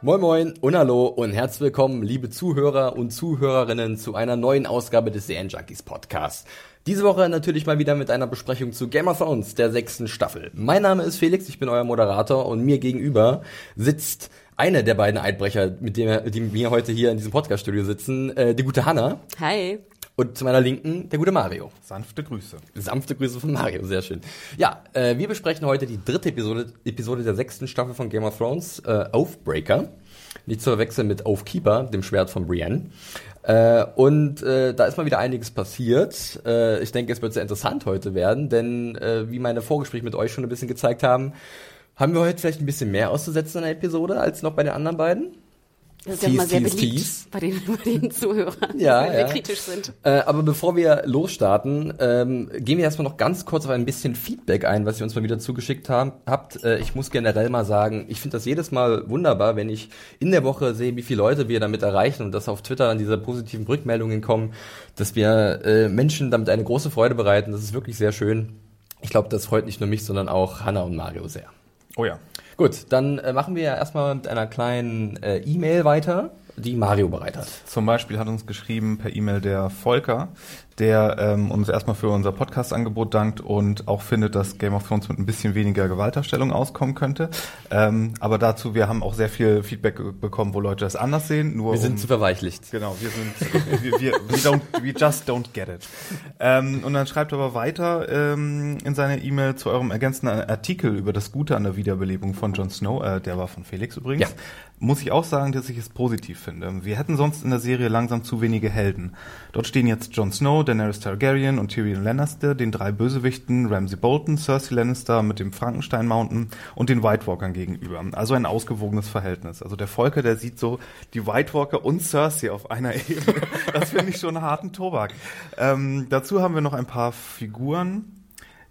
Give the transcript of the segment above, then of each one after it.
Moin Moin und Hallo und herzlich willkommen, liebe Zuhörer und Zuhörerinnen, zu einer neuen Ausgabe des Serien Junkies Podcast. Diese Woche natürlich mal wieder mit einer Besprechung zu Game of Thrones, der sechsten Staffel. Mein Name ist Felix, ich bin euer Moderator und mir gegenüber sitzt eine der beiden Eidbrecher, mit dem die mir heute hier in diesem Podcaststudio sitzen, äh, die gute Hanna. Hi. Und zu meiner Linken der gute Mario. Sanfte Grüße. Sanfte Grüße von Mario, sehr schön. Ja, äh, wir besprechen heute die dritte Episode, Episode der sechsten Staffel von Game of Thrones, äh, Oathbreaker. Nicht zu verwechseln mit Oathkeeper, dem Schwert von Brienne. Äh, und äh, da ist mal wieder einiges passiert. Äh, ich denke, es wird sehr interessant heute werden, denn äh, wie meine Vorgespräche mit euch schon ein bisschen gezeigt haben, haben wir heute vielleicht ein bisschen mehr auszusetzen in der Episode als noch bei den anderen beiden. Das ist ja immer sehr beliebt bei den, bei den Zuhörern, ja, weil ja. wir kritisch sind. Äh, aber bevor wir losstarten, ähm, gehen wir erstmal noch ganz kurz auf ein bisschen Feedback ein, was ihr uns mal wieder zugeschickt haben, habt. Äh, ich muss generell mal sagen, ich finde das jedes Mal wunderbar, wenn ich in der Woche sehe, wie viele Leute wir damit erreichen und dass auf Twitter dann diese positiven Rückmeldungen kommen, dass wir äh, Menschen damit eine große Freude bereiten. Das ist wirklich sehr schön. Ich glaube, das freut nicht nur mich, sondern auch Hanna und Mario sehr. Oh ja. Gut, dann äh, machen wir erstmal mit einer kleinen äh, E-Mail weiter, die Mario bereit hat. Zum Beispiel hat uns geschrieben per E-Mail der Volker, der ähm, uns erstmal für unser Podcast-Angebot dankt und auch findet, dass Game of Thrones mit ein bisschen weniger Gewaltdarstellung auskommen könnte. Ähm, aber dazu, wir haben auch sehr viel Feedback bekommen, wo Leute das anders sehen. Nur Wir sind um, zu verweichlicht. Genau, wir sind, wir, wir, we, don't, we just don't get it. Ähm, und dann schreibt er aber weiter ähm, in seiner E-Mail zu eurem ergänzenden Artikel über das Gute an der Wiederbelebung von Jon Snow, äh, der war von Felix übrigens, Ja. muss ich auch sagen, dass ich es positiv finde. Wir hätten sonst in der Serie langsam zu wenige Helden. Dort stehen jetzt Jon Snow, Daenerys Targaryen und Tyrion Lannister, den drei Bösewichten Ramsay Bolton, Cersei Lannister mit dem Frankenstein Mountain und den White Walkern gegenüber. Also ein ausgewogenes Verhältnis. Also der Volker, der sieht so die White Walker und Cersei auf einer Ebene. Das finde ich schon einen harten Tobak. Ähm, dazu haben wir noch ein paar Figuren,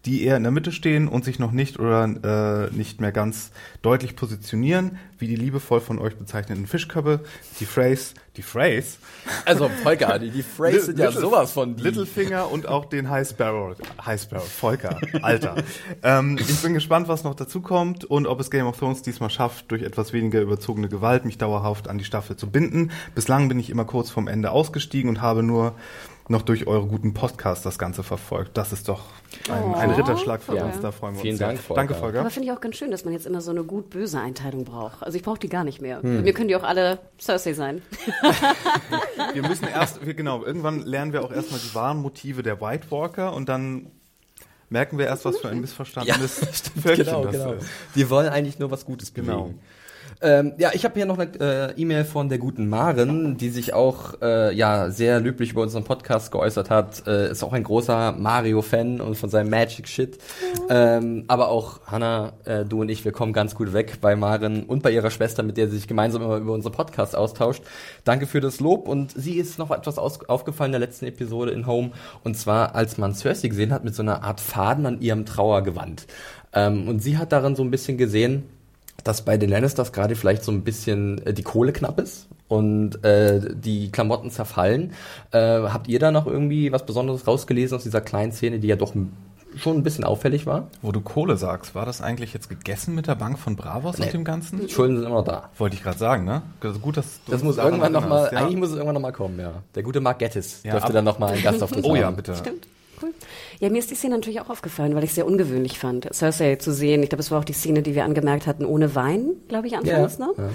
die eher in der Mitte stehen und sich noch nicht oder äh, nicht mehr ganz deutlich positionieren, wie die liebevoll von euch bezeichneten Fischköpfe, die Phrase, die Phrase, Also Volker, die, die Phrase sind ja Little- sowas von die. Littlefinger und auch den High Sparrow, High Sparrow, Volker, Alter. ähm, ich bin gespannt, was noch dazu kommt und ob es Game of Thrones diesmal schafft, durch etwas weniger überzogene Gewalt mich dauerhaft an die Staffel zu binden. Bislang bin ich immer kurz vorm Ende ausgestiegen und habe nur noch durch eure guten Podcasts das Ganze verfolgt. Das ist doch ein, ein Oh, Ritterschlag für ja. uns, da freuen wir Vielen uns. sehr. Dank, Volker. Danke, Volker. Aber finde ich auch ganz schön, dass man jetzt immer so eine gut-böse Einteilung braucht. Also ich brauche die gar nicht mehr. Hm. Mir können die auch alle Cersei sein. Wir müssen erst, wir, genau, irgendwann lernen wir auch erstmal die wahren Motive der White Walker und dann merken wir erst, was für ein missverstandenes Völkchen Genau, das genau. ist. Die wollen eigentlich nur was Gutes bewegen. Genau. Ähm, ja, ich habe hier noch eine äh, E-Mail von der guten Maren, die sich auch äh, ja sehr löblich über unseren Podcast geäußert hat. Äh, ist auch ein großer Mario-Fan und von seinem Magic Shit. Ähm, aber auch Hannah, äh, du und ich, wir kommen ganz gut weg bei Maren und bei ihrer Schwester, mit der sie sich gemeinsam immer über unseren Podcast austauscht. Danke für das Lob und sie ist noch etwas aufgefallen in der letzten Episode in Home und zwar als man Cersei gesehen hat mit so einer Art Faden an ihrem Trauergewand. Ähm, und sie hat darin so ein bisschen gesehen, dass bei den Lannisters gerade vielleicht so ein bisschen äh, die Kohle knapp ist und äh, die Klamotten zerfallen. Äh, habt ihr da noch irgendwie was Besonderes rausgelesen aus dieser kleinen Szene, die ja doch schon ein bisschen auffällig war? Wo du Kohle sagst, war das eigentlich jetzt gegessen mit der Bank von Bravos Nee. und dem Ganzen? Die Schulden sind immer noch da. Wollte ich gerade sagen, ne? Also gut, dass du Das muss irgendwann noch mal, erinnerst, ja. eigentlich muss es irgendwann noch mal kommen, ja. Der gute Mark Gettis Ja, dürfte dann noch mal einen Gastauftritt Oh ja, haben. bitte. Stimmt. Cool. Ja, mir ist die Szene natürlich auch aufgefallen, weil ich es sehr ungewöhnlich fand, Cersei zu sehen. Ich glaube, es war auch die Szene, die wir angemerkt hatten, ohne Wein, glaube ich, anfangs. Ja, Ne? ja.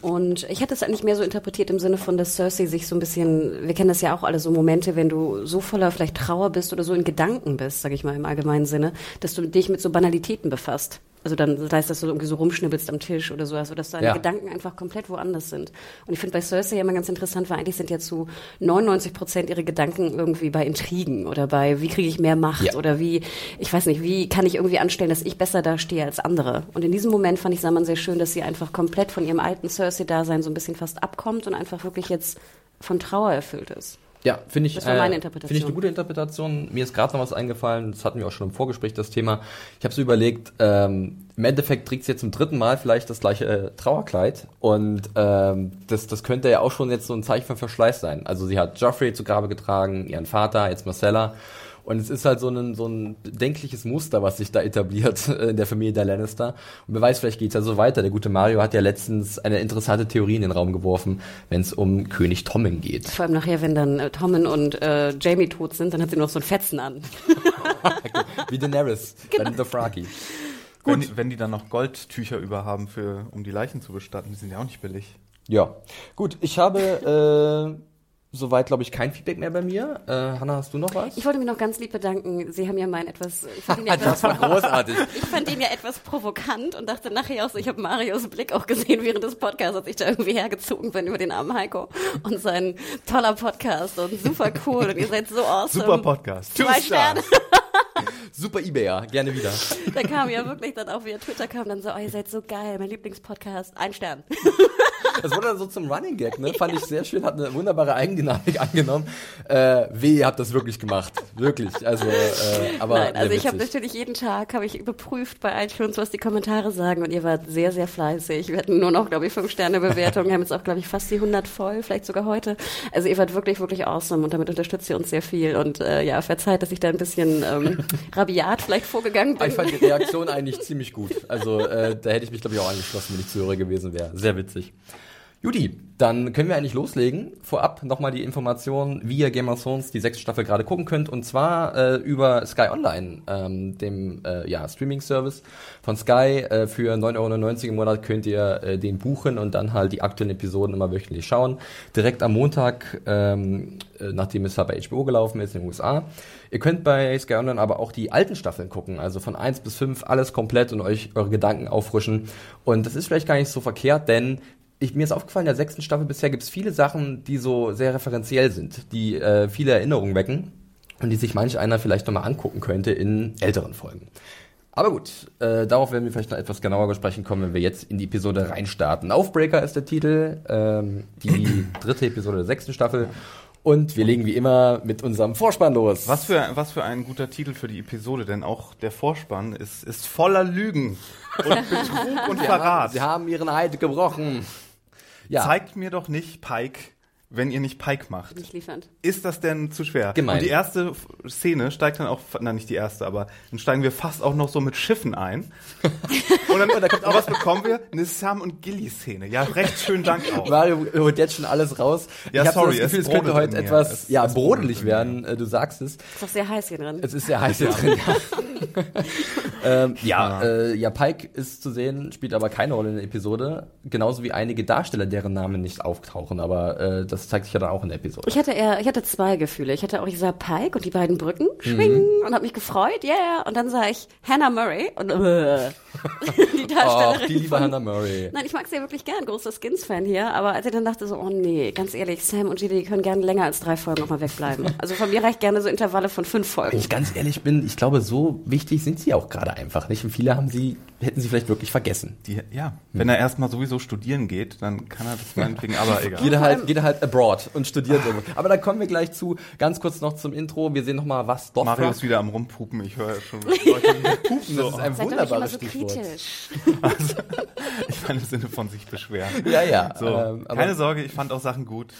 Und ich hatte es eigentlich mehr so interpretiert im Sinne von, dass Cersei sich so ein bisschen, wir kennen das ja auch alle so Momente, wenn du so voller vielleicht Trauer bist oder so in Gedanken bist, sage ich mal im allgemeinen Sinne, dass du dich mit so Banalitäten befasst. Also dann das heißt, dass du irgendwie so rumschnibbelst am Tisch oder so, also dass deine Ja. Gedanken einfach komplett woanders sind. Und ich finde bei Cersei ja immer ganz interessant, weil eigentlich sind ja zu 99 Prozent ihre Gedanken irgendwie bei Intrigen oder bei, wie kriege ich mehr Macht Ja. oder wie, ich weiß nicht, wie kann ich irgendwie anstellen, dass ich besser dastehe als andere. Und in diesem Moment fand ich Saman sehr schön, dass sie einfach komplett von ihrem alten Cersei-Dasein so ein bisschen fast abkommt und einfach wirklich jetzt von Trauer erfüllt ist. Ja, finde ich, Das war meine äh. Finde ich eine gute Interpretation. Mir ist gerade noch was eingefallen, das hatten wir auch schon im Vorgespräch, das Thema. Ich habe so überlegt, ähm, im Endeffekt trägt sie jetzt zum dritten Mal vielleicht das gleiche äh, Trauerkleid und ähm, das, das könnte ja auch schon jetzt so ein Zeichen von Verschleiß sein. Also sie hat Joffrey zu Grabe getragen, ihren Vater, jetzt Marcella. Und es ist halt so ein, so ein bedenkliches Muster, was sich da etabliert äh, in der Familie der Lannister. Und wer weiß, vielleicht geht's ja so weiter. Der gute Mario hat ja letztens eine interessante Theorie in den Raum geworfen, wenn es um König Tommen geht. Vor allem nachher, wenn dann äh, Tommen und äh, Jamie tot sind, dann hat sie noch so ein Fetzen an. Wie Daenerys bei Genau. den Dothraki. Wenn, wenn die dann noch Goldtücher über haben, für, um die Leichen zu bestatten, die sind ja auch nicht billig. Ja, gut. Ich habe äh, soweit, glaube ich, kein Feedback mehr bei mir. Äh, Hanna, hast du noch was? Ich wollte mich noch ganz lieb bedanken. Sie haben ja meinen etwas, ich fand ihn ja das etwas, war großartig. ich fand ihn ja etwas provokant und dachte nachher auch so, ich habe Marios Blick auch gesehen während des Podcasts, als ich da irgendwie hergezogen bin über den armen Heiko und sein toller Podcast und super cool und ihr seid so awesome. Super Podcast. Zwei Two Sterne. Stars. Super Ebayer, gerne wieder. Da kam ja wirklich dann auch via Twitter kam dann so, oh, ihr seid so geil, mein Lieblingspodcast, ein Stern. Das wurde dann so zum Running Gag, ne? Fand ich sehr schön, hat eine wunderbare Eigendynamik angenommen. Äh, weh, ihr habt das wirklich gemacht. Wirklich. Also, äh, aber. Nein, also ich habe natürlich jeden Tag habe ich überprüft bei iTunes, was die Kommentare sagen und ihr wart sehr, sehr fleißig. Wir hatten nur noch, glaube ich, fünf Sterne Bewertungen. Wir haben jetzt auch, glaube ich, fast die 100 voll, vielleicht sogar heute. Also ihr wart wirklich, wirklich awesome und damit unterstützt ihr uns sehr viel und äh, ja, verzeiht, dass ich da ein bisschen ähm, rabiat vielleicht vorgegangen bin. ich fand die Reaktion eigentlich ziemlich gut. Also äh, da hätte ich mich, glaube ich, auch angeschlossen, wenn ich Zuhörer gewesen wäre. Sehr witzig. Judy, dann können wir eigentlich loslegen. Vorab nochmal die Information, wie ihr Game of Thrones die sechste Staffel gerade gucken könnt. Und zwar äh, über Sky Online, ähm, dem äh, ja, Streaming-Service von Sky. Äh, für 9,99 Euro im Monat könnt ihr äh, den buchen und dann halt die aktuellen Episoden immer wöchentlich schauen. Direkt am Montag, ähm, äh, nachdem es halt bei HBO gelaufen ist in den USA. Ihr könnt bei Sky Online aber auch die alten Staffeln gucken, also von 1 bis 5 alles komplett und euch eure Gedanken auffrischen. Und das ist vielleicht gar nicht so verkehrt, denn ich, mir ist aufgefallen, in der sechsten Staffel bisher gibt es viele Sachen, die so sehr referenziell sind, die äh, viele Erinnerungen wecken und die sich manch einer vielleicht nochmal angucken könnte in älteren Folgen. Aber gut, äh, darauf werden wir vielleicht noch etwas genauer besprechen kommen, wenn wir jetzt in die Episode reinstarten. Aufbreaker ist der Titel, ähm, die dritte Episode der sechsten Staffel. Und wir legen wie immer mit unserem Vorspann los. Was für, was für ein guter Titel für die Episode, denn auch der Vorspann ist, ist voller Lügen und Betrug und Verrat. Sie haben ihren Eid gebrochen. Ja, Zeigt mir doch nicht Pike, wenn ihr nicht Pike macht. Nicht liefernd. Ist das denn zu schwer? Gemein. Und die erste Szene steigt dann auch, na nicht die erste, aber dann steigen wir fast auch noch so mit Schiffen ein. Und dann, da kommt auch was bekommen wir? Eine Sam und Gilly Szene. Ja, recht schön Dank auch. Mario holt jetzt schon alles raus. Ja, ich sorry, das Gefühl, es es könnte heute etwas Es- ja, es brodelig in mir. werden. Äh, Du sagst es. Ist doch sehr heiß hier drin. Es ist sehr heiß hier drin. Ja, ähm, ja, äh, ja, Pike ist zu sehen, spielt aber keine Rolle in der Episode. Genauso wie einige Darsteller, deren Namen nicht auftauchen. Aber äh, das zeigt sich ja dann auch in der Episode. Ich hatte eher, ich hatte zwei Gefühle. Ich hatte auch, ich sah Pike und die beiden Brücken Mhm. schwingen und habe mich gefreut, yeah. Und dann sah ich Hannah Murray und äh, die Darstellerin. Ach, die liebe von- Hannah Murray. Nein, ich mag sie ja wirklich gern, großer Skins-Fan hier. Aber als ich dann dachte so, oh nee, ganz ehrlich, Sam und Gilly können gerne länger als drei Folgen auch mal wegbleiben. Also von mir reicht gerne so Intervalle von fünf Wenn Folgen. ich ganz ehrlich bin, ich glaube, so wichtig sind sie auch gerade einfach nicht. Und viele haben sie, hätten sie vielleicht wirklich vergessen. Die, ja, wenn er erstmal sowieso studieren geht, dann kann er das meinetwegen, aber egal. Geht er halt, geht er halt abroad und studiert irgendwo. Aber da kommen wir gleich zu. Ganz kurz noch zum Intro. Wir sehen noch mal, was Dothrak... Mario ist wieder am rumpupen, ich höre schon Leute pupen. Das ist ein Seid doch nicht immer wunderbares so Stichwort. kritisch. Ich meine im Sinne von sich beschweren. Ja, ja. So, ähm, aber, keine Sorge, ich fand auch Sachen gut.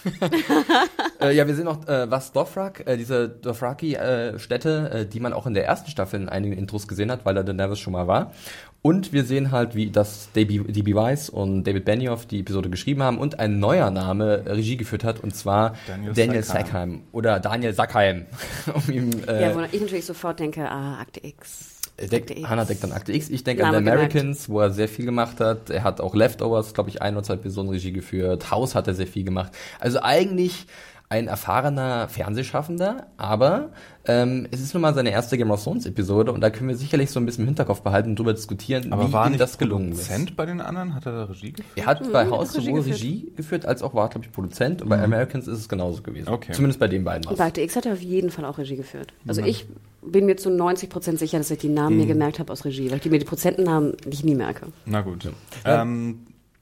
äh, ja, wir sehen noch, äh, was Dothrak, äh, diese Dothraki-Städte, äh, die man auch in der ersten Staffel in einigen Intros gesehen hat, weil da Daenerys schon mal war. Und wir sehen halt, wie das DB, DB Weiss und David Benioff die Episode geschrieben haben und ein neuer Name äh, Regie geführt hat, und zwar Daniel Daniel Sackheim. Sackheim. Oder Daniel Sackheim. um ihm, äh, Ja, wo ich natürlich sofort denke, ah, Akte X. Denk, Akte X. Hannah denkt an Akte X. Ich denke an The gemerkt. Americans, wo er sehr viel gemacht hat. Er hat auch Leftovers, glaube ich, ein oder zwei Personen Regie geführt. House hat er sehr viel gemacht. Also eigentlich ein erfahrener Fernsehschaffender, aber ähm, es ist nun mal seine erste Game of Thrones Episode und da können wir sicherlich so ein bisschen im Hinterkopf behalten und darüber diskutieren, Aber wie war ihm nicht das gelungen ist. Produzent bei den anderen? Hat er da Regie geführt? Er hat bei House Regie sowohl geführt. Regie geführt, als auch war, glaube ich, Produzent. Und bei Americans ist es genauso gewesen. Okay. Zumindest bei den beiden Und bei X hat er auf jeden Fall auch Regie geführt. Also ich bin mir zu 90 Prozent sicher, dass ich die Namen mir gemerkt habe aus Regie, weil ich mir die Prozentennamen nicht nie merke. Na gut. Ähm,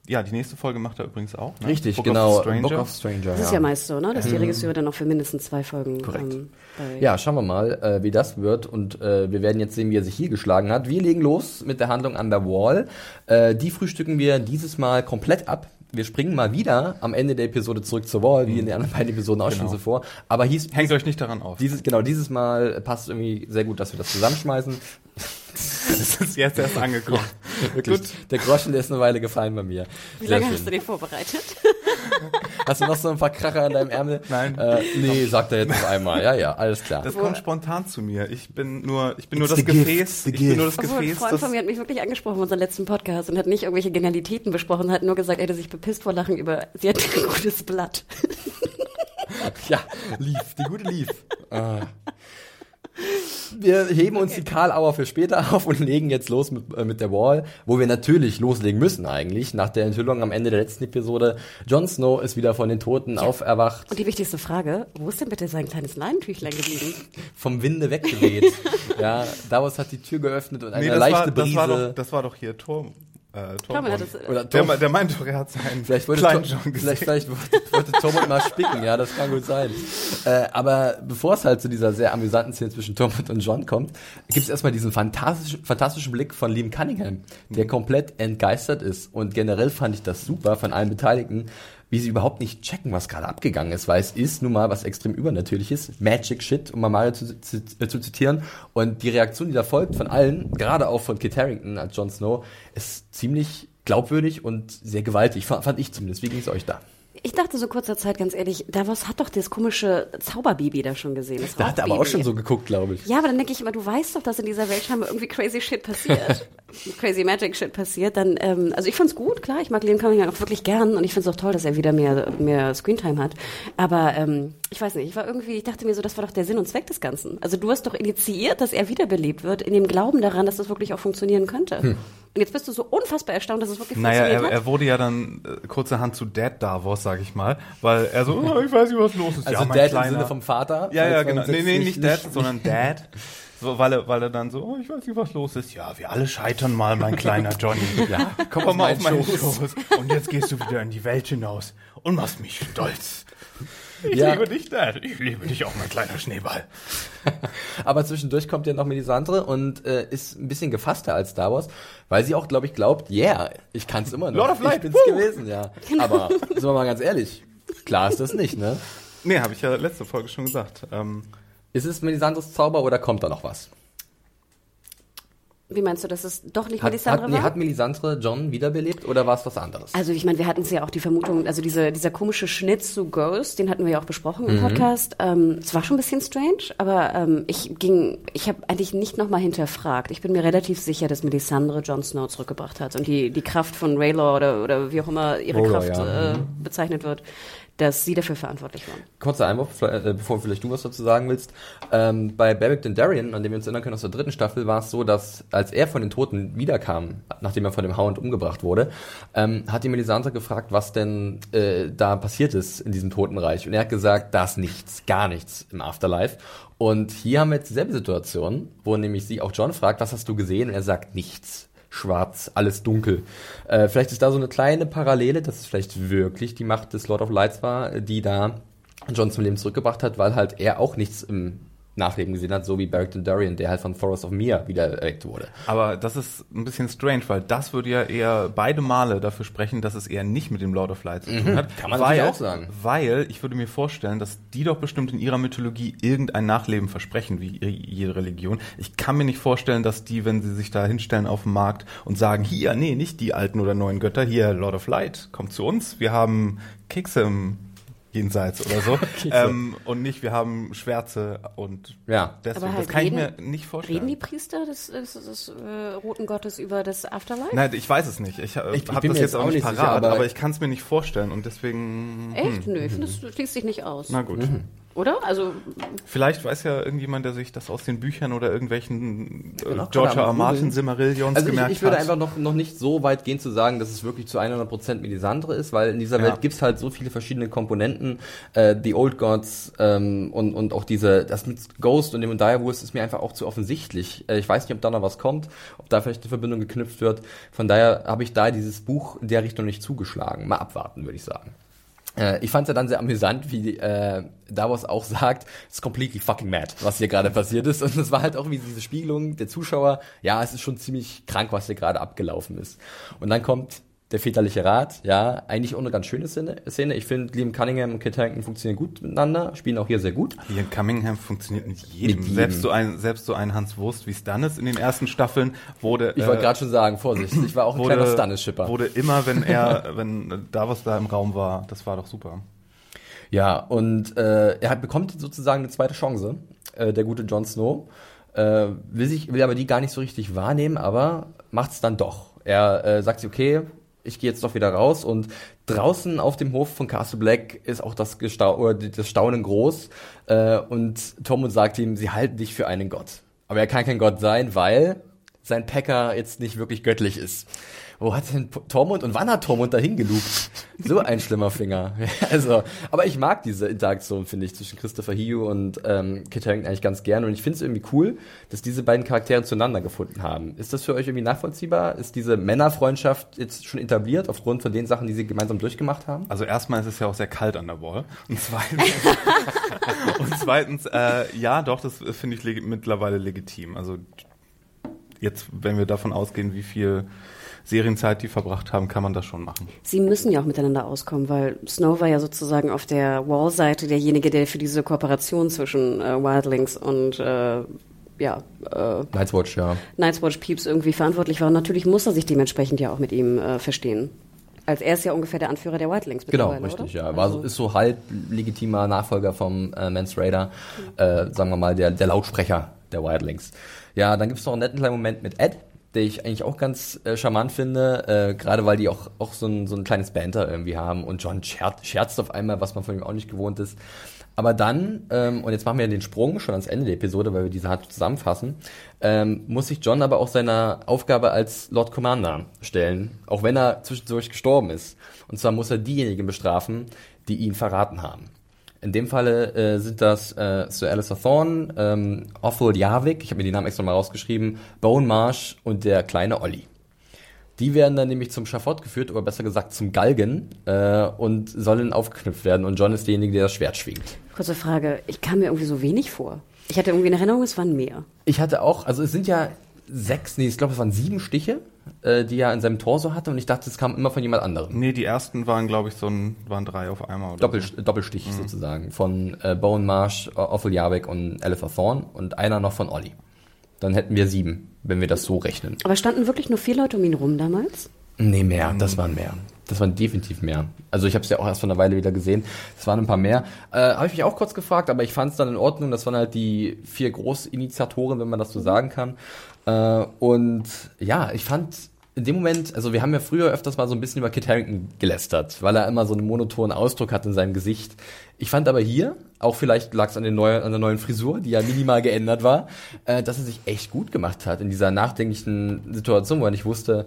ja, die nächste Folge macht er übrigens auch. Ne? Richtig, Book genau. Of. Book of Stranger. Das ist ja meist so, ne? dass die Regisseure dann noch für mindestens zwei Folgen Korrekt. ähm, bei Ja, schauen wir mal, äh, wie das wird. Und äh, wir werden jetzt sehen, wie er sich hier geschlagen hat. Wir legen los mit der Handlung an der Wall. Äh, die frühstücken wir dieses Mal komplett ab. Wir springen mal wieder am Ende der Episode zurück zur Wall, wie in den anderen beiden Episoden auch schon Genau. zuvor. Aber hieß, Hängt euch nicht daran auf. dieses, genau, dieses Mal passt irgendwie sehr gut, dass wir das zusammenschmeißen. Das ist jetzt erst angekommen. Wirklich, der Groschen, der ist eine Weile gefallen bei mir. Wie Sehr lange schön. hast du den vorbereitet? Hast du noch so ein paar Kracher an deinem Ärmel? Nein. Äh, nee, sagt er jetzt auf einmal. Ja, ja, alles klar. Das kommt spontan zu mir. Ich bin nur, ich bin nur das gift, Gefäß. the Ich bin nur das Obwohl, ein Gefäß. Freund Das, von mir hat mich wirklich angesprochen in unserem letzten Podcast und hat nicht irgendwelche Genialitäten besprochen, hat nur gesagt, er hätte sich bepisst vor Lachen über, sie hat ein gutes Blatt. Ja, lief, die gute lief. Ah. Wir heben uns die Karlauer für später auf und legen jetzt los mit, äh, mit der Wall, wo wir natürlich loslegen müssen eigentlich, nach der Enthüllung am Ende der letzten Episode. Jon Snow ist wieder von den Toten auferwacht, Und die wichtigste Frage, wo ist denn bitte sein kleines Leinentüchlein geblieben? vom Winde weggeweht. ja, Davos hat die Tür geöffnet und eine nee, das leichte war, das Brise. war doch, das war doch hier Tor. Äh, Tormund hat Tormund. es, oder Der, Tom, me- der meinte doch, er hat seinen Vielleicht wollte, kleinen Tom, John gesehen. vielleicht, vielleicht wollte, wollte Tormund mal spicken, ja, das kann gut sein. Äh, aber bevor es halt zu dieser sehr amüsanten Szene zwischen Tormund und John kommt, gibt es erstmal diesen fantastischen, fantastischen Blick von Liam Cunningham, der Mhm. komplett entgeistert ist. Und generell fand ich das super von allen Beteiligten, wie sie überhaupt nicht checken, was gerade abgegangen ist, weil es ist nun mal was extrem übernatürliches, Magic Shit, um mal Mario zu, zu, äh, zu zitieren. Und die Reaktion, die da folgt von allen, gerade auch von Kit Harington als Jon Snow, ist ziemlich glaubwürdig und sehr gewaltig, fand ich zumindest. Wie ging es euch da? Ich dachte so kurzer Zeit, ganz ehrlich, Davos hat doch das komische Zauberbaby da schon gesehen. Das Da hat er aber auch schon so geguckt, glaube ich. Ja, aber dann denke ich immer, du weißt doch, dass in dieser Welt scheinbar irgendwie crazy shit passiert. crazy magic shit passiert. Dann, ähm, also ich fand's gut, klar, ich mag Liam Cunningham auch wirklich gern und ich find's auch toll, dass er wieder mehr, mehr Screentime hat. Aber ähm, ich weiß nicht, ich war irgendwie, ich dachte mir so, das war doch der Sinn und Zweck des Ganzen. Also du hast doch initiiert, dass er wiederbelebt wird, in dem Glauben daran, dass das wirklich auch funktionieren könnte. Hm. Und jetzt bist du so unfassbar erstaunt, dass es wirklich Naja, er, funktioniert hat. er wurde ja dann äh, kurzerhand zu Dad Davos, sag ich mal, weil er so, oh, ich weiß nicht, was los ist. Also ja, mein Dad kleiner. im Sinne vom Vater. Ja, ja, genau. Nee, nee, nicht Dad, sondern Dad. So, weil er, weil er dann so, oh, ich weiß nicht, was los ist. Ja, wir alle scheitern mal, mein kleiner Johnny. Ja, komm, mal auf meinen Schoß. Schoß. Und jetzt gehst du wieder in die Welt hinaus und machst mich stolz. Ich Ja. liebe dich, Dad. Ich liebe dich auch, mein kleiner Schneeball. Aber zwischendurch kommt ja noch Melisandre und äh, ist ein bisschen gefasster als Star Wars, weil sie auch, glaube ich, glaubt, yeah, ich kann es immer noch. Lord of Light, ich bin's woo! gewesen, ja. Aber sind wir mal ganz ehrlich, klar ist das nicht, ne? Nee, habe ich ja letzte Folge schon gesagt. Ähm, Ist es Melisandres Zauber oder kommt da noch was? Wie meinst du, dass es doch nicht Hat, Melisandre hat, nee, war? hat Melisandre John wiederbelebt oder war es was anderes? Also ich meine, wir hatten es ja auch die Vermutung, also diese, dieser komische Schnitt zu Ghost, den hatten wir ja auch besprochen im Podcast. Ähm, es war schon ein bisschen strange, aber ähm, ich ging, ich habe eigentlich nicht nochmal hinterfragt. Ich bin mir relativ sicher, dass Melisandre Jon Snow zurückgebracht hat und die, die Kraft von Raylor oder, oder wie auch immer ihre R'hllor, Kraft ja. äh, bezeichnet wird, dass sie dafür verantwortlich waren. Kurzer Einwurf, äh, bevor vielleicht du was dazu sagen willst. Ähm, bei Beric Dondarrion, an dem wir uns erinnern können aus der dritten Staffel, war es so, dass als er von den Toten wiederkam, nachdem er von dem Hound umgebracht wurde, ähm, hat die Melisandre gefragt, was denn äh, da passiert ist in diesem Totenreich. Und er hat gesagt, da ist nichts, gar nichts im Afterlife. Und hier haben wir jetzt dieselbe Situation, wo nämlich sie auch John fragt, was hast du gesehen? Und er sagt nichts schwarz, alles dunkel. Äh, vielleicht ist da so eine kleine Parallele, dass es vielleicht wirklich die Macht des Lord of Lights war, die da John zum Leben zurückgebracht hat, weil halt er auch nichts im Nachleben gesehen hat, so wie Beric Dondarrion, der halt von Forest of Mir wieder erweckt wurde. Aber das ist ein bisschen strange, weil das würde ja eher beide Male dafür sprechen, dass es eher nicht mit dem Lord of Light zu tun hat. Mhm. Kann man weil, auch sagen. Weil ich würde mir vorstellen, dass die doch bestimmt in ihrer Mythologie irgendein Nachleben versprechen, wie jede Religion. Ich kann mir nicht vorstellen, dass die, wenn sie sich da hinstellen auf dem Markt und sagen, hier, nee, nicht die alten oder neuen Götter, hier Lord of Light, kommt zu uns, wir haben Kekse im jenseits oder so. ähm, und nicht, wir haben Schwärze und Ja. deswegen, halt das kann reden- ich mir nicht vorstellen. Reden die Priester des, des, des äh, Roten Gottes über das Afterlife? Nein, ich weiß es nicht. Ich, äh, Ich- ich habe das jetzt auch nicht sicher, parat, aber- aber, ich kann es mir nicht vorstellen und deswegen. Echt? Nö, ich finde, das schließt sich nicht aus. Na gut. Oder? Also, Vielleicht weiß ja irgendjemand, der sich das aus den Büchern oder irgendwelchen äh, gerade R. Martin. Simmerillions Also ich, gemerkt ich würde hat. einfach noch, noch nicht so weit gehen zu sagen, dass es wirklich zu 100% Melisandre ist, weil in dieser Ja. Welt gibt's halt so viele verschiedene Komponenten. Äh, The Old Gods ähm, und, und auch diese, das mit Ghost und dem Direwolves ist mir einfach auch zu offensichtlich. Äh, ich weiß nicht, ob da noch was kommt, ob da vielleicht eine Verbindung geknüpft wird. Von daher habe ich da dieses Buch in der Richtung nicht zugeschlagen. Mal abwarten, würde ich sagen. Äh, ich fand es ja dann sehr amüsant, wie äh, Davos auch sagt, it's completely fucking mad, was hier gerade passiert ist. Und es war halt auch wie diese Spiegelung der Zuschauer, ja, es ist schon ziemlich krank, was hier gerade abgelaufen ist. Und dann kommt der väterliche Rat, ja, eigentlich auch eine ganz schöne Szene. Ich finde, Liam Cunningham und Kit Harington funktionieren gut miteinander, spielen auch hier sehr gut. Ian Cunningham funktioniert mit jedem. Mit jedem. Selbst so ein, selbst so ein Hans Wurst wie Stannis in den ersten Staffeln wurde. Ich wollte gerade schon sagen, Vorsicht, ich war auch ein wurde, kleiner Stannis-Schipper. wurde immer, wenn er, wenn Davos da im Raum war, das war doch super. Ja, und äh, er hat, bekommt sozusagen eine zweite Chance, äh, der gute Jon Snow. Äh, will, sich, will aber die gar nicht so richtig wahrnehmen, aber macht es dann doch. Er äh, sagt sich, okay, ich gehe jetzt doch wieder raus und draußen auf dem Hof von Castle Black ist auch das, Gestau das Staunen groß äh, und Tormund sagt ihm, sie halten dich für einen Gott. Aber er kann kein Gott sein, weil sein Packer jetzt nicht wirklich göttlich ist. Wo hat denn Tormund und wann hat Tormund dahin gelugt? So ein schlimmer Finger. Also, aber ich mag diese Interaktion, finde ich, zwischen Christopher Hugh und ähm, Kit Harington eigentlich ganz gerne. Und ich finde es irgendwie cool, dass diese beiden Charaktere zueinander gefunden haben. Ist das für euch irgendwie nachvollziehbar? Ist diese Männerfreundschaft jetzt schon etabliert aufgrund von den Sachen, die sie gemeinsam durchgemacht haben? Also erstmal ist es ja auch sehr kalt an der Wall. Und zweitens, und zweitens äh, ja, doch, das finde ich mittlerweile legitim. Also jetzt, wenn wir davon ausgehen, wie viel Serienzeit die verbracht haben, kann man das schon machen. sie müssen ja auch miteinander auskommen, weil Snow war ja sozusagen auf der Wall-Seite derjenige, der für diese Kooperation zwischen äh, Wildlings und äh, ja, äh, Night's Watch, ja. Night's Watch Peeps irgendwie verantwortlich war. Und natürlich muss er sich dementsprechend ja auch mit ihm äh, verstehen. Als er ist ja ungefähr der Anführer der Wildlings Genau, richtig, oder? ja. War so, ist so halb legitimer Nachfolger vom äh, Mans Raider, äh, sagen wir mal, der, der Lautsprecher der Wildlings. Ja, dann gibt's noch einen netten kleinen Moment mit Ed, der ich eigentlich auch ganz äh, charmant finde, äh, gerade weil die auch, auch so, ein, so ein kleines Banter irgendwie haben und John scherzt, scherzt auf einmal, was man von ihm auch nicht gewohnt ist. Aber dann, ähm, und jetzt machen wir den Sprung schon ans Ende der Episode, weil wir diese hart zusammenfassen, ähm, muss sich John aber auch seiner Aufgabe als Lord Commander stellen, auch wenn er zwischendurch gestorben ist. Und zwar muss er diejenigen bestrafen, die ihn verraten haben. In dem Falle äh, sind das äh, Sir Alistair Thorne, ähm, Othel Jarvik, ich habe mir die Namen extra mal rausgeschrieben, Bone Marsh und der kleine Olli. Die werden dann nämlich zum Schafott geführt, oder besser gesagt zum Galgen, äh, und sollen aufgeknüpft werden. Und John ist derjenige, der das Schwert schwingt. Kurze Frage, ich kam mir irgendwie so wenig vor. Ich hatte irgendwie in Erinnerung, es waren mehr. Ich hatte auch, also es sind ja sechs, nee, ich glaube, es waren sieben Stiche, äh, die er in seinem Torso hatte, und ich dachte, es kam immer von jemand anderem. Nee, die ersten waren, glaube ich, so ein, waren drei auf einmal. Oder Doppel, so. Doppelstich sozusagen. Von äh, Bone Marsh, Othel Jarvik und Alistair Thorne und einer noch von Olli. Dann hätten wir sieben, wenn wir das so rechnen. Aber standen wirklich nur vier Leute um ihn rum damals? Nee, mehr. Das waren mehr. Das waren definitiv mehr. Also ich habe es ja auch erst vor einer Weile wieder gesehen. Es waren ein paar mehr. Äh, habe ich mich auch kurz gefragt, aber ich fand es dann in Ordnung. Das waren halt die vier Großinitiatoren, wenn man das so sagen kann. Äh, und ja, ich fand in dem Moment, also wir haben ja früher öfters mal so ein bisschen über Kit Harington gelästert, weil er immer so einen monotonen Ausdruck hat in seinem Gesicht. Ich fand aber hier, auch vielleicht lag es an, an der neuen Frisur, die ja minimal geändert war, äh, dass er sich echt gut gemacht hat in dieser nachdenklichen Situation, wo er nicht wusste,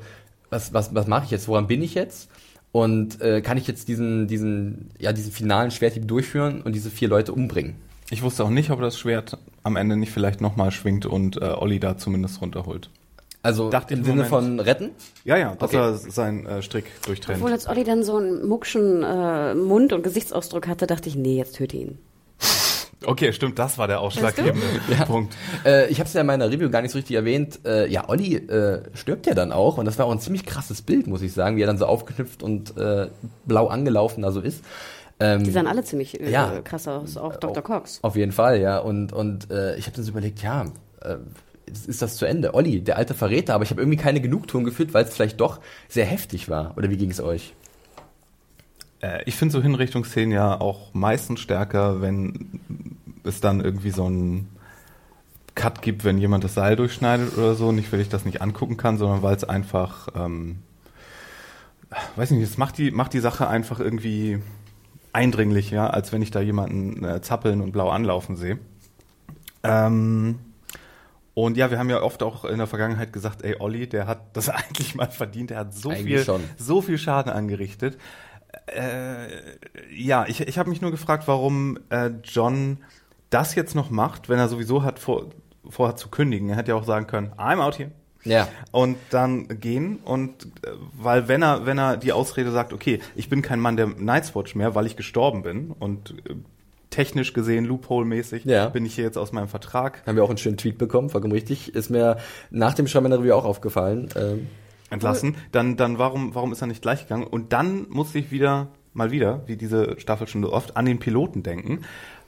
was, was, was mache ich jetzt, woran bin ich jetzt? Und äh, kann ich jetzt diesen, diesen, ja, diesen finalen Schwerthieb durchführen und diese vier Leute umbringen? Ich wusste auch nicht, ob das Schwert am Ende nicht vielleicht nochmal schwingt und äh, Olli da zumindest runterholt. Also Dachte ich im im Sinne Moment. von retten? Ja, ja, dass Okay. er seinen äh, Strick durchtrennt. Obwohl als Olli dann so einen muckschen äh, Mund- und Gesichtsausdruck hatte, dachte ich, nee, jetzt töte ihn. Okay, stimmt, das war der ausschlaggebende Punkt. Äh, ich habe es ja in meiner Review gar nicht so richtig erwähnt. Äh, ja, Olli äh, stirbt ja dann auch und das war auch ein ziemlich krasses Bild, muss ich sagen, wie er dann so aufgeknüpft und äh, blau angelaufen da so ist. Ähm, Die sahen alle ziemlich äh, Ja. krass aus, auch Dr. Cox. Auf jeden Fall, ja. Und, und äh, ich habe dann so überlegt, ja, äh, ist ist das zu Ende? Olli, der alte Verräter, aber ich habe irgendwie keine Genugtuung gefühlt, weil es vielleicht doch sehr heftig war. Oder wie ging es euch? Äh, ich finde so Hinrichtungsszenen ja auch meistens stärker, wenn es dann irgendwie so ein Cut gibt, wenn jemand das Seil durchschneidet oder so. Nicht, weil ich das nicht angucken kann, sondern weil es einfach, ähm, weiß nicht, es macht die, macht die Sache einfach irgendwie eindringlich, ja, als wenn ich da jemanden äh, zappeln und blau anlaufen sehe. Ähm, und ja, wir haben ja oft auch in der Vergangenheit gesagt, ey, Olli, der hat das eigentlich mal verdient, der hat so Eigentlich viel, schon. so viel Schaden angerichtet. Äh, ja, ich, ich habe mich nur gefragt, warum äh, John das jetzt noch macht, wenn er sowieso hat vor, vorhat zu kündigen. Er hätte ja auch sagen können, I'm out here. Ja. Und dann gehen und äh, weil wenn er wenn er die Ausrede sagt, okay, ich bin kein Mann der Night's Watch mehr, weil ich gestorben bin und äh, technisch gesehen Loophole-mäßig Ja. bin ich hier jetzt aus meinem Vertrag Haben wir auch einen schönen Tweet bekommen, vollkommen richtig. Ist mir nach dem Shaman Review auch aufgefallen. Ähm, entlassen, dann, dann warum, warum ist er nicht gleich gegangen? Und dann musste ich wieder, mal wieder, wie diese Staffel schon so oft, an den Piloten denken,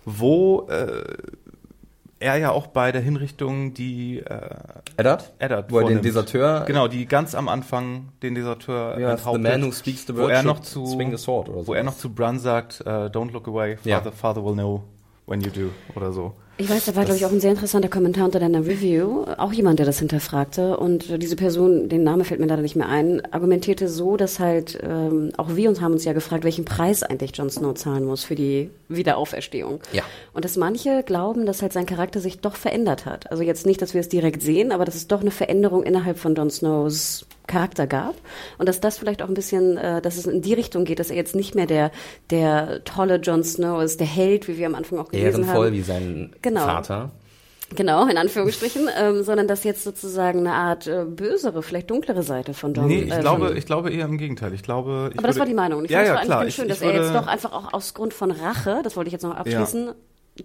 wo äh, er ja auch bei der Hinrichtung die äh, Eddard? Eddard Wo er den. Deserteur- Genau, die ganz am Anfang den Deserteur Ja, the enthauptet, man who speaks the wo er noch zu swing the sword oder wo er noch zu Brun sagt, äh, don't look away, father, father will know when you do oder so. Ich weiß, da war, glaube ich, auch ein sehr interessanter Kommentar unter deiner Review. Auch jemand, der das hinterfragte. Und diese Person, den Name fällt mir leider nicht mehr ein, argumentierte so, dass halt, ähm, auch wir uns haben uns ja gefragt, welchen Preis eigentlich Jon Snow zahlen muss für die Wiederauferstehung. Ja. Und dass manche glauben, dass halt sein Charakter sich doch verändert hat. Also jetzt nicht, dass wir es direkt sehen, aber dass es doch eine Veränderung innerhalb von Jon Snows Charakter gab. Und dass das vielleicht auch ein bisschen, äh, dass es in die Richtung geht, dass er jetzt nicht mehr der, der tolle Jon Snow ist, der Held, wie wir am Anfang auch gelesen Ehrenvoll haben. wie sein Genau. Vater. Genau, in Anführungsstrichen, ähm, sondern dass jetzt sozusagen eine Art äh, bösere, vielleicht dunklere Seite von John. Nee, ich äh, glaube, ich glaube eher im Gegenteil. Ich glaube, ich aber das war die Meinung. Ich ja, fand es ja, war eigentlich klar. ganz Ich, schön, dass ich er würde, jetzt doch einfach auch aus Grund von Rache, das wollte ich jetzt noch abschließen,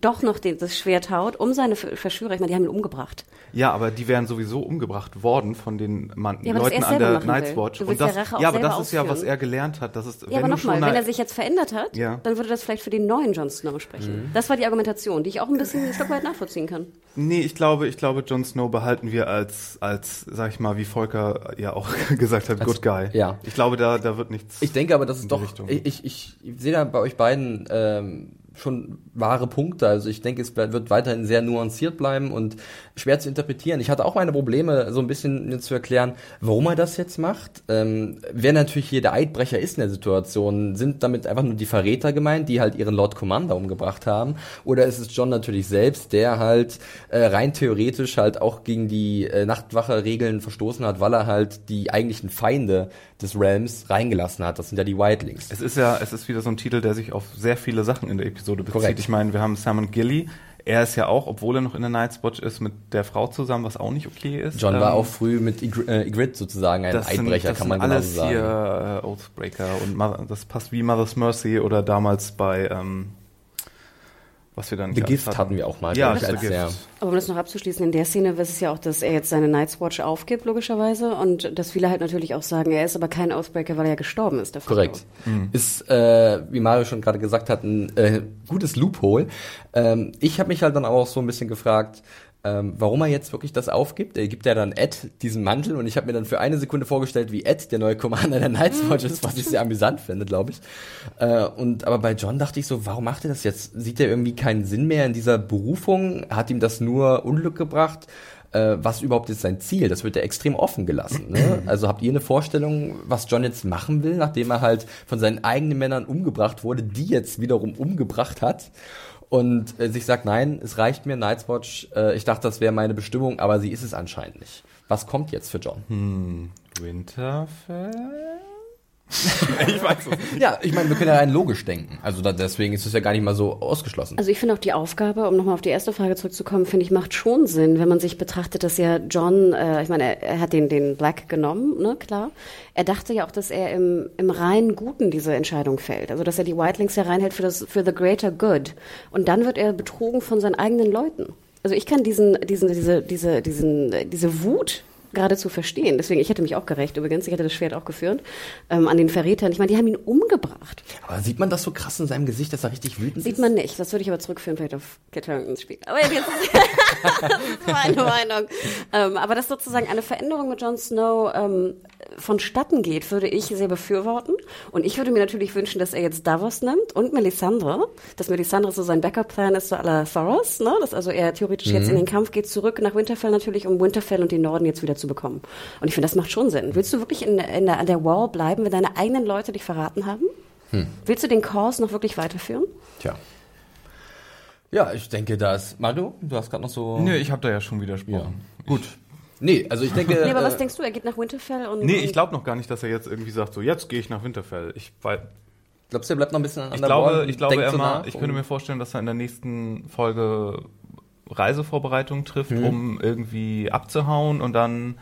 doch noch den, das Schwert haut, um seine Ver- Verschwörer, ich meine, die haben ihn umgebracht. Ja, aber die wären sowieso umgebracht worden von den Mann, Ja, Leuten an der Night's. Watch. Und das, ja Rache auch ja, aber das ist ja, was er gelernt hat. Das ist, Ja, wenn aber nochmal, wenn er sich jetzt verändert hat, Ja. dann würde das vielleicht für den neuen Jon Snow sprechen. Das war die Argumentation, die ich auch ein bisschen ein Stück weit nachvollziehen kann. Nee, ich glaube, ich glaube, Jon Snow behalten wir als, als, sag ich mal, wie Volker ja auch gesagt hat, Good Guy. ja. Ich glaube, da, da wird nichts. Ich denke aber, das ist doch, ich, ich, ich sehe da bei euch beiden ähm, schon wahre Punkte. Also ich denke, es wird weiterhin sehr nuanciert bleiben und schwer zu interpretieren. Ich hatte auch meine Probleme, so ein bisschen mir zu erklären, warum er das jetzt macht. Ähm, wer natürlich hier der Eidbrecher ist in der Situation, sind damit einfach nur die Verräter gemeint, die halt ihren Lord Commander umgebracht haben? Oder ist es John natürlich selbst, der halt äh, rein theoretisch halt auch gegen die äh, Nachtwache-Regeln verstoßen hat, weil er halt die eigentlichen Feinde des Realms reingelassen hat? Das sind ja die Wildlings. Es ist ja, es ist wieder so ein Titel, der sich auf sehr viele Sachen in der Episode bezieht. Korrekt. Ich meine, wir haben Simon Gilly. Er ist ja auch, obwohl er noch in der Night's Watch ist, mit der Frau zusammen, was auch nicht okay ist. John war Ähm, auch früh mit Ygr- äh, Ygritte sozusagen ein das sind, Eidbrecher, das kann man alles genauso sagen. hier äh, Oathbreaker und Mother, das passt wie Mother's Mercy oder damals bei ähm, was wir dann The Gift alles hatten wir auch mal, Ja, ich, als sehr. Aber um das noch abzuschließen, in der Szene ist es ja auch, dass er jetzt seine Night's Watch aufgibt, logischerweise, und dass viele halt natürlich auch sagen, er ist aber kein Oathbreaker, weil er ja gestorben ist. Der Korrekt. Mhm. Ist, äh, wie Mario schon gerade gesagt hat, ein äh, gutes Loophole. Ähm, ich habe mich halt dann auch so ein bisschen gefragt, ähm, warum er jetzt wirklich das aufgibt. Er gibt ja dann Ed diesen Mantel und ich habe mir dann für eine Sekunde vorgestellt, wie Ed der neue Commander der Night's Watch ist, was ich sehr amüsant finde, glaube ich. Äh, und aber bei John dachte ich so, warum macht er das jetzt? Sieht er irgendwie keinen Sinn mehr in dieser Berufung? Hat ihm das nur Unglück gebracht? Äh, was überhaupt ist sein Ziel? Das wird ja extrem offen gelassen. Ne? Also habt ihr eine Vorstellung, was John jetzt machen will, nachdem er halt von seinen eigenen Männern umgebracht wurde, die jetzt wiederum umgebracht hat? Und äh, sich sagt, nein, es reicht mir, Night's Watch, äh, ich dachte, das wäre meine Bestimmung, aber sie ist es anscheinend nicht. Was kommt jetzt für John? Winterfell? Ich weiß es. Ja, ich meine, wir können ja rein logisch denken. Also da, deswegen ist es ja gar nicht mal so ausgeschlossen. Also ich finde auch die Aufgabe, um nochmal auf die erste Frage zurückzukommen, finde ich, macht schon Sinn, wenn man sich betrachtet, dass ja John, äh, ich meine, er, er hat den, den Black genommen, ne, klar. Er dachte ja auch, dass er im, im reinen Guten diese Entscheidung fällt. Also dass er die Whitelings ja reinhält für das, für the greater good. Und dann wird er betrogen von seinen eigenen Leuten. Also ich kann diesen, diesen, diese, diese, diesen, äh, diese Wut geradezu verstehen. Deswegen, ich hätte mich auch gerecht übrigens, ich hätte das Schwert auch geführt, ähm, an den Verrätern. Ich meine, die haben ihn umgebracht. aber sieht man das so krass in seinem Gesicht, dass er richtig wütend Sieht ist? man nicht. Das würde ich aber zurückführen vielleicht auf Kit Haringtons Spiel. Aber jetzt Meine Meinung. Ähm, aber dass sozusagen eine Veränderung mit Jon Snow ähm, vonstatten geht, würde ich sehr befürworten. Und ich würde mir natürlich wünschen, dass er jetzt Davos nimmt und Melisandre. Dass Melisandre so sein Backup-Plan ist, so aller Thoros, ne? Dass also er theoretisch jetzt in den Kampf geht, zurück nach Winterfell natürlich, um Winterfell und den Norden jetzt wieder zu bekommen. Und ich finde, das macht schon Sinn. Willst du wirklich in, in der, an der Wall bleiben, wenn deine eigenen Leute dich verraten haben? Willst du den Kurs noch wirklich weiterführen? Tja. Ja, ich denke, dass. Mario, du hast gerade noch so. Nö, ich habe da ja schon widersprochen. Gut. Nee, also ich denke. Nee, aber äh, was denkst du? Er geht nach Winterfell und. Nee, ich glaube noch gar nicht, dass er jetzt irgendwie sagt, so jetzt gehe ich nach Winterfell. Ich, weil, Glaubst du, er bleibt noch ein bisschen an ich der glaube, Wall? ich glaube, er so mal, nach ich könnte mir vorstellen, dass er in der nächsten Folge Reisevorbereitungen trifft, Mhm. um irgendwie abzuhauen und dann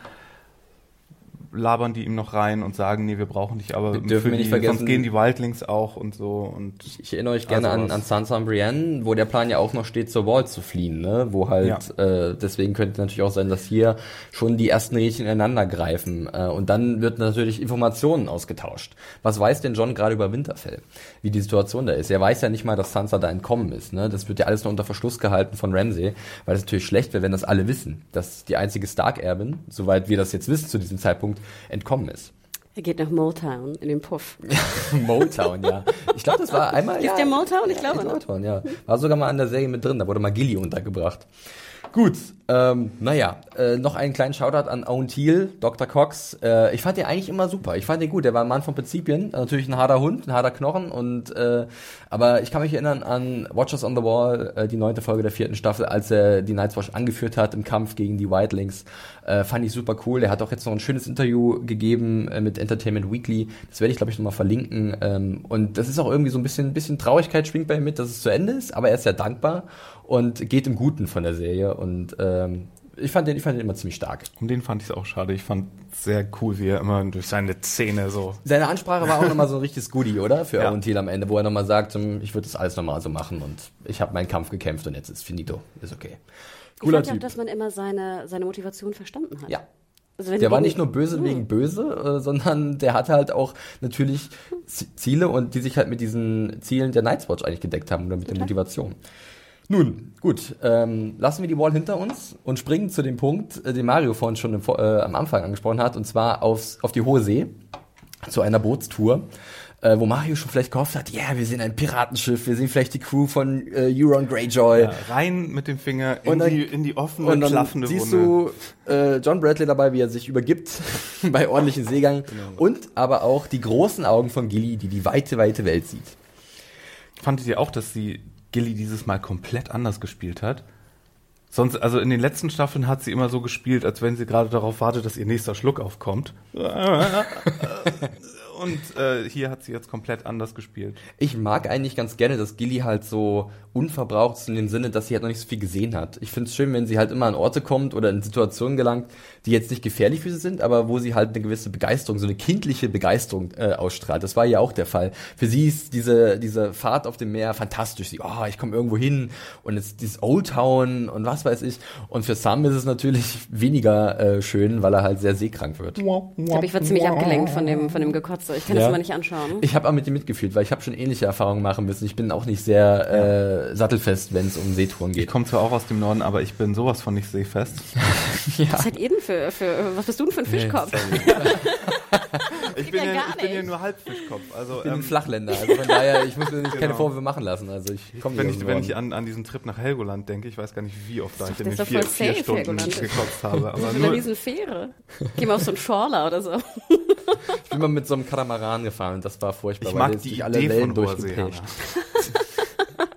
labern die ihm noch rein und sagen, nee, wir brauchen dich, aber Wir dürfen für wir nicht die, vergessen- sonst gehen die Wildlings auch und so und Ich erinnere euch gerne Also an, an Sansa und Brienne, wo der Plan ja auch noch steht, zur Wall zu fliehen, ne? Wo halt, äh, deswegen könnte natürlich auch sein, dass hier schon die ersten Rädchen ineinander greifen. Äh, und dann wird natürlich Informationen ausgetauscht. Was weiß denn John gerade über Winterfell? Wie die Situation da ist? Er weiß ja nicht mal, dass Sansa da entkommen ist, ne? Das wird ja alles noch unter Verschluss gehalten von Ramsay, weil es natürlich schlecht wäre, wenn das alle wissen, dass die einzige Stark-Erbin, soweit wir das jetzt wissen zu diesem Zeitpunkt, entkommen ist. Er geht nach Motown in den Puff. Motown, ja. Ich glaube, das war einmal. Ist ja, der Motown? Ich glaube, ja, ne? Motown, ja. War sogar mal an der Serie mit drin, da wurde mal Gilly untergebracht. Gut, ähm, naja, äh, noch einen kleinen Shoutout an Owen Thiel, Dr. Cox. Äh, ich fand den eigentlich immer super. Ich fand den gut. Der war ein Mann von Prinzipien. Natürlich ein harter Hund, ein harter Knochen. Und äh, aber ich kann mich erinnern an Watchers on the Wall, äh, die neunte Folge der vierten Staffel, als er die Night's Watch angeführt hat im Kampf gegen die Wildlings. Äh, fand ich super cool. Der hat auch jetzt noch ein schönes Interview gegeben äh, mit Entertainment Weekly. Das werde ich, glaube ich, nochmal verlinken. Ähm, und das ist auch irgendwie so ein bisschen, bisschen Traurigkeit schwingt bei ihm mit, dass es zu Ende ist. Aber er ist sehr dankbar und geht im Guten von der Serie. Und ähm, ich fand den, ich fand den immer ziemlich stark. um den fand ich es auch schade. Ich fand sehr cool, wie er immer durch seine Zähne so Seine Ansprache war auch nochmal so ein richtiges Goodie, oder? Für Ja. Owen Thiel am Ende, wo er nochmal sagt, hm, ich würde das alles nochmal so machen und ich habe meinen Kampf gekämpft und jetzt ist finito. Ist okay. Ich Cooler fand ja auch, Typ. dass man immer seine, seine Motivation verstanden hat. Ja. Also Der war nicht nur böse wegen böse, äh, sondern der hatte halt auch natürlich Ziele und die sich halt mit diesen Zielen der Night's Watch eigentlich gedeckt haben oder mit der Motivation. Nun, gut, ähm, lassen wir die Wall hinter uns und springen zu dem Punkt, äh, den Mario vorhin schon im, äh, am Anfang angesprochen hat, und zwar aufs, auf die Hohe See, zu einer Bootstour, äh, wo Mario schon vielleicht gehofft hat, ja, wir sehen ein Piratenschiff, wir sehen vielleicht die Crew von äh, Euron Greyjoy. ja, rein mit dem Finger in, dann- die, in die offene, Und dann klaffende siehst Wunde. du äh, John Bradley dabei, wie er sich übergibt bei ordentlichen Seegang. Und aber auch die großen Augen von Gilly, die die weite, weite Welt sieht. Fandet ihr auch, dass sie Gilly dieses Mal komplett anders gespielt hat? Sonst, also in den letzten Staffeln hat sie immer so gespielt, als wenn sie gerade darauf wartet, dass ihr nächster Schluck aufkommt. Und äh, hier hat sie jetzt komplett anders gespielt. Ich mag eigentlich ganz gerne, dass Gilly halt so unverbraucht ist in dem Sinne, dass sie halt noch nicht so viel gesehen hat. Ich finde es schön, wenn sie halt immer an Orte kommt oder in Situationen gelangt, die jetzt nicht gefährlich für sie sind, aber wo sie halt eine gewisse Begeisterung, so eine kindliche Begeisterung äh, ausstrahlt. Das war ja auch der Fall. Für sie ist diese, diese Fahrt auf dem Meer fantastisch. Sie, oh, ich komme irgendwo hin und jetzt dieses Old Town und was weiß ich. Und für Sam ist es natürlich weniger äh, schön, weil er halt sehr seekrank wird. Ich glaube, ich war ziemlich abgelenkt von dem, von dem Gekotze. Ich kann Ja. das immer nicht anschauen. Ich habe auch mit ihm mitgefühlt, weil ich habe schon ähnliche Erfahrungen machen müssen. Ich bin auch nicht sehr äh, sattelfest, wenn es um Seetouren Ich geht. komme zwar auch aus dem Norden, aber ich bin sowas von nicht seefest. Was seid ihr denn für, für, was bist du denn für ein Fischkopf? Ich bin ja gar ich bin ja nur Halbfischkopf. Also Ich bin ein ähm, Flachländer, also von daher, ich muss mir nicht keine Genau. Vorwürfe machen lassen. Also ich komme wenn ich, wenn ich an, an diesen Trip nach Helgoland denke, ich weiß gar nicht, wie oft da ich in den vier, voll vier safe, Stunden Helgoland. gekotzt habe. Aber Mit einer nur, riesen Fähre. Geh mal auf so einen Trawler oder so. Ich bin mal mit so einem Katamaran gefahren und das war furchtbar, ich weil mag die durch alle Idee Wellen von Hoher See, durchgeprescht. Hanna.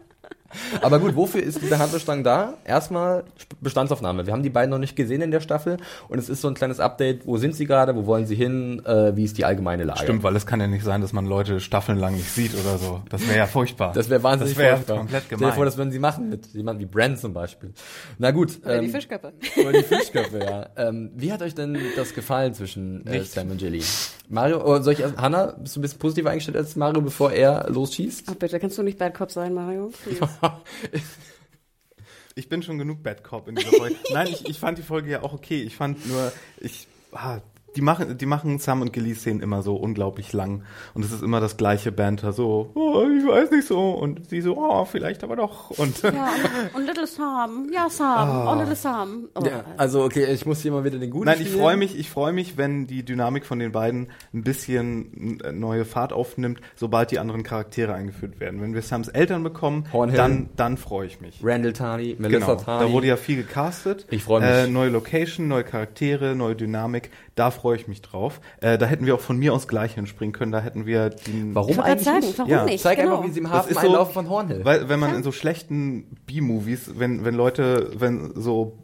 Aber gut, wofür ist diese Handbestand da? Erstmal Bestandsaufnahme. Wir haben die beiden noch nicht gesehen in der Staffel und es ist so ein kleines Update. Wo sind sie gerade? Wo wollen sie hin? Äh, wie ist die allgemeine Lage? Stimmt, weil es kann ja nicht sein, dass man Leute staffelnlang nicht sieht oder so. Das wäre ja furchtbar. Das wäre wahnsinnig Das wäre furchtbar. komplett Stell dir gemein. vor, das würden sie machen mit jemandem wie Brand zum Beispiel. Na gut. Oder die ähm, Fischköpfe. Oder die Fischköpfe, ja. Ähm, wie hat euch denn das gefallen zwischen äh. Sam und Jelly? Mario, oder soll ich erst, Hanna, bist du ein bisschen positiver eingestellt als Mario, bevor er losschießt? Ach bitte, kannst du nicht Bad Cop sein, Mario? Ich bin schon genug Bad Cop in dieser Folge. Nein, ich, ich fand die Folge ja auch okay. Ich fand nur, ich, ah, die machen, die machen Sam und Gilly Szenen immer so unglaublich lang und es ist immer das gleiche Banter, so, oh, ich weiß nicht so und sie so, oh, vielleicht aber doch und Ja, und, und Little Sam. Ja, Sam. Oh, Little Sam. Oh. Ja, also okay, ich muss hier mal wieder den guten Nein, ich freue mich, ich freue mich, wenn die Dynamik von den beiden ein bisschen äh, neue Fahrt aufnimmt, sobald die anderen Charaktere eingeführt werden. Wenn wir Sams Eltern bekommen, Hornhill. dann, dann freue ich mich. Randall Tardy, Melissa Genau, Tardy. da wurde ja viel gecastet. Ich freu mich. Äh, neue Location, neue Charaktere, neue Dynamik. Da freue ich mich drauf. Äh, da hätten wir auch von mir aus gleich hinspringen können. Da hätten wir den. Warum eigentlich sagen, nicht? warum Ja. nicht? Zeig genau. einfach, wie sie im Hafen ist so- einlaufen von Hornhill. Weil, wenn man in so schlechten B-Movies, wenn, wenn Leute, wenn so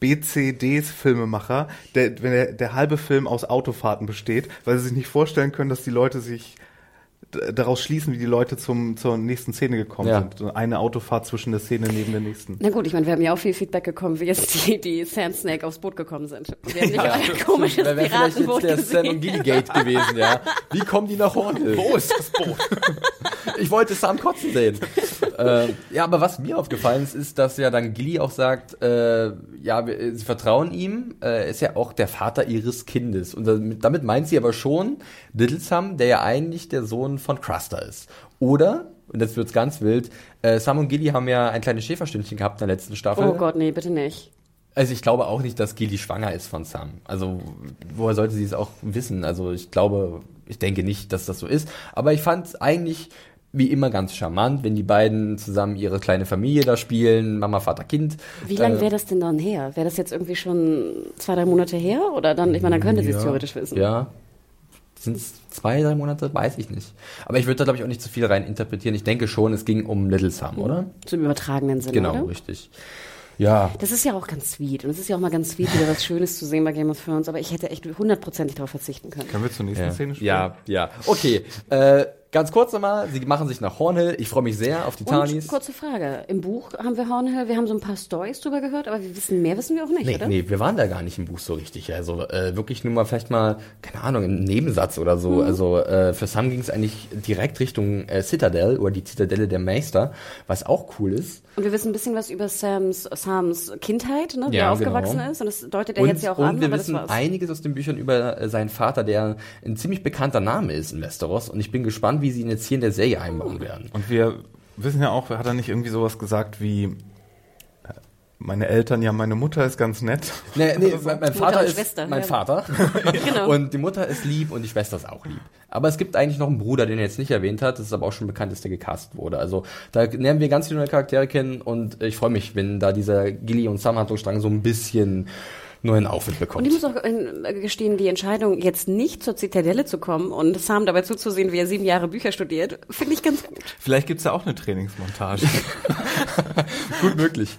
BCDs Filmemacher, der, wenn der, der halbe Film aus Autofahrten besteht, weil sie sich nicht vorstellen können, dass die Leute sich daraus schließen, wie die Leute zum, zur nächsten Szene gekommen Ja. sind. Eine Autofahrt zwischen der Szene neben der nächsten. Na gut, ich meine, wir haben ja auch viel Feedback bekommen, wie jetzt die, die Sand Snake aufs Boot gekommen sind. Wir haben nicht euer komisches Wäre vielleicht jetzt Piratenboot der Stan und gesehen. Gilly Gate gewesen, ja. Wie kommen die nach Hornhill? Wo ist das Boot? ich wollte Sam kotzen sehen. Ähm, ja, aber was mir aufgefallen ist, ist, dass ja dann Gilly auch sagt, äh, ja, wir, sie vertrauen ihm, äh, er ist ja auch der Vater ihres Kindes. Und damit, damit meint sie aber schon Little Sam, der ja eigentlich der Sohn von Cruster ist. Oder, und jetzt wird's ganz wild, äh, Sam und Gilly haben ja ein kleines Schäferstündchen gehabt in der letzten Staffel. Oh Gott, nee, bitte nicht. Also ich glaube auch nicht, dass Gilly schwanger ist von Sam. Also woher sollte sie es auch wissen? Also ich glaube, ich denke nicht, dass das so ist. Aber ich fand es eigentlich wie immer ganz charmant, wenn die beiden zusammen ihre kleine Familie da spielen, Mama, Vater, Kind. Wie lange Äh, wäre das denn dann her? Wäre das jetzt irgendwie schon zwei, drei Monate her? Oder dann, ich meine, dann könnte sie es theoretisch wissen. Ja. Sind es zwei, drei Monate? Weiß ich nicht. Aber ich würde da, glaube ich, auch nicht zu viel rein interpretieren. Ich denke schon, es ging um Little Sam, oder? Zum übertragenen Sinne, Genau, oder? richtig. Ja, Das ist ja auch ganz sweet. Und es ist ja auch mal ganz sweet, wieder was Schönes zu sehen bei Game of Thrones. Aber ich hätte echt hundertprozentig darauf verzichten können. Können wir zur nächsten Ja, Szene spielen? ja, ja. Okay, äh, ganz kurz nochmal, sie machen sich nach Hornhill. Ich freue mich sehr auf die Und Tanis. kurze Frage. Im Buch haben wir Hornhill, wir haben so ein paar Stories drüber gehört, aber wir wissen mehr wissen wir auch nicht, Nee, oder? nee, wir waren da gar nicht im Buch so richtig. Also äh, wirklich nur mal vielleicht mal, keine Ahnung, im Nebensatz oder so. Also äh, für Sam ging es eigentlich direkt Richtung äh, Citadel oder die Zitadelle der Meister, was auch cool ist. Und wir wissen ein bisschen was über Sams, Sams Kindheit, ne, wie Ja, er aufgewachsen genau. ist. Und das deutet er Und, jetzt ja auch und an, wir aber das wissen einiges aus den Büchern über äh, seinen Vater, der ein ziemlich bekannter Name ist in Westeros. Und ich bin gespannt, wie sie ihn jetzt hier in der Serie einbauen werden. Und wir wissen ja auch, hat er nicht irgendwie sowas gesagt wie meine Eltern, ja, meine Mutter ist ganz nett. Nee, nee, mein, mein Mutter Vater und ist Schwester, mein ja. Vater. Genau. Und die Mutter ist lieb und die Schwester ist auch lieb. Aber es gibt eigentlich noch einen Bruder, den er jetzt nicht erwähnt hat. Das ist aber auch schon bekannt, dass der gecastet wurde. Also da lernen wir ganz viele neue Charaktere kennen und ich freue mich, wenn da dieser Gilly und Sam so ein bisschen neuen Aufwind bekommt. Und ich muss auch äh, gestehen, die Entscheidung, jetzt nicht zur Zitadelle zu kommen und Sam dabei zuzusehen, wie er sieben Jahre Bücher studiert, finde ich ganz gut. Vielleicht gibt's ja auch eine Trainingsmontage. gut möglich.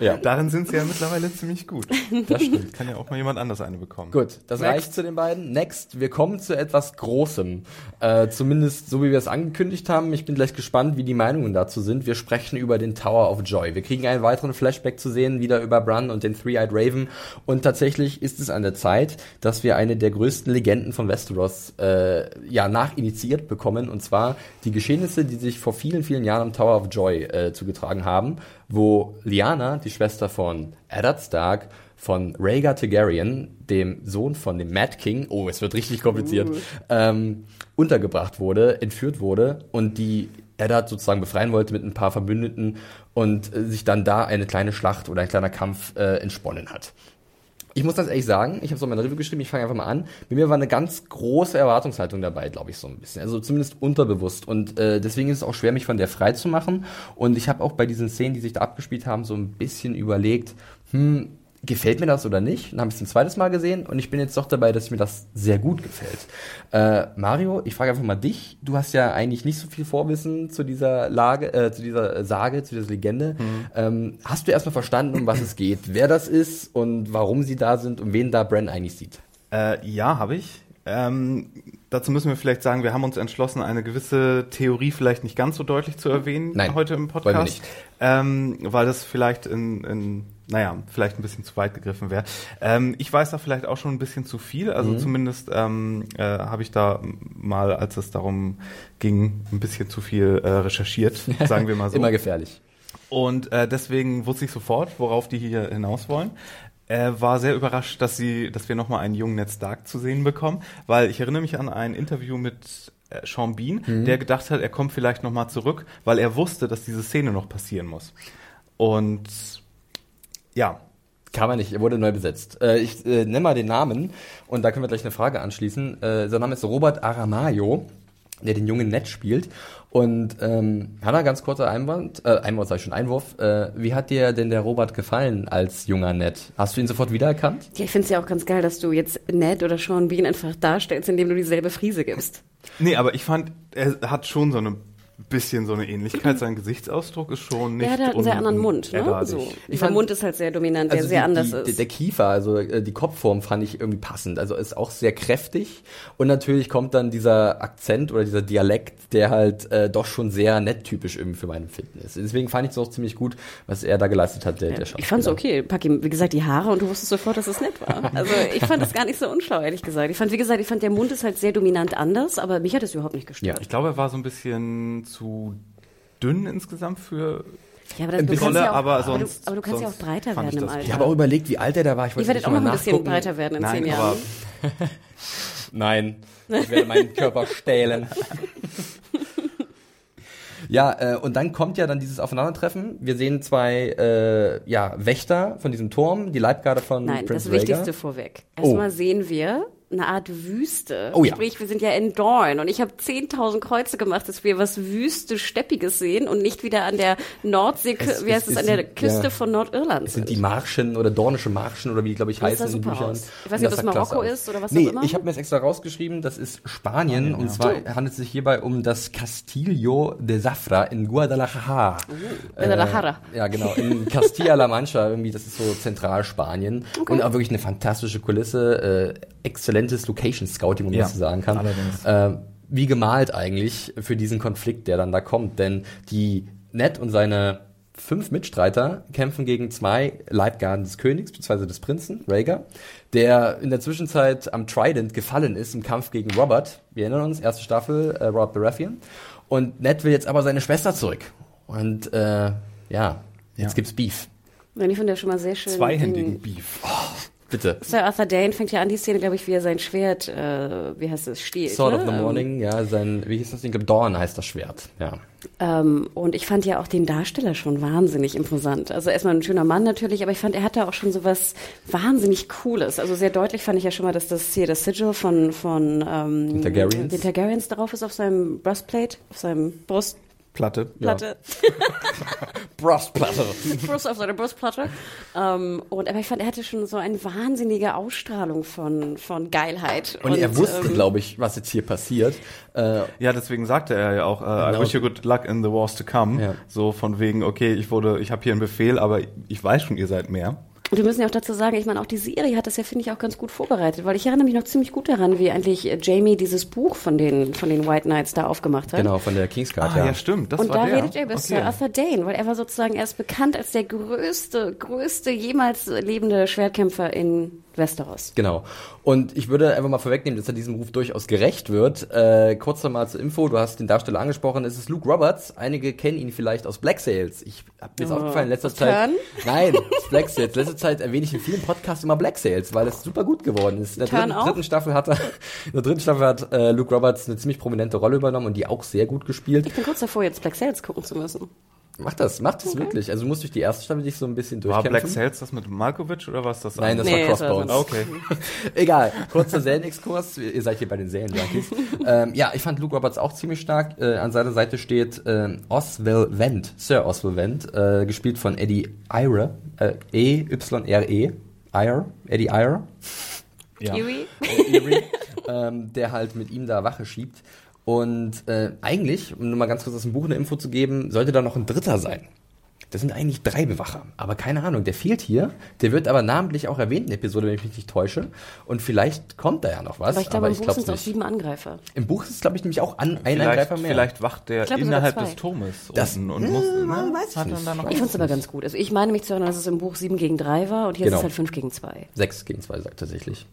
Ja, Darin sind sie ja mittlerweile ziemlich gut. das stimmt. Kann ja auch mal jemand anders eine bekommen. Gut, das Next. reicht zu den beiden. Next, wir kommen zu etwas Großem. Äh, zumindest so, wie wir es angekündigt haben. Ich bin gleich gespannt, wie die Meinungen dazu sind. Wir sprechen über den Tower of Joy. Wir kriegen einen weiteren Flashback zu sehen, wieder über Bran und den Three-Eyed Raven. Und tatsächlich ist es an der Zeit, dass wir eine der größten Legenden von Westeros äh, ja nachinitiiert bekommen. Und zwar die Geschehnisse, die sich vor vielen, vielen Jahren am Tower of Joy äh, zugetragen haben, wo Lyanna, die Schwester von Eddard Stark, von Rhaegar Targaryen, dem Sohn von dem Mad King, oh, es wird richtig kompliziert, ähm, untergebracht wurde, entführt wurde und die Eddard sozusagen befreien wollte mit ein paar Verbündeten und äh, sich dann da eine kleine Schlacht oder ein kleiner Kampf äh, entsponnen hat. Ich muss ganz ehrlich sagen, ich habe in meiner Review geschrieben, ich fange einfach mal an. Bei mir war eine ganz große Erwartungshaltung dabei, glaube ich, so ein bisschen. Also zumindest unterbewusst. Und äh, deswegen ist es auch schwer, mich von der frei zu machen. Und ich habe auch bei diesen Szenen, die sich da abgespielt haben, so ein bisschen überlegt, hm, gefällt mir das oder nicht? Dann habe ich es ein zweites Mal gesehen und ich bin jetzt doch dabei, dass mir das sehr gut gefällt. Äh, Mario, ich frage einfach mal dich. Du hast ja eigentlich nicht so viel Vorwissen zu dieser Lage, äh, zu dieser Sage, zu dieser Legende. Ähm, hast du erstmal verstanden, um was es geht, wer das ist und warum sie da sind und wen da Bran eigentlich sieht? Äh, ja, habe ich. Ähm, dazu müssen wir vielleicht sagen, wir haben uns entschlossen, eine gewisse Theorie vielleicht nicht ganz so deutlich zu erwähnen Nein, heute im Podcast. Ähm, weil das vielleicht in, in, naja, vielleicht ein bisschen zu weit gegriffen wäre. Ähm, ich weiß da vielleicht auch schon ein bisschen zu viel. Mhm. Also zumindest ähm, äh, habe ich da mal, als es darum ging, ein bisschen zu viel äh, recherchiert, sagen wir mal so. Immer gefährlich. Und äh, deswegen wusste ich sofort, worauf die hier hinaus wollen. Er war sehr überrascht, dass sie, dass wir nochmal einen jungen Ned Stark zu sehen bekommen, weil ich erinnere mich an ein Interview mit äh, Sean Bean, Mhm. der gedacht hat, er kommt vielleicht nochmal zurück, weil er wusste, dass diese Szene noch passieren muss. Und ja, Kam er nicht, er wurde neu besetzt. Äh, ich äh, nenne mal den Namen und da können wir gleich eine Frage anschließen. Äh, sein Name ist Robert Aramayo, der den jungen Ned spielt. Und ähm, Hanna, ganz kurzer Einwand, äh, Einwand sag ich schon, Einwurf. Äh, wie hat dir denn der Robert gefallen als junger Ned? Hast du ihn sofort wiedererkannt? Ja, ich finde es ja auch ganz geil, dass du jetzt Ned oder Sean Bean einfach darstellst, indem du dieselbe Frise gibst. nee, aber ich fand, er hat schon so eine bisschen so eine Ähnlichkeit. Sein Gesichtsausdruck ist schon nicht Ja, der hat einen sehr anderen Mund, ne? So. Ich fand- Mund ist halt sehr dominant, der Also sehr die, anders die, ist. Der Kiefer, also äh, die Kopfform fand ich irgendwie passend. Also ist auch sehr kräftig und natürlich kommt dann dieser Akzent oder dieser Dialekt, der halt äh, doch schon sehr nett-typisch irgendwie für mein Empfinden ist. Deswegen fand ich es auch ziemlich gut, was er da geleistet hat, der, der ich fand's Schauspieler. okay. Pack ihm, wie gesagt, die Haare und du wusstest sofort, dass es nett war. Also ich fand das gar nicht so unschlau, ehrlich gesagt. Ich fand, wie gesagt, ich fand der Mund ist halt sehr dominant anders, aber mich hat es überhaupt nicht gestört. Ich glaube, er war so ein bisschen zu dünn insgesamt für Ja, aber, Ein du bisschen, ja auch, aber aber, du, sonst- aber du kannst ja auch sonst breiter ich werden im das- Alter. Ich habe auch überlegt, wie alt er da war. Ich werdet nicht auch noch mal ein bisschen nachgucken. breiter werden in Nein, zehn Jahren. Nein, ich werde meinen Körper stählen. Ja, äh, und dann kommt ja dann dieses Aufeinandertreffen. Wir sehen zwei äh, ja, Wächter von diesem Turm, die Leibgarde von Nein, Prince das. Wichtigste vorweg. Erstmal sehen wir eine Art Wüste. Oh ja. Sprich, wir sind ja in Dorn und ich habe 10.000 Kreuze gemacht, dass wir was Wüste, Steppiges sehen und nicht wieder an der Nordsee, Es- wie heißt es- es, an der Küste ja. von Nordirland Es sind die Marschen oder dornische Marschen oder wie die, glaube ich, Das heißen in den Büchern. aus. Ich weiß nicht, ob das Marokko ist oder was nee, auch immer. ich habe mir das extra rausgeschrieben, das ist Spanien und zwar handelt es sich hierbei um das Castillo de Zafra in Guadalajara. Guadalajara. Äh, ja, genau, in Castilla-La Mancha, irgendwie, das ist so Zentralspanien. Und auch wirklich eine fantastische Kulisse, äh, exzellentes Location-Scouting, um Ja, das zu sagen kann. allerdings. Äh, wie gemalt eigentlich für diesen Konflikt, der dann da kommt. Denn die Ned und seine fünf Mitstreiter kämpfen gegen zwei Leibgarden des Königs, beziehungsweise des Prinzen, Rhaegar, der in der Zwischenzeit am Trident gefallen ist im Kampf gegen Robert. Wir erinnern uns, erste Staffel, äh, Robert Baratheon. Und Ned will jetzt aber seine Schwester zurück. Und äh, ja, jetzt Ja. gibt's Beef. Und ich finde das schon mal sehr schön. zweihändigen Beef. Bitte. Sir Arthur Dane fängt ja an die Szene, glaube ich, wie er sein Schwert, äh, wie heißt es, stiehlt. Sword ne? of the Morning, ja, sein, wie hieß das Ding? Dawn heißt das Schwert, ja. Ähm, und ich fand ja auch den Darsteller schon wahnsinnig imposant. Also erstmal ein schöner Mann natürlich, aber ich fand, er hatte auch schon so was wahnsinnig Cooles. Also sehr deutlich fand ich ja schon mal, dass das hier das Sigil von, von ähm, Den Targaryens. den Targaryens drauf ist auf seinem Breastplate, auf seinem Brustplatte. Platte. Brustplatte. Brust auf seiner Brustplatte. Ähm, und aber ich fand, er hatte schon so eine wahnsinnige Ausstrahlung von, von Geilheit. Und, er wusste, ähm, glaube ich, was jetzt hier passiert. Äh, Ja, deswegen sagte er ja auch, äh, I Genau. wish you good luck in the wars to come. Ja. So von wegen, okay, ich wurde, ich habe hier einen Befehl, aber ich weiß schon, ihr seid mehr. Und wir müssen ja auch dazu sagen, ich meine, auch die Serie hat das ja, finde ich, auch ganz gut vorbereitet, weil ich erinnere mich noch ziemlich gut daran, wie eigentlich äh, Jamie dieses Buch von den, von den White Knights da aufgemacht hat. genau, von der Kingsguard, Ah, ja, ja. stimmt, das und war da der. redet er über Sir Okay. Arthur Dane, weil er war sozusagen, er ist bekannt als der größte, größte jemals lebende Schwertkämpfer in Westeros. Genau. Und ich würde einfach mal vorwegnehmen, dass er diesem Ruf durchaus gerecht wird. Äh, kurz nochmal zur Info, du hast den Darsteller angesprochen, es ist Luke Roberts. Einige kennen ihn vielleicht aus Black Sails. Ich hab mir Oh, aufgefallen in letzter aus Zeit. Nein, aus Black Sails. Letzter Zeit erwähne ich in vielen Podcasts immer Black Sails, weil es super gut geworden ist. In der dritten, dritten Staffel hat er, in der dritten Staffel hat äh, Luke Roberts eine ziemlich prominente Rolle übernommen und die auch sehr gut gespielt. Ich bin kurz davor, jetzt Black Sails gucken zu müssen. Mach das, mach das wirklich. Also du musst durch die erste Staffel dich so ein bisschen War durchkämpfen. Black Sails das mit Malkovich oder was das? Nein, das Nee, war das war Crossbones. sonst- Okay. Egal, kurzer Serienexkurs. Ihr seid hier bei den Serien-Junkies. ähm, ja, ich fand Luke Roberts auch ziemlich stark. Äh, an seiner Seite steht äh, Oswell Wendt, Sir Oswell Wendt, äh, gespielt von Eddie Ire, äh, E-Y-R-E, Ire, Eddie Ire, Ja. Kiwi? Erie, ähm, der halt mit ihm da Wache schiebt. Und äh, eigentlich, um nur mal ganz kurz aus dem Buch eine Info zu geben, sollte da noch ein Dritter sein. Das sind eigentlich drei Bewacher, aber keine Ahnung, der fehlt hier. Der wird aber namentlich auch erwähnt in der Episode, wenn ich mich nicht täusche. Und vielleicht kommt da ja noch was. Aber ich glaube, im Buch glaub's sind es auch sieben Angreifer. Im Buch ist es, glaube ich, nämlich auch an, ein Vielleicht, Angreifer mehr. vielleicht wacht der Ich sogar innerhalb des Turmes Das- unten und Hm, muss, man ne? weiß dann nicht. Ich fand es aber ganz gut. Also ich meine mich zu erinnern, dass es im Buch sieben gegen drei war und hier Genau. ist es halt fünf gegen zwei. Sechs gegen zwei sagt tatsächlich.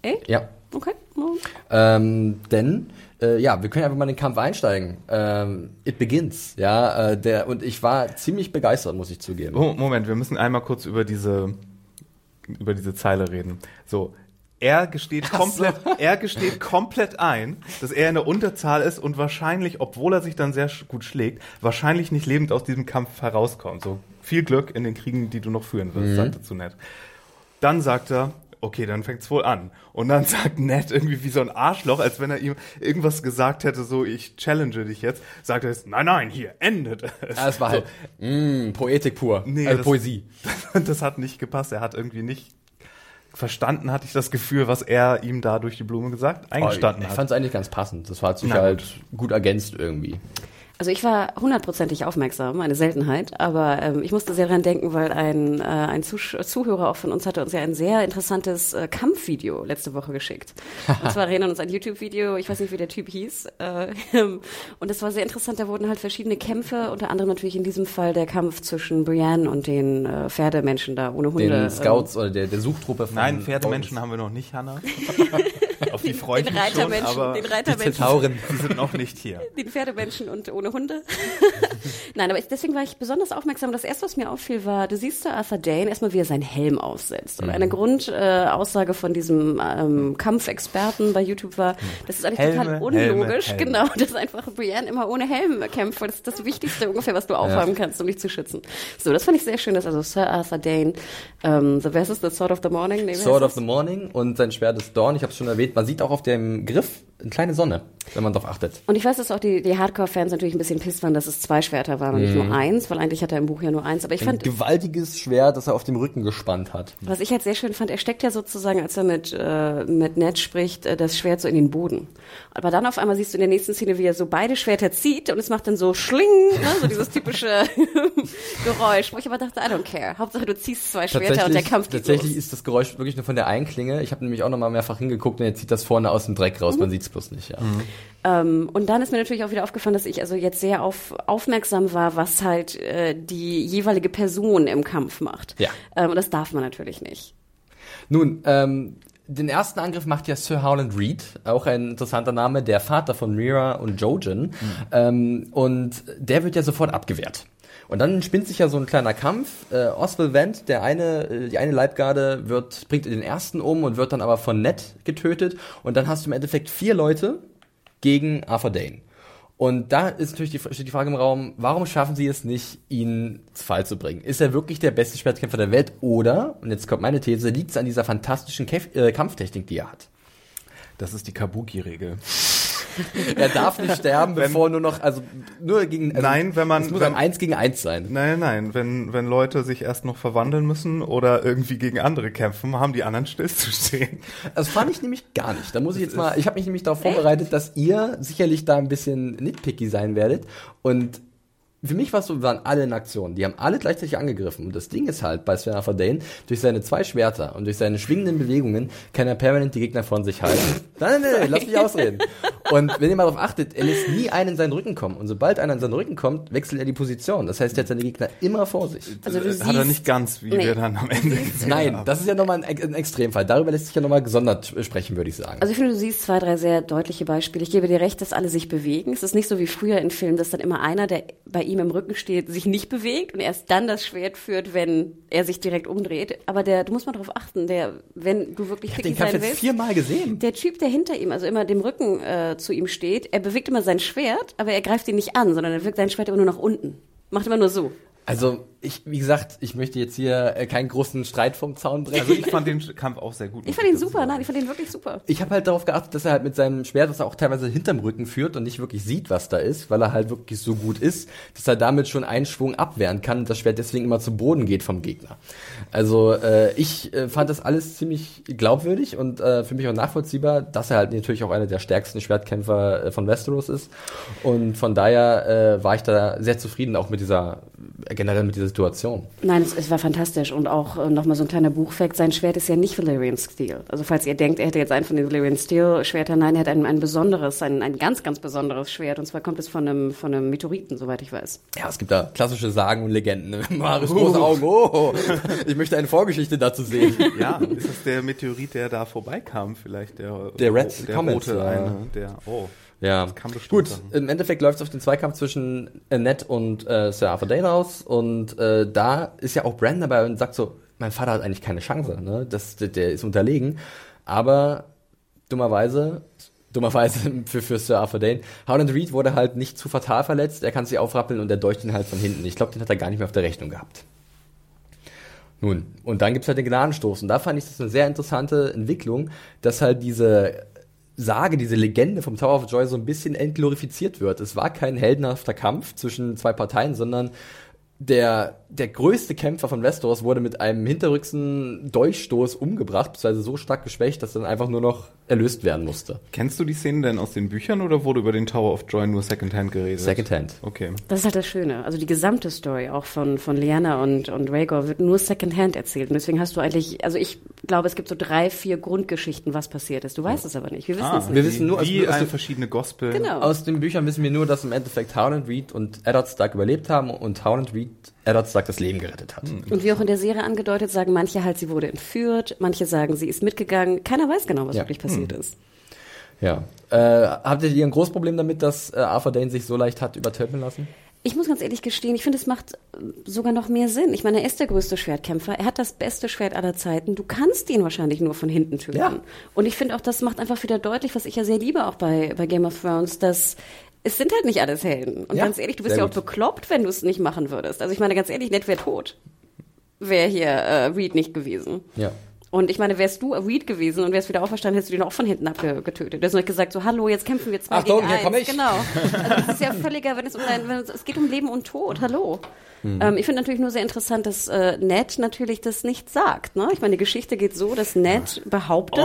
Echt? Ja. Okay. No. Ähm, denn, äh, ja, wir können einfach mal in den Kampf einsteigen. Ähm, it begins, ja, äh, der, und ich war ziemlich begeistert, muss ich zugeben. Oh, Moment, wir müssen einmal kurz über diese über diese Zeile reden. So, er gesteht komplett, er gesteht komplett ein, dass er in der Unterzahl ist und wahrscheinlich, obwohl er sich dann sehr gut schlägt, wahrscheinlich nicht lebend aus diesem Kampf herauskommt. So viel Glück in den Kriegen, die du noch führen wirst, sagt er zu Ned. Dann sagt er, okay, dann fängt's wohl an. Und dann sagt Ned irgendwie wie so ein Arschloch, als wenn er ihm irgendwas gesagt hätte, so ich challenge dich jetzt, sagt er jetzt, nein, nein, hier endet es. Ja, es war halt mh, Poetik pur. Nee, also das- Poesie. Und das hat nicht gepasst. Er hat irgendwie nicht verstanden, hatte ich das Gefühl, was er ihm da durch die Blume gesagt, eingestanden ich hat. fand es eigentlich ganz passend. Das hat sich Na halt gut ergänzt irgendwie. Also ich war hundertprozentig aufmerksam, eine Seltenheit, aber ähm, ich musste sehr daran denken, weil ein, äh, ein Zusch Zuhörer auch von uns hatte uns ja ein sehr interessantes äh, Kampfvideo letzte Woche geschickt. Und zwar erinnern uns ein YouTube-Video, ich weiß nicht, wie der Typ hieß. Äh, und das war sehr interessant, da wurden halt verschiedene Kämpfe, unter anderem natürlich in diesem Fall der Kampf zwischen Brienne und den äh, Pferdemenschen da ohne Hunde. Den ähm, Scouts oder der, der Suchtruppe von Nein, Pferdemenschen haben wir noch nicht, Hanna. Auf die freue ich mich schon, aber den die Reitermenschen. Zentauren. die sind noch nicht hier. den Pferdemenschen und ohne Hunde. Nein, aber ich, deswegen war ich besonders aufmerksam. Das erste, was mir auffiel, war, du siehst da Arthur Dane erstmal, wie er seinen Helm aufsetzt. Und eine Grundaussage äh, von diesem ähm, Kampfexperten bei YouTube war, das ist eigentlich Helme, total unlogisch, Helme, Helme. genau, dass einfach Brienne immer ohne Helm kämpft, weil das ist das Wichtigste ungefähr, was du aufhaben kannst, um dich zu schützen. So, das fand ich sehr schön, dass also Sir Arthur Dane, ähm, so, wer ist es, The Sword of the Morning? Nee, Sword of the Morning und sein Schwert ist Dawn. Ich habe es schon erwähnt. Man sieht auch auf dem Griff eine kleine Sonne, wenn man darauf achtet. Und ich weiß, dass auch die, die Hardcore-Fans natürlich ein bisschen pisst waren, dass es zwei Schwerter waren und nicht Mhm. nur eins, weil eigentlich hat er im Buch ja nur eins. Aber ich Ein fand, gewaltiges Schwert, das er auf dem Rücken gespannt hat. was ich halt sehr schön fand, er steckt ja sozusagen, als er mit, äh, mit Ned spricht, äh, das Schwert so in den Boden. Aber dann auf einmal siehst du in der nächsten Szene, wie er so beide Schwerter zieht und es macht dann so Schling, ne, so dieses typische Geräusch, wo ich aber dachte, I don't care. Hauptsache du ziehst zwei Schwerter und der Kampf geht tatsächlich los. ist das Geräusch wirklich nur von der einen Klinge. Ich habe nämlich auch noch mal mehrfach hingeguckt und jetzt zieht das vorne aus dem Dreck raus. Mhm. Man sieht es bloß nicht. Ja. Ähm, und dann ist mir natürlich auch wieder aufgefallen, dass ich also jetzt sehr auf, aufmerksam war, was halt äh, die jeweilige Person im Kampf macht. Ja. Ähm, und das darf man natürlich nicht. Nun, ähm, den ersten Angriff macht ja Sir Howland Reed, auch ein interessanter Name, der Vater von Mira und Jojen. Ähm, und der wird ja sofort abgewehrt. Und dann spinnt sich ja so ein kleiner Kampf. Äh, Oswald Wendt, der eine, äh, die eine Leibgarde, wird, bringt den ersten um und wird dann aber von Ned getötet. Und dann hast du im Endeffekt vier Leute gegen Arthur Dane. Und da ist natürlich die, steht die Frage im Raum, warum schaffen sie es nicht, ihn zu Fall zu bringen? Ist er wirklich der beste Schwertkämpfer der Welt? Oder, und jetzt kommt meine These, liegt es an dieser fantastischen Käf äh, Kampftechnik, die er hat? Das ist die Kabuki-Regel. Er darf nicht sterben, bevor nur noch, also nur gegen, also Nein, wenn man- Es muss wenn- ein Eins gegen Eins sein. Nein, nein, wenn, wenn Leute sich erst noch verwandeln müssen oder irgendwie gegen andere kämpfen, haben die anderen stillzustehen. Das fand ich nämlich gar nicht. Da muss ich jetzt mal, ich habe mich nämlich darauf vorbereitet, dass ihr sicherlich da ein bisschen nitpicky sein werdet. Und für mich war es so, wir waren alle in Aktion. Die haben alle gleichzeitig angegriffen. Und das Ding ist halt bei Sven Dane, durch seine zwei Schwerter und durch seine schwingenden Bewegungen kann er permanent die Gegner von sich halten. Nein, nein, nein, lass mich ausreden. Und wenn ihr mal darauf achtet, er lässt nie einen in seinen Rücken kommen. Und sobald einer in seinen Rücken kommt, wechselt er die Position. Das heißt, er hat seine Gegner immer vor sich. Also du Äh, Hat er siehst- nicht ganz, wie Nee. wir dann am Ende gesehen Nein, haben. das ist ja nochmal ein, ein Extremfall. Darüber lässt sich ja nochmal gesondert sprechen, würde ich sagen. Also ich finde, du siehst zwei, drei sehr deutliche Beispiele. Ich gebe dir recht, dass alle sich bewegen. Es ist nicht so wie früher in Filmen, dass dann immer einer, der bei ihm im Rücken steht, sich nicht bewegt und erst dann das Schwert führt, wenn er sich direkt umdreht. Aber der, du musst mal darauf achten, der, wenn du wirklich ich habe picky den Kampf sein jetzt willst, viermal gesehen. der Typ, der hinter ihm, also immer dem Rücken äh, zu ihm steht, er bewegt immer sein Schwert, aber er greift ihn nicht an, sondern er wirkt sein Schwert immer nur nach unten. Macht immer nur so. Also, ich, wie gesagt, ich möchte jetzt hier äh, keinen großen Streit vom Zaun brechen. Also ich fand den Kampf auch sehr gut. Ich fand ihn super, nein, ich fand ihn wirklich super. ich habe halt darauf geachtet, dass er halt mit seinem Schwert, das er auch teilweise hinterm Rücken führt und nicht wirklich sieht, was da ist, weil er halt wirklich so gut ist, dass er damit schon einen Schwung abwehren kann und das Schwert deswegen immer zu Boden geht vom Gegner. Also äh, ich äh, fand das alles ziemlich glaubwürdig und äh, für mich auch nachvollziehbar, dass er halt natürlich auch einer der stärksten Schwertkämpfer äh, von Westeros ist. Und von daher äh, war ich da sehr zufrieden auch mit dieser, äh, generell mit dieser Situation. Nein, es, es war fantastisch und auch äh, nochmal so ein kleiner Buchfact, sein Schwert ist ja nicht Valyrian Steel. Also falls ihr denkt, er hätte jetzt einen von den Valyrian Steel Schwertern, nein, er hat ein, ein besonderes, ein, ein ganz, ganz besonderes Schwert und zwar kommt es von einem, von einem Meteoriten, soweit ich weiß. Ja, es gibt da klassische Sagen und Legenden. Marius große Augen. Oh, ich möchte eine Vorgeschichte dazu sehen. Ja, ist das der Meteorit, der da vorbeikam vielleicht? Der, Der Red der Comet, rote ja. eine, der, oh. Ja, gut. sein. Im Endeffekt läuft es auf den Zweikampf zwischen äh, Ned und äh, Sir Arthur Dane aus und äh, da ist ja auch Bran dabei und sagt so, mein Vater hat eigentlich keine Chance, ne? Das, der, der ist unterlegen. Aber dummerweise, dummerweise für, für Sir Arthur Dane, Howland Reed wurde halt nicht zu fatal verletzt, er kann sich aufrappeln und er deucht ihn halt von hinten. Ich glaube, den hat er gar nicht mehr auf der Rechnung gehabt. Nun, und dann gibt's halt den Gnadenstoß. Und da fand ich das eine sehr interessante Entwicklung, dass halt diese Sage, diese Legende vom Tower of Joy so ein bisschen entglorifiziert wird. Es war kein heldenhafter Kampf zwischen zwei Parteien, sondern der, der größte Kämpfer von Westeros wurde mit einem hinterrücksen Dolchstoß umgebracht, beziehungsweise so stark geschwächt, dass er dann einfach nur noch erlöst werden musste. Kennst du die Szene denn aus den Büchern oder wurde über den Tower of Joy nur Secondhand geredet? Secondhand. Okay. Das ist halt das Schöne. Also die gesamte Story auch von, von Lyanna und, und Rhaegar wird nur Secondhand erzählt. Und deswegen hast du eigentlich, also ich glaube, es gibt so drei, vier Grundgeschichten, was passiert ist. Du weißt es aber nicht. Wir wissen Ah, es nicht. Wir wissen nur aus- wie aus eine dem- verschiedene Gospel. Genau. Aus den Büchern wissen wir nur, dass im Endeffekt Howland Reed und Eddard Stark überlebt haben und Howland Reed Stark das Leben gerettet hat. Und wie auch in der Serie angedeutet, sagen manche halt, sie wurde entführt, manche sagen, sie ist mitgegangen. Keiner weiß genau, was Ja. wirklich passiert ist. Ja. Äh, habt ihr ein großes Problem damit, dass äh, Arthur Dane sich so leicht hat übertölpeln lassen? Ich muss ganz ehrlich gestehen, ich finde, es macht äh, sogar noch mehr Sinn. Ich meine, er ist der größte Schwertkämpfer. Er hat das beste Schwert aller Zeiten. Du kannst ihn wahrscheinlich nur von hinten töten. Ja. Und ich finde auch, das macht einfach wieder deutlich, was ich ja sehr liebe auch bei, bei Game of Thrones, dass es sind halt nicht alles Helden. Und Ja, ganz ehrlich, du bist ja auch gut. bekloppt, wenn du es nicht machen würdest. Also ich meine, ganz ehrlich, Ned wäre tot. Wäre hier äh, Reed nicht gewesen. Ja. Und ich meine, wärst du Reed gewesen und wärst wieder auferstanden, hättest du ihn auch von hinten abgetötet. Du hast nur gesagt so, hallo, jetzt kämpfen wir zwei Achtung, gegen hier eins. komm ich. Genau. Also es ist ja völliger, wenn es um dein, wenn es, es geht um Leben und Tod. Hallo. Hm. Ähm, ich finde natürlich nur sehr interessant, dass äh, Ned natürlich das nicht sagt. Ne? Ich meine, die Geschichte geht so, dass Ned behauptet,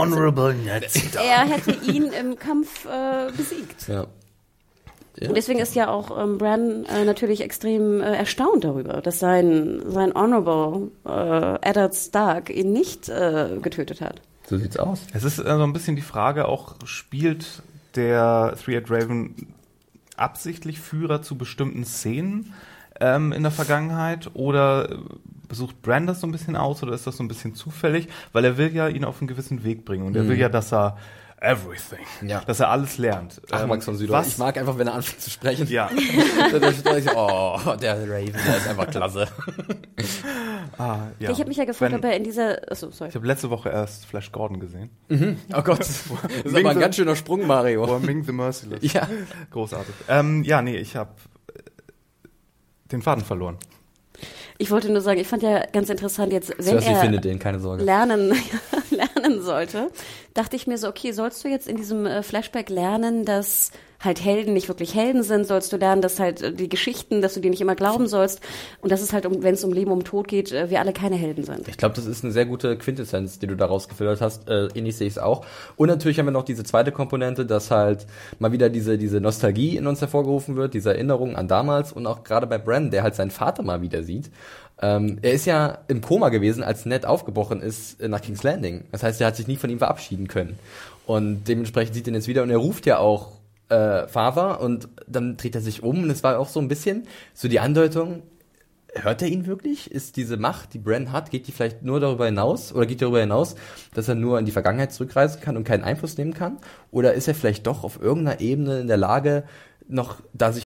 Ned. er hätte ihn im Kampf äh, besiegt. Ja. Ja. Und deswegen ist ja auch ähm, Bran äh, natürlich extrem äh, erstaunt darüber, dass sein, sein Honorable äh, Eddard Stark ihn nicht äh, getötet hat. So sieht's aus. Es ist also ein bisschen die Frage auch, spielt der Three-Eyed Raven absichtlich Führer zu bestimmten Szenen ähm, in der Vergangenheit oder äh, besucht Bran das so ein bisschen aus oder ist das so ein bisschen zufällig? Weil er will ja ihn auf einen gewissen Weg bringen und er will ja, dass er everything, Ja. dass er alles lernt. Ach, Ähm, Max von Südow. was- Ich mag einfach, wenn er anfängt zu sprechen. Ja. Oh, der Raven, der ist einfach klasse. Ah, ja. Ich habe mich ja gefragt, Wenn- ob er in dieser. Achso, sorry. Ich habe letzte Woche erst Flash Gordon gesehen. Oh Gott. Das ist aber ein ganz schöner Sprung, Mario. Or Ming the Merciless. Ja. Großartig. Ähm, ja, nee, ich habe den Faden verloren. Ich wollte nur sagen, ich fand ja ganz interessant jetzt, wenn Cersei er findet den, keine Sorge. lernen, lernen sollte, dachte ich mir so, okay, sollst du jetzt in diesem äh, Flashback lernen, dass halt Helden nicht wirklich Helden sind, sollst du lernen, dass halt äh, die Geschichten, dass du die nicht immer glauben sollst und dass es halt, um, wenn es um Leben, um Tod geht, äh, wir alle keine Helden sind. Ich glaube, das ist eine sehr gute Quintessenz, die du da rausgefiltert hast. Äh, ähnlich sehe ich es auch. Und natürlich haben wir noch diese zweite Komponente, dass halt mal wieder diese, diese Nostalgie in uns hervorgerufen wird, diese Erinnerung an damals und auch gerade bei Bran, der halt seinen Vater mal wieder sieht. Ähm, er ist ja im Koma gewesen, als Ned aufgebrochen ist äh, nach King's Landing. Das heißt, er hat sich nie von ihm verabschieden können. Und dementsprechend sieht er ihn jetzt wieder und er ruft ja auch äh, Father und dann dreht er sich um und es war auch so ein bisschen so die Andeutung, hört er ihn wirklich? Ist diese Macht, die Bran hat, geht die vielleicht nur darüber hinaus oder geht darüber hinaus, dass er nur in die Vergangenheit zurückreisen kann und keinen Einfluss nehmen kann? Oder ist er vielleicht doch auf irgendeiner Ebene in der Lage, noch da sich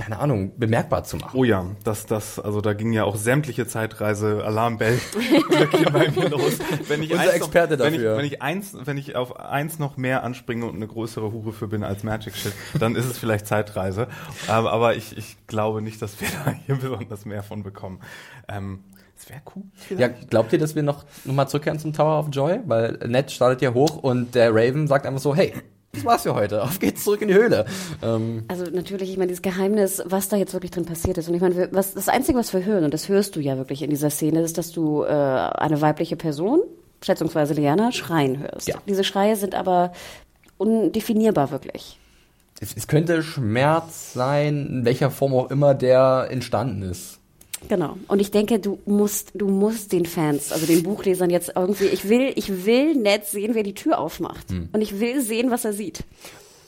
Keine Ahnung, bemerkbar zu machen. Oh ja, das, das, also da ging ja auch sämtliche Zeitreise Alarmbell bei mir los. Wenn ich Unser eins Experte noch, wenn dafür. Ich, wenn ich eins, wenn ich auf eins noch mehr anspringe und eine größere Hure für bin als Magic Shit, dann ist es vielleicht Zeitreise. Aber, aber ich, ich glaube nicht, dass wir da hier besonders mehr von bekommen. Ähm, es wäre cool. Ja, glaubt ihr, dass wir noch, noch mal zurückkehren zum Tower of Joy? Weil Ned startet ja hoch und der Raven sagt einfach so, hey, das war's für heute, auf geht's zurück in die Höhle. Ähm, Also natürlich, ich meine, dieses Geheimnis, was da jetzt wirklich drin passiert ist. Und ich meine, was, das Einzige, was wir hören, und das hörst du ja wirklich in dieser Szene, ist, dass du äh, eine weibliche Person schätzungsweise Liana, schreien hörst. Ja. Diese Schreie sind aber undefinierbar wirklich. Es, es könnte Schmerz sein, in welcher Form auch immer der entstanden ist. Genau. Und ich denke, du musst, du musst den Fans, also den Buchlesern jetzt irgendwie, ich will, ich will nett sehen, wer die Tür aufmacht. Und ich will sehen, was er sieht.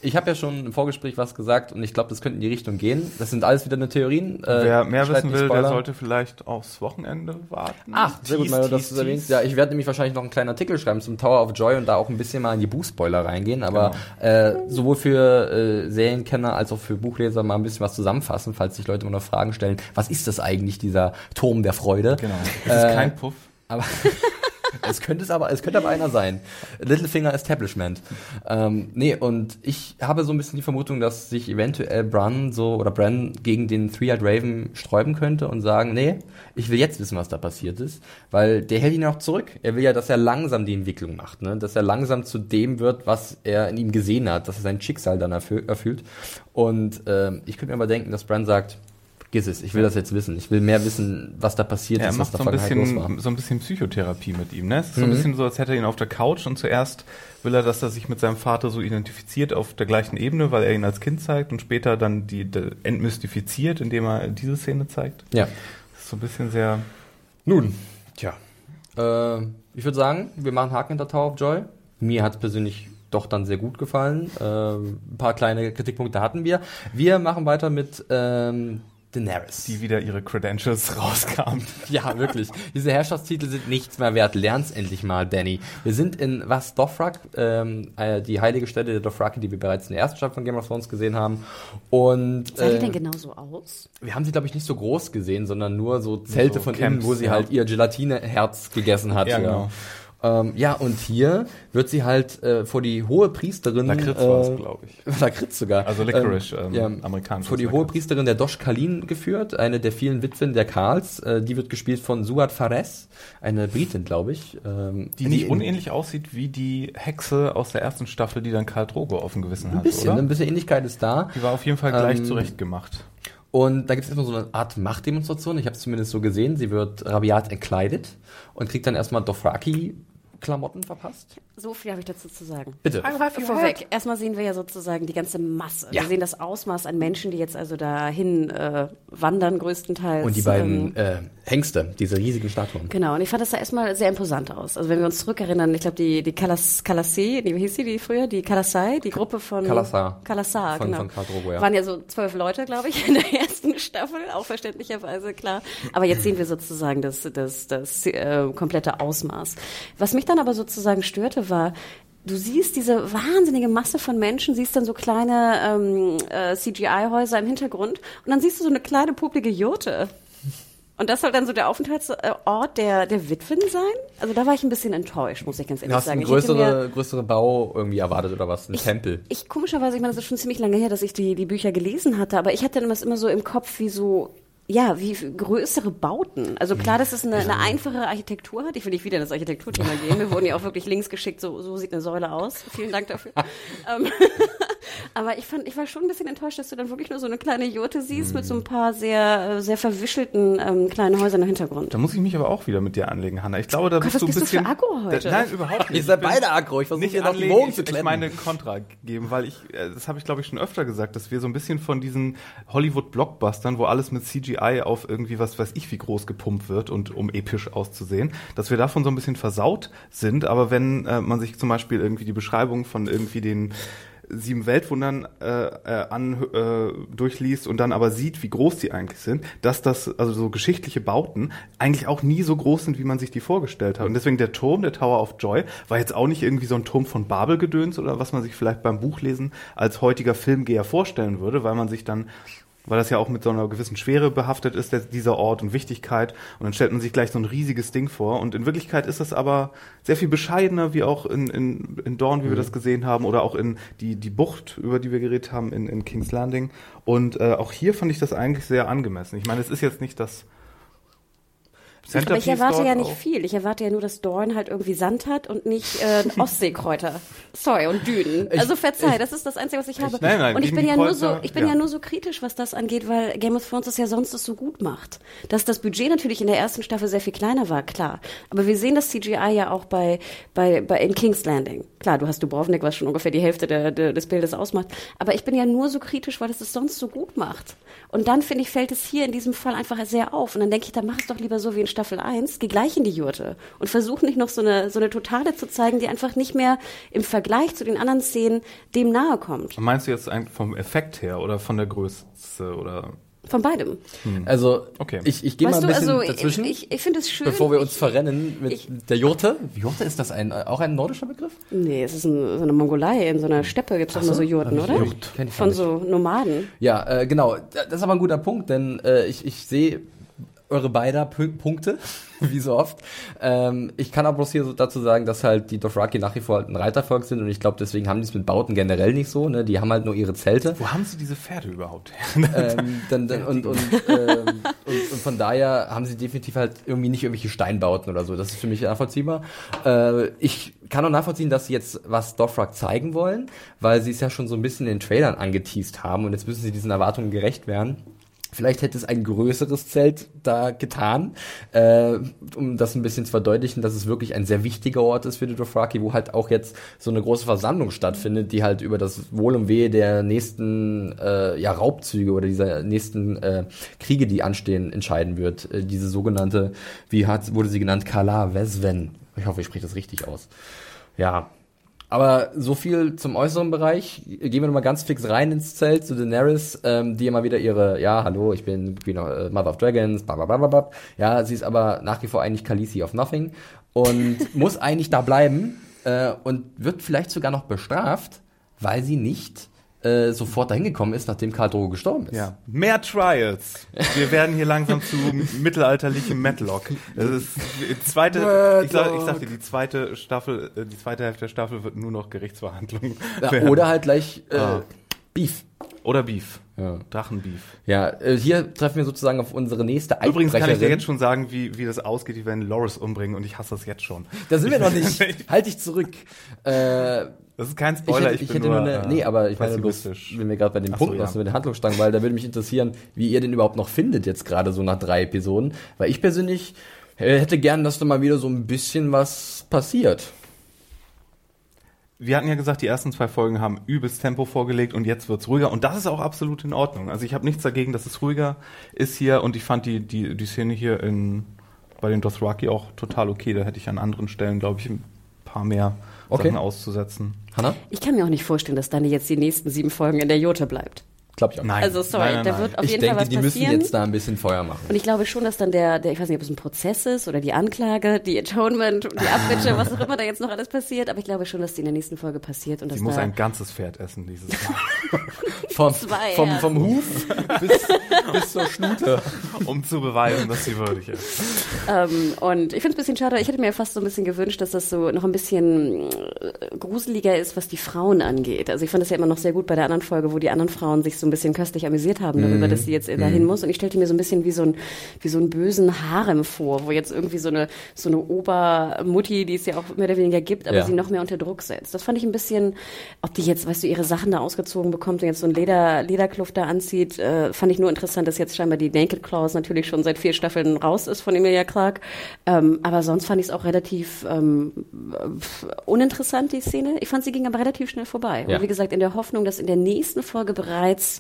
Ich habe ja schon im Vorgespräch was gesagt und ich glaube, das könnte in die Richtung gehen. Das sind alles wieder nur Theorien. Äh, Wer mehr wissen will, der sollte vielleicht aufs Wochenende warten. Ach, sehr gut, Mario, dass du erwähnst. Ja, ich werde nämlich wahrscheinlich noch einen kleinen Artikel schreiben zum Tower of Joy und da auch ein bisschen mal in die Buchspoiler reingehen. Aber äh, sowohl für äh, Serienkenner als auch für Buchleser mal ein bisschen was zusammenfassen, falls sich Leute immer noch Fragen stellen. Was ist das eigentlich, dieser Turm der Freude? Genau. Es ist Äh, kein Puff. Aber es könnte es aber, es könnte aber einer sein. Littlefinger Establishment. Ähm, nee, und ich habe so ein bisschen die Vermutung, dass sich eventuell Bran so oder Bran gegen den Three-Eyed Raven sträuben könnte und sagen, nee, ich will jetzt wissen, was da passiert ist, weil der hält ihn ja noch zurück. Er will ja, dass er langsam die Entwicklung macht, ne? dass er langsam zu dem wird, was er in ihm gesehen hat, dass er sein Schicksal dann erfü erfüllt. Und ähm, ich könnte mir aber denken, dass Bran sagt, Giss es, ich will das jetzt wissen. Ich will mehr wissen, was da passiert Ja, er ist, was macht da so ein, Vergangenheit los war. bisschen, so ein bisschen Psychotherapie mit ihm. Ne? Es ist so ein Mhm. bisschen so, als hätte er ihn auf der Couch und zuerst will er, dass er sich mit seinem Vater so identifiziert auf der gleichen Ebene, weil er ihn als Kind zeigt und später dann die, die entmystifiziert, indem er diese Szene zeigt. Ja. Das ist so ein bisschen sehr. Nun, tja. Äh, ich würde sagen, wir machen Haken hinter Tower of Joy. Mir hat es persönlich doch dann sehr gut gefallen. Äh, ein paar kleine Kritikpunkte hatten wir. Wir machen weiter mit ähm, Daenerys. die wieder ihre Credentials rauskam. Ja, wirklich. Diese Herrschaftstitel sind nichts mehr wert. Lern's endlich mal, Danny. Wir sind in was Dothrak, ähm, äh, die heilige Stätte der Dothraki, die wir bereits in der ersten Staffel von Game of Thrones gesehen haben. Und Sah die äh, denn genau so aus? wir haben sie, glaube ich, nicht so groß gesehen, sondern nur so Zelte So von Camps, innen, wo sie ja. halt ihr Gelatineherz gegessen hat. Ja, genau. Ähm, ja, und hier wird sie halt äh, vor die hohe Priesterin. Lakritz äh, war's, glaub ich. Lakritz sogar. Also Licorice, ähm, amerikanisches Vor die Lakritz. hohe Priesterin der Dosh Kalin geführt, eine der vielen Witwen der Karls. Äh, die wird gespielt von Suad Fares, eine Britin, glaube ich. Ähm, Die nicht in- unähnlich aussieht wie die Hexe aus der ersten Staffel, die dann Karl Drogo auf dem Gewissen Ein hat, bisschen, oder? ein bisschen Ähnlichkeit ist da. Die war auf jeden Fall gleich Ähm, zurecht gemacht. Und da gibt es erstmal so eine Art Machtdemonstration. Ich habe es zumindest so gesehen. Sie wird rabiat entkleidet und kriegt dann erstmal Dothraki-Klamotten verpasst. So viel habe ich dazu zu sagen. Bitte. Vorweg, erstmal sehen wir ja sozusagen die ganze Masse. Ja. Wir sehen das Ausmaß an Menschen, die jetzt also dahin äh, wandern, größtenteils. Und die ähm, beiden äh, Hengste, diese riesigen Statuen. Genau, und ich fand das da erstmal sehr imposant aus. Also wenn wir uns zurückerinnern, ich glaube, die, die Kalas, Kalasé, die, wie hieß die, die früher? Die Kalasai, die Gruppe von... Kalasar. Kalasar, Von- genau. von Khal Drogo, ja. Waren ja so zwölf Leute, glaube ich, in der ersten Staffel, auch verständlicherweise, klar. Aber jetzt sehen wir sozusagen das, das, das äh, komplette Ausmaß. Was mich dann aber sozusagen störte, war, Du siehst diese wahnsinnige Masse von Menschen, siehst dann so kleine ähm, äh, CGI-Häuser im Hintergrund und dann siehst du so eine kleine publige Jurte. Und das soll dann so der Aufenthaltsort der, der Witwen sein? Also da war ich ein bisschen enttäuscht, muss ich ganz Du ehrlich hast sagen. einen Ich hätte mir- größere, größere Bau irgendwie erwartet oder was? Ein Tempel. ich komischerweise, ich meine, das ist schon ziemlich lange her, dass ich die, die Bücher gelesen hatte, aber ich hatte dann immer so im Kopf wie so, ja, wie größere Bauten. Also klar, dass es eine, eine einfache Architektur hat. Ich will nicht wieder in das Architekturthema gehen. Wir wurden ja auch wirklich links geschickt, so, so sieht eine Säule aus. Vielen Dank dafür. aber ich fand, ich war schon ein bisschen enttäuscht, dass du dann wirklich nur so eine kleine Jurte siehst mit so ein paar sehr, äh, sehr verwischelten ähm, kleinen Häusern im Hintergrund. Da muss ich mich aber auch wieder mit dir anlegen, Hanna. Ich glaube, da Gott, bist was du ein bist du bisschen. für Aggro heute? Da, nein, überhaupt nicht. Ihr seid Ich bin beide aggro. Ich versuche nicht hier noch die anlegen, Bogen zu ich, kletten. ich meine Kontra geben, weil ich, äh, das habe ich glaube ich schon öfter gesagt, dass wir so ein bisschen von diesen Hollywood-Blockbustern, wo alles mit CGI auf irgendwie was weiß ich wie groß gepumpt wird und um episch auszusehen, dass wir davon so ein bisschen versaut sind. Aber wenn äh, man sich zum Beispiel irgendwie die Beschreibung von irgendwie den sieben Weltwundern äh, äh, an, äh, durchliest und dann aber sieht, wie groß die eigentlich sind, dass das, also so geschichtliche Bauten, eigentlich auch nie so groß sind, wie man sich die vorgestellt hat. Und deswegen der Turm, der Tower of Joy, war jetzt auch nicht irgendwie so ein Turm von Babelgedöns oder was man sich vielleicht beim Buchlesen als heutiger Filmgeher vorstellen würde, weil man sich dann weil das ja auch mit so einer gewissen Schwere behaftet ist, der, dieser Ort und Wichtigkeit. Und dann stellt man sich gleich so ein riesiges Ding vor. Und in Wirklichkeit ist das aber sehr viel bescheidener, wie auch in, in, in Dawn, wie wir das gesehen haben, oder auch in die, die Bucht, über die wir geredet haben, in, in King's Landing. Und äh, auch hier fand ich das eigentlich sehr angemessen. Ich meine, es ist jetzt nicht das Aber ich erwarte ja nicht auch. viel. Ich erwarte ja nur, dass Dorn halt irgendwie Sand hat und nicht äh, Ostseekräuter. Sorry, und Dünen. Also verzeih, das ist das Einzige, was ich habe. Nein, nein, und ich bin ja nur so, ich bin ja. ja. nur so kritisch, was das angeht, weil Game of Thrones es ja sonst so gut macht. Dass das Budget natürlich in der ersten Staffel sehr viel kleiner war, klar. Aber wir sehen das CGI ja auch bei, bei, bei in King's Landing. Klar, du hast Dubrovnik, was schon ungefähr die Hälfte der, der, des Bildes ausmacht. Aber ich bin ja nur so kritisch, weil es es sonst so gut macht. Und dann, finde ich, fällt es hier in diesem Fall einfach sehr auf. Und dann denke ich, dann mach es doch lieber so wie in Staffel 1, geh gleich in die Jurte und versuch nicht noch so eine, so eine Totale zu zeigen, die einfach nicht mehr im Vergleich zu den anderen Szenen dem nahe kommt. Meinst du jetzt eigentlich vom Effekt her oder von der Größe oder? Von beidem. Also, Okay. ich, ich gehe mal ein du, bisschen also dazwischen, ich, ich finde es schön. bevor wir uns ich, verrennen mit ich- der Jurte. Jurte, ist das ein, auch ein nordischer Begriff? Nee, es ist ein, so eine Mongolei. In so einer Steppe gibt es doch nur so Jurten, hab ich oder? Jurt. Kenn ich gar Von so Nomaden. Ja, äh, genau. Das ist aber ein guter Punkt, denn äh, ich, ich sehe eure beider Punkte, wie so oft. Ähm, ich kann aber bloß hier so dazu sagen, dass halt die Dothraki nach wie vor halt ein Reitervolk sind und ich glaube, deswegen haben die es mit Bauten generell nicht so. Ne? Die haben halt nur ihre Zelte. Wo haben sie diese Pferde überhaupt her? ähm, dann, dann, und, und, ähm, und, und von daher haben sie definitiv halt irgendwie nicht irgendwelche Steinbauten oder so. Das ist für mich nachvollziehbar. Äh, ich kann auch nachvollziehen, dass sie jetzt was Dothrak zeigen wollen, weil sie es ja schon so ein bisschen in den Trailern angeteased haben und jetzt müssen sie diesen Erwartungen gerecht werden. Vielleicht hätte es ein größeres Zelt da getan, äh, um das ein bisschen zu verdeutlichen, dass es wirklich ein sehr wichtiger Ort ist für die Dothraki, wo halt auch jetzt so eine große Versammlung stattfindet, die halt über das Wohl und Wehe der nächsten äh, ja, Raubzüge oder dieser nächsten äh, Kriege, die anstehen, entscheiden wird. Äh, diese sogenannte, wie hat, wurde sie genannt, Kala Vesven. Ich hoffe, ich spreche das richtig aus. Ja, aber so viel zum äußeren Bereich. Gehen wir nochmal ganz fix rein ins Zelt zu Daenerys, ähm, die immer wieder ihre, ja, hallo, ich bin Queen of, äh, Mother of Dragons, bla, bla, bla, bla, bla. Ja, sie ist aber nach wie vor eigentlich Khaleesi of Nothing und muss eigentlich da bleiben äh, und wird vielleicht sogar noch bestraft, weil sie nicht äh, sofort dahin gekommen ist, nachdem Karl Drogo gestorben ist. Ja. Mehr Trials. Wir werden hier langsam zu mittelalterlichem Matlock. Das ist die zweite, ich, sag, ich sagte, die zweite Staffel, äh, die zweite Hälfte der Staffel wird nur noch Gerichtsverhandlungen. Ja, oder halt gleich äh, Ah. Beef. oder Beef. Ja. Drachenbeef. Ja, äh, hier treffen wir sozusagen auf unsere nächste Übrigens kann ich dir jetzt schon sagen, wie, wie das ausgeht. Die werden Loris umbringen und ich hasse das jetzt schon. Da sind wir noch nicht. halt dich zurück. Äh, Das ist kein ich Spoiler, hätte, ich, ich bin hätte nur eine, äh, nee, aber ich meine bloß, wenn wir gerade bei den Ach so, Punkten ja. aus mit den Handlungsstangen, weil da würde mich interessieren, wie ihr den überhaupt noch findet jetzt gerade so nach drei Episoden, weil ich persönlich äh, hätte gern, dass da mal wieder so ein bisschen was passiert. Wir hatten ja gesagt, die ersten zwei Folgen haben übelst Tempo vorgelegt und jetzt wird's ruhiger und das ist auch absolut in Ordnung. Also ich habe nichts dagegen, dass es ruhiger ist hier und ich fand die die die Szene hier in bei den Dothraki auch total okay. Da hätte ich an anderen Stellen, glaube ich, ein paar mehr Okay. Sachen auszusetzen. Hanna? Ich kann mir auch nicht vorstellen, dass Dani jetzt die nächsten sieben Folgen in der Jurte bleibt. Glaub ich auch. Nein. Also sorry, nein, nein, da wird auf ich jeden denke, Fall was die müssen passieren. jetzt da ein bisschen Feuer machen. Und ich glaube schon, dass dann der, der, ich weiß nicht, ob es ein Prozess ist oder die Anklage, die Atonement, die Abwitsche, was auch immer da jetzt noch alles passiert, aber ich glaube schon, dass die in der nächsten Folge passiert und Sie dass muss da ein ganzes Pferd essen dieses Mal, Vom, Zwei vom, vom Huf bis, bis zur Schnute. um zu beweisen, dass sie würdig ist. Ähm, und ich finde es ein bisschen schade, ich hätte mir fast so ein bisschen gewünscht, dass das so noch ein bisschen äh, gruseliger ist, was die Frauen angeht. Also ich fand das ja immer noch sehr gut bei der anderen Folge, wo die anderen Frauen sich so ein bisschen köstlich amüsiert haben darüber, dass sie jetzt dahin muss. Und ich stellte mir so ein bisschen wie so, ein, wie so einen bösen Harem vor, wo jetzt irgendwie so eine, so eine Obermutti, die es ja auch mehr oder weniger gibt, aber Ja. sie noch mehr unter Druck setzt. Das fand ich ein bisschen, ob die jetzt, weißt du, ihre Sachen da ausgezogen bekommt und jetzt so ein Leder, Lederkluft da anzieht, äh, fand ich nur interessant, dass jetzt scheinbar die Naked Clause natürlich schon seit vier Staffeln raus ist von Emilia Clarke. Ähm, aber sonst fand ich es auch relativ ähm, uninteressant, die Szene. Ich fand, sie ging aber relativ schnell vorbei. Ja. Und wie gesagt, in der Hoffnung, dass in der nächsten Folge bereits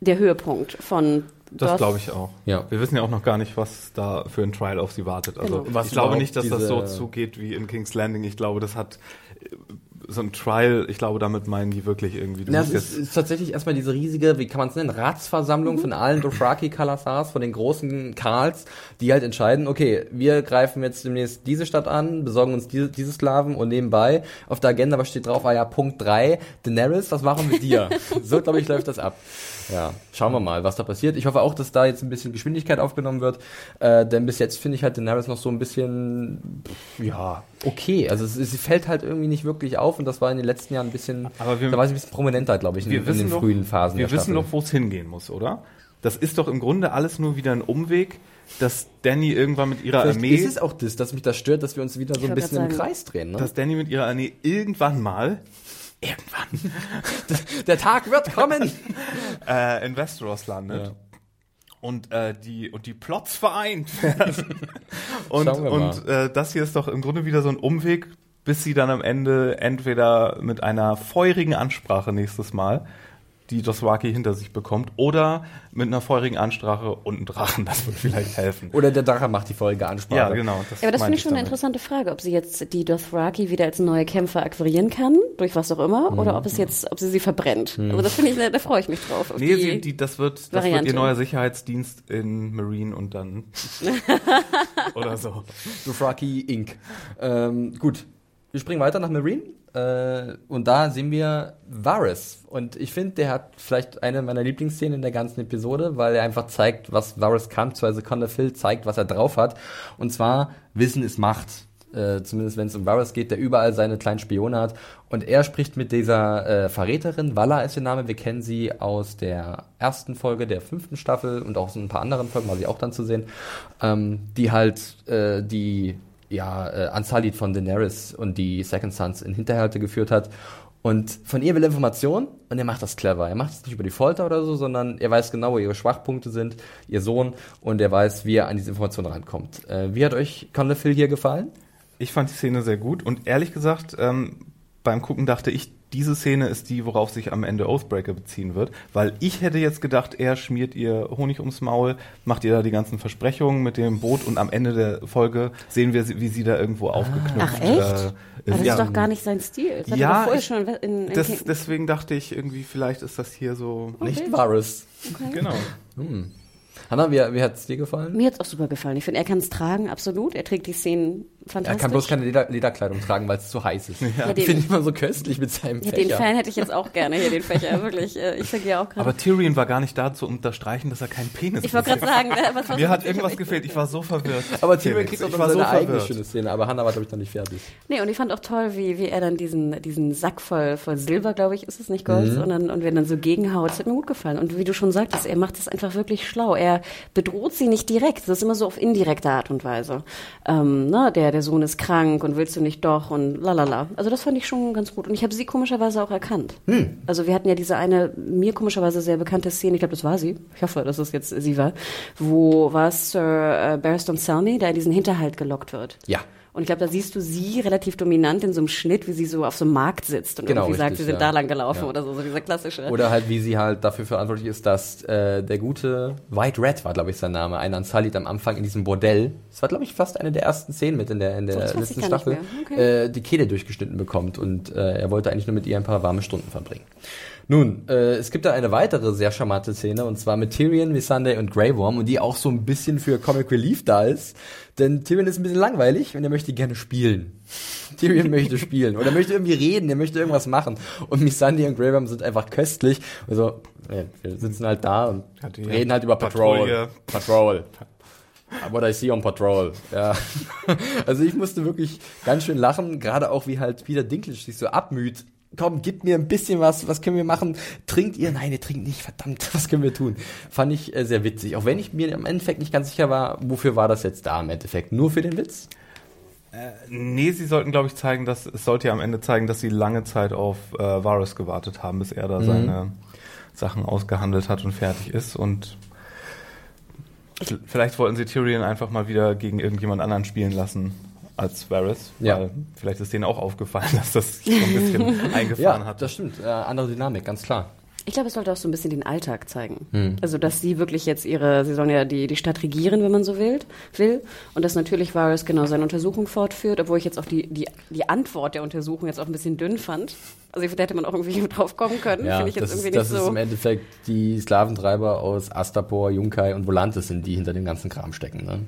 der Höhepunkt von Das glaube ich auch. Ja. Wir wissen ja auch noch gar nicht, was da für ein Trial auf sie wartet. Also Genau. Was ich glaube nicht, dass das so zugeht wie in King's Landing. Ich glaube, das hat so ein Trial, ich glaube, damit meinen die wirklich irgendwie. Du Na, es ist, ist tatsächlich erstmal diese riesige, wie kann man es nennen, Ratsversammlung von allen Dothraki Kalasars, von den großen Karls, die halt entscheiden, okay, wir greifen jetzt demnächst diese Stadt an, besorgen uns diese, diese Sklaven und nebenbei auf der Agenda, was steht drauf, ah ja, Punkt 3, Daenerys, was machen wir mit dir? so, glaube ich, läuft das ab. Ja, schauen wir mal, was da passiert. Ich hoffe auch, dass da jetzt ein bisschen Geschwindigkeit aufgenommen wird, äh, denn bis jetzt finde ich halt Daenerys noch so ein bisschen, pff, ja, okay. Also es, sie fällt halt irgendwie nicht wirklich auf und das war in den letzten Jahren ein bisschen, Aber wir- da war sie ein bisschen prominenter, glaube ich, in, wir in wissen den doch, frühen Phasen wir der wissen Staffel. doch, wo es hingehen muss, oder? das ist doch im Grunde alles nur wieder ein Umweg, dass Danny irgendwann mit ihrer Vielleicht Armee, ist es auch das, dass mich das stört, dass wir uns wieder so ein bisschen im. Kreis drehen. Ne? dass Danny mit ihrer Armee irgendwann mal, irgendwann, Der Tag wird kommen. äh, in Westeros landet. Ja. Und, äh, die, und die Plots vereint werden. und und äh, das hier ist doch im Grunde wieder so ein Umweg, bis sie dann am Ende entweder mit einer feurigen Ansprache nächstes Mal die Dothraki hinter sich bekommt oder mit einer feurigen Ansprache und einem Drachen. Das wird vielleicht helfen. Oder der Drache macht die folgende Ansprache. Ja, genau. Ja, aber das finde ich schon eine damit. interessante Frage, ob sie jetzt die Dothraki wieder als neue Kämpfer akquirieren kann, durch was auch immer, Mhm. oder ob es jetzt, ob sie sie verbrennt. Aber das finde ich, da, da freue ich mich drauf. Auf Nee, die, sie, die, das wird, das wird ihr neuer Sicherheitsdienst in Marine und dann oder so. Dothraki Inc. Ähm, gut, wir springen weiter nach Marine. Äh, und da sehen wir Varys. Und ich finde, der hat vielleicht eine meiner Lieblingsszenen in der ganzen Episode, weil er einfach zeigt, was Varys kann, beziehungsweise Conor Phil zeigt, was er drauf hat. Und zwar, Wissen ist Macht. Äh, zumindest wenn es um Varys geht, der überall seine kleinen Spione hat. Und er spricht mit dieser äh, Verräterin, Walla ist ihr Name, wir kennen sie aus der ersten Folge der fünften Staffel und auch so ein paar anderen Folgen war sie auch dann zu sehen, ähm, die halt äh, die ja, äh, Unsullied von Daenerys und die Second Sons in Hinterhalte geführt hat. Und von ihr will er Informationen und er macht das clever. Er macht es nicht über die Folter oder so, sondern er weiß genau, wo ihre Schwachpunkte sind, ihr Sohn, und er weiß, wie er an diese Informationen rankommt. Äh, wie hat euch Conor Phil hier gefallen? Ich fand die Szene sehr gut und ehrlich gesagt, ähm, beim Gucken dachte ich, diese Szene ist die, worauf sich am Ende Oathbreaker beziehen wird, weil ich hätte jetzt gedacht, er schmiert ihr Honig ums Maul, macht ihr da die ganzen Versprechungen mit dem Boot und am Ende der Folge sehen wir, sie- wie sie da irgendwo aufgeknüpft Ach echt? äh, Aber das ja. ist doch gar nicht sein Stil. Das hat Ja, er ich- schon in, in Das, deswegen dachte ich irgendwie, vielleicht ist das hier so. Nicht Varys. Genau. Hanna, wie, wie hat es dir gefallen? Mir hat's auch super gefallen. Ich finde, er kann es tragen, absolut. Er trägt die Szenen Er fantastisch. kann bloß keine Leder Lederkleidung tragen, weil es zu heiß ist. Ja, Ich den- finde ihn immer so köstlich mit seinem ja, den Fächer. Fan hätte ich jetzt auch gerne hier, den Fächer, wirklich. Äh, Ich sage ja auch gerade. Aber Tyrion war gar nicht da zu unterstreichen, dass er keinen Penis Ich wollte gerade sagen, äh, was was- Mir hat ich irgendwas gefehlt, ich war so verwirrt. Aber Tyrion kriegt auch ich noch war seine so eigene schöne Szene, aber Hanna war, glaube ich, noch nicht fertig. Nee, und ich fand auch toll, wie, wie er dann diesen, diesen Sack voll, voll Silber, glaube ich, ist es nicht Gold, und, dann, und wenn dann so gegenhaut, das hat mir gut gefallen. Und wie du schon sagtest, er macht es einfach wirklich schlau. Er bedroht sie nicht direkt, das ist immer so auf indirekte Art und Weise. Ähm, ne, der, der Sohn ist krank und willst du nicht doch und lalala. Also das fand ich schon ganz gut. Und ich habe sie komischerweise auch erkannt. Also wir hatten ja diese eine, mir komischerweise sehr bekannte Szene, ich glaube, das war sie, ich hoffe, dass es jetzt sie war, wo war Sir äh, Barristan Selmy, der in diesen Hinterhalt gelockt wird. Ja. Und ich glaube, da siehst du sie relativ dominant in so einem Schnitt, wie sie so auf so einem Markt sitzt und Genau, irgendwie sagt, richtig, sie sind ja. da lang gelaufen Ja. oder so, so dieser klassische. Oder halt, wie sie halt dafür verantwortlich ist, dass äh, der gute White Red war, glaube ich, sein Name, ein Unsullied am Anfang in diesem Bordell. Das war, glaube ich, fast eine der ersten Szenen mit in der, in der ich letzten Staffel. Okay. Äh, die Kehle durchgeschnitten bekommt und äh, er wollte eigentlich nur mit ihr ein paar warme Stunden verbringen. Nun, äh, es gibt da eine weitere sehr charmante Szene und zwar mit Tyrion, Missandei und Grey Worm und die auch so ein bisschen für Comic Relief da ist. Denn Tyrion ist ein bisschen langweilig und er möchte gerne spielen. Tyrion möchte spielen oder möchte irgendwie reden, er möchte irgendwas machen. Und Missandei und Grey Worm sind einfach köstlich. Also, äh, wir sitzen halt da und die- reden halt über Patrol. Patrouille. Patrol. What I see on Patrol. Ja. Also ich musste wirklich ganz schön lachen, gerade auch wie halt Peter Dinklage sich so abmüht. Komm, gib mir ein bisschen was, was können wir machen? Trinkt ihr? Nein, ihr trinkt nicht, verdammt, was können wir tun? Fand ich äh, sehr witzig. Auch wenn ich mir im Endeffekt nicht ganz sicher war, wofür war das jetzt da im Endeffekt? Nur für den Witz? Nee, sie sollten, glaube ich, zeigen, dass es sollte ja am Ende zeigen, dass sie lange Zeit auf äh, Varus gewartet haben, bis er da Mhm. seine Sachen ausgehandelt hat und fertig ist. Und vielleicht wollten sie Tyrion einfach mal wieder gegen irgendjemand anderen spielen lassen als Varys. Ja. Weil vielleicht ist denen auch aufgefallen, dass das sich so ein bisschen eingefahren Ja, hat. das stimmt. Äh, andere Dynamik, ganz klar. Ich glaube, es sollte auch so ein bisschen den Alltag zeigen. Hm. Also, dass sie wirklich jetzt ihre, sie sollen ja die, die Stadt regieren, wenn man so will, will. Und dass natürlich Varys genau seine Untersuchung fortführt, obwohl ich jetzt auch die, die, die Antwort der Untersuchung jetzt auch ein bisschen dünn fand. Also, da hätte man auch irgendwie drauf kommen können. Ja, Finde ich jetzt das, irgendwie ist, das nicht ist so. im Endeffekt die Sklaventreiber aus Astapor, Junkai und Volantis sind, die hinter dem ganzen Kram stecken. Ne?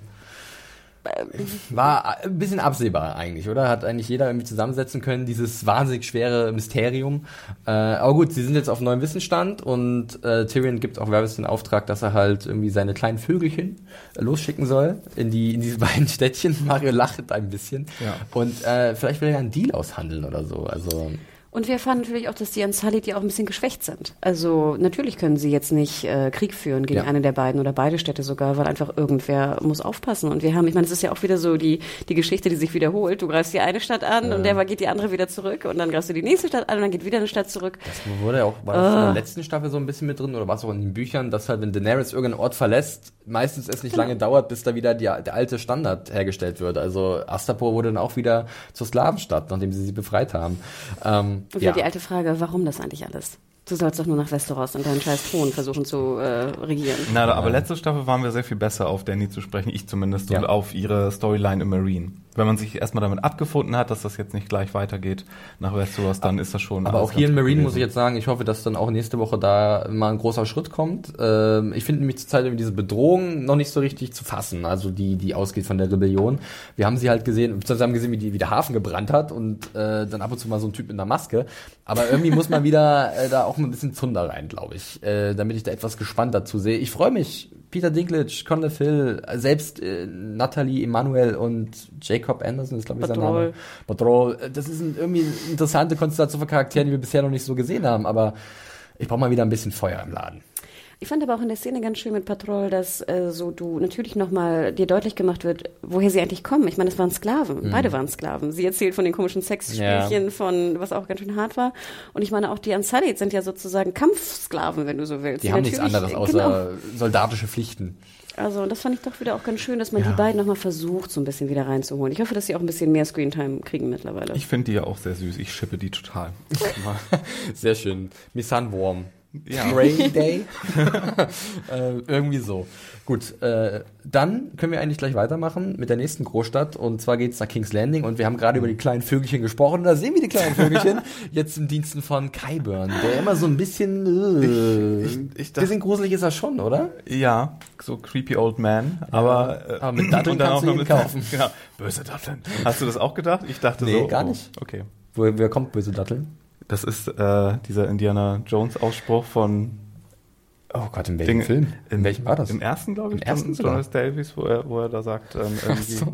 War ein bisschen absehbar eigentlich, oder? Hat eigentlich jeder irgendwie zusammensetzen können, dieses wahnsinnig schwere Mysterium. Äh, aber gut, sie sind jetzt auf neuem Wissensstand und äh, Tyrion gibt auch Varys den Auftrag, dass er halt irgendwie seine kleinen Vögelchen äh, losschicken soll in die in diese beiden Städtchen. Mario lacht ein bisschen. Ja. Und äh, vielleicht will er ja einen Deal aushandeln oder so. Also Und wir erfahren natürlich auch, dass die Unsullied ja auch ein bisschen geschwächt sind. Also natürlich können sie jetzt nicht äh, Krieg führen gegen Ja. eine der beiden oder beide Städte sogar, weil einfach irgendwer muss aufpassen. Und wir haben, ich meine, es ist ja auch wieder so die, die Geschichte, die sich wiederholt. Du greifst die eine Stadt an und derweil geht die andere wieder zurück und dann greifst du die nächste Stadt an und dann geht wieder eine Stadt zurück. Das wurde ja auch, war das in der letzten Staffel so ein bisschen mit drin oder war es auch in den Büchern, dass halt, wenn Daenerys irgendeinen Ort verlässt, meistens es nicht lange dauert, bis da wieder die, der alte Standard hergestellt wird. Also Astapor wurde dann auch wieder zur Slavenstadt, nachdem sie sie befreit haben. Ähm, Und ja. die alte Frage, warum das eigentlich alles? Du sollst doch nur nach Westeros und deinen scheiß Thron versuchen zu äh, regieren. Na, aber letzte Staffel waren wir sehr viel besser auf Danny zu sprechen, ich zumindest, Ja. und auf ihre Storyline im Marine. Wenn man sich erstmal damit abgefunden hat, dass das jetzt nicht gleich weitergeht nach Westeros, dann ist das schon. Aber auch hier in Marine muss ich gewesen. jetzt sagen, ich hoffe, dass dann auch nächste Woche da mal ein großer Schritt kommt. Ähm, ich finde nämlich zurzeit irgendwie diese Bedrohung noch nicht so richtig zu fassen, also die, die ausgeht von der Rebellion. Wir haben sie halt gesehen, beziehungsweise haben gesehen, wie, die, wie der Hafen gebrannt hat und äh, dann ab und zu mal so ein Typ in der Maske. Aber irgendwie muss man wieder äh, da auch ein bisschen Zunder rein, glaube ich, äh, damit ich da etwas gespannt dazu sehe. Ich freue mich. Peter Dinklage, Conor Phil, selbst äh, Natalie Emanuel und Jacob Anderson ist, glaube ich, sein. Name. Patrol. Äh, Das ist ein, irgendwie eine interessante Konstellation von Charakteren, die wir bisher noch nicht so gesehen haben, aber ich brauche mal wieder ein bisschen Feuer im Laden. Ich fand aber auch in der Szene ganz schön mit Patrol, dass äh, so du natürlich nochmal dir deutlich gemacht wird, woher sie eigentlich kommen. Ich meine, es waren Sklaven. Beide waren Sklaven. Sie erzählt von den komischen Sexspielchen, Ja. von was auch ganz schön hart war. Und ich meine, auch die Unsullied sind ja sozusagen Kampfsklaven, wenn du so willst. Die haben nichts anderes außer Genau. soldatische Pflichten. Also und das fand ich doch wieder auch ganz schön, dass man die beiden nochmal versucht, so ein bisschen wieder reinzuholen. Ich hoffe, dass sie auch ein bisschen mehr Screentime kriegen mittlerweile. Ich finde die ja auch sehr süß. Ich schippe die total. Sehr schön. Missan Warm. Ja. Rainy Day. äh, irgendwie so. Gut, äh, dann können wir eigentlich gleich weitermachen mit der nächsten Großstadt. Und zwar geht's nach King's Landing. Und wir haben gerade über die kleinen Vögelchen gesprochen. Und da sehen wir die kleinen Vögelchen jetzt im Diensten von Kyburn, der immer so ein bisschen... Äh, Ich- ich- ich dachte- bisschen gruselig ist er schon, oder? Ja, so creepy old man. Aber, äh, aber mit Datteln und dann kannst auch du ihn mit kaufen. Genau, böse Datteln. Hast du das auch gedacht? Ich dachte Nee, so. gar oh, nicht. Okay. Wo, wer kommt böse Datteln? Das ist äh, dieser Indiana Jones Ausspruch von Oh Gott, in welchem Ding- Film? In, welchem war das? Im ersten, glaube ich, Im ersten? Jonas Davies, wo er, wo er da sagt, ähm, irgendwie, so.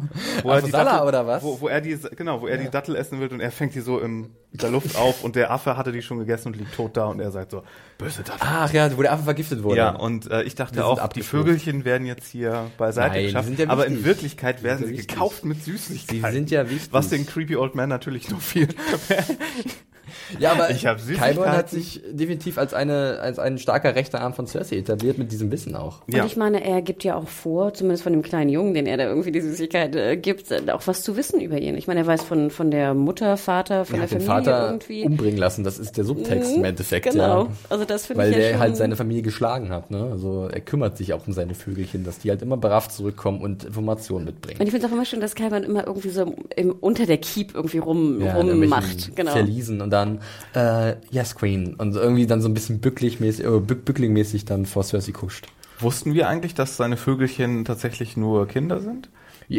wo er die Afosala Dattel, oder was? Wo, wo er die, genau, wo er die Dattel essen will und er fängt die so in der Luft auf und der Affe hatte die schon gegessen und liegt tot da und er sagt so, böse Dattel. Ach ja, wo der Affe vergiftet wurde. Ja, und äh, ich dachte auch, die. Vögelchen werden jetzt hier beiseite Nein, geschafft, ja aber in. Wirklichkeit werden sie ja wichtig. gekauft mit Süßigkeiten. Sie sind ja wichtig. Was den Creepy Old Man natürlich noch viel Ja, aber. Kyburn hat sich definitiv als eine als ein starker rechter Arm von Cersei etabliert mit diesem Wissen auch. Und Ja. ich meine, er gibt ja auch vor, zumindest von dem kleinen Jungen, den er da irgendwie die Süßigkeit äh, gibt, äh, auch was zu wissen über ihn. Ich meine, er weiß von, von der Mutter, Vater, von Er hat der den Familie Vater irgendwie. umbringen lassen, das ist der Subtext im Endeffekt, Genau. ja. Also das finde Weil ich ja der schon, halt seine Familie geschlagen hat, ne? Also er kümmert sich auch um seine Vögelchen, dass die halt immer brav zurückkommen und Informationen mitbringen. Und ich finde es auch immer schön, dass Kaiban immer irgendwie so im, unter der Keep irgendwie rum, Ja, rummacht. Genau. Verliesen und dann äh, Yes Queen und irgendwie dann so ein bisschen bücklichmäßig, äh, bück, bücklingmäßig dann vor Cersei kuscht. Wussten wir eigentlich, dass seine Vögelchen tatsächlich nur Kinder sind?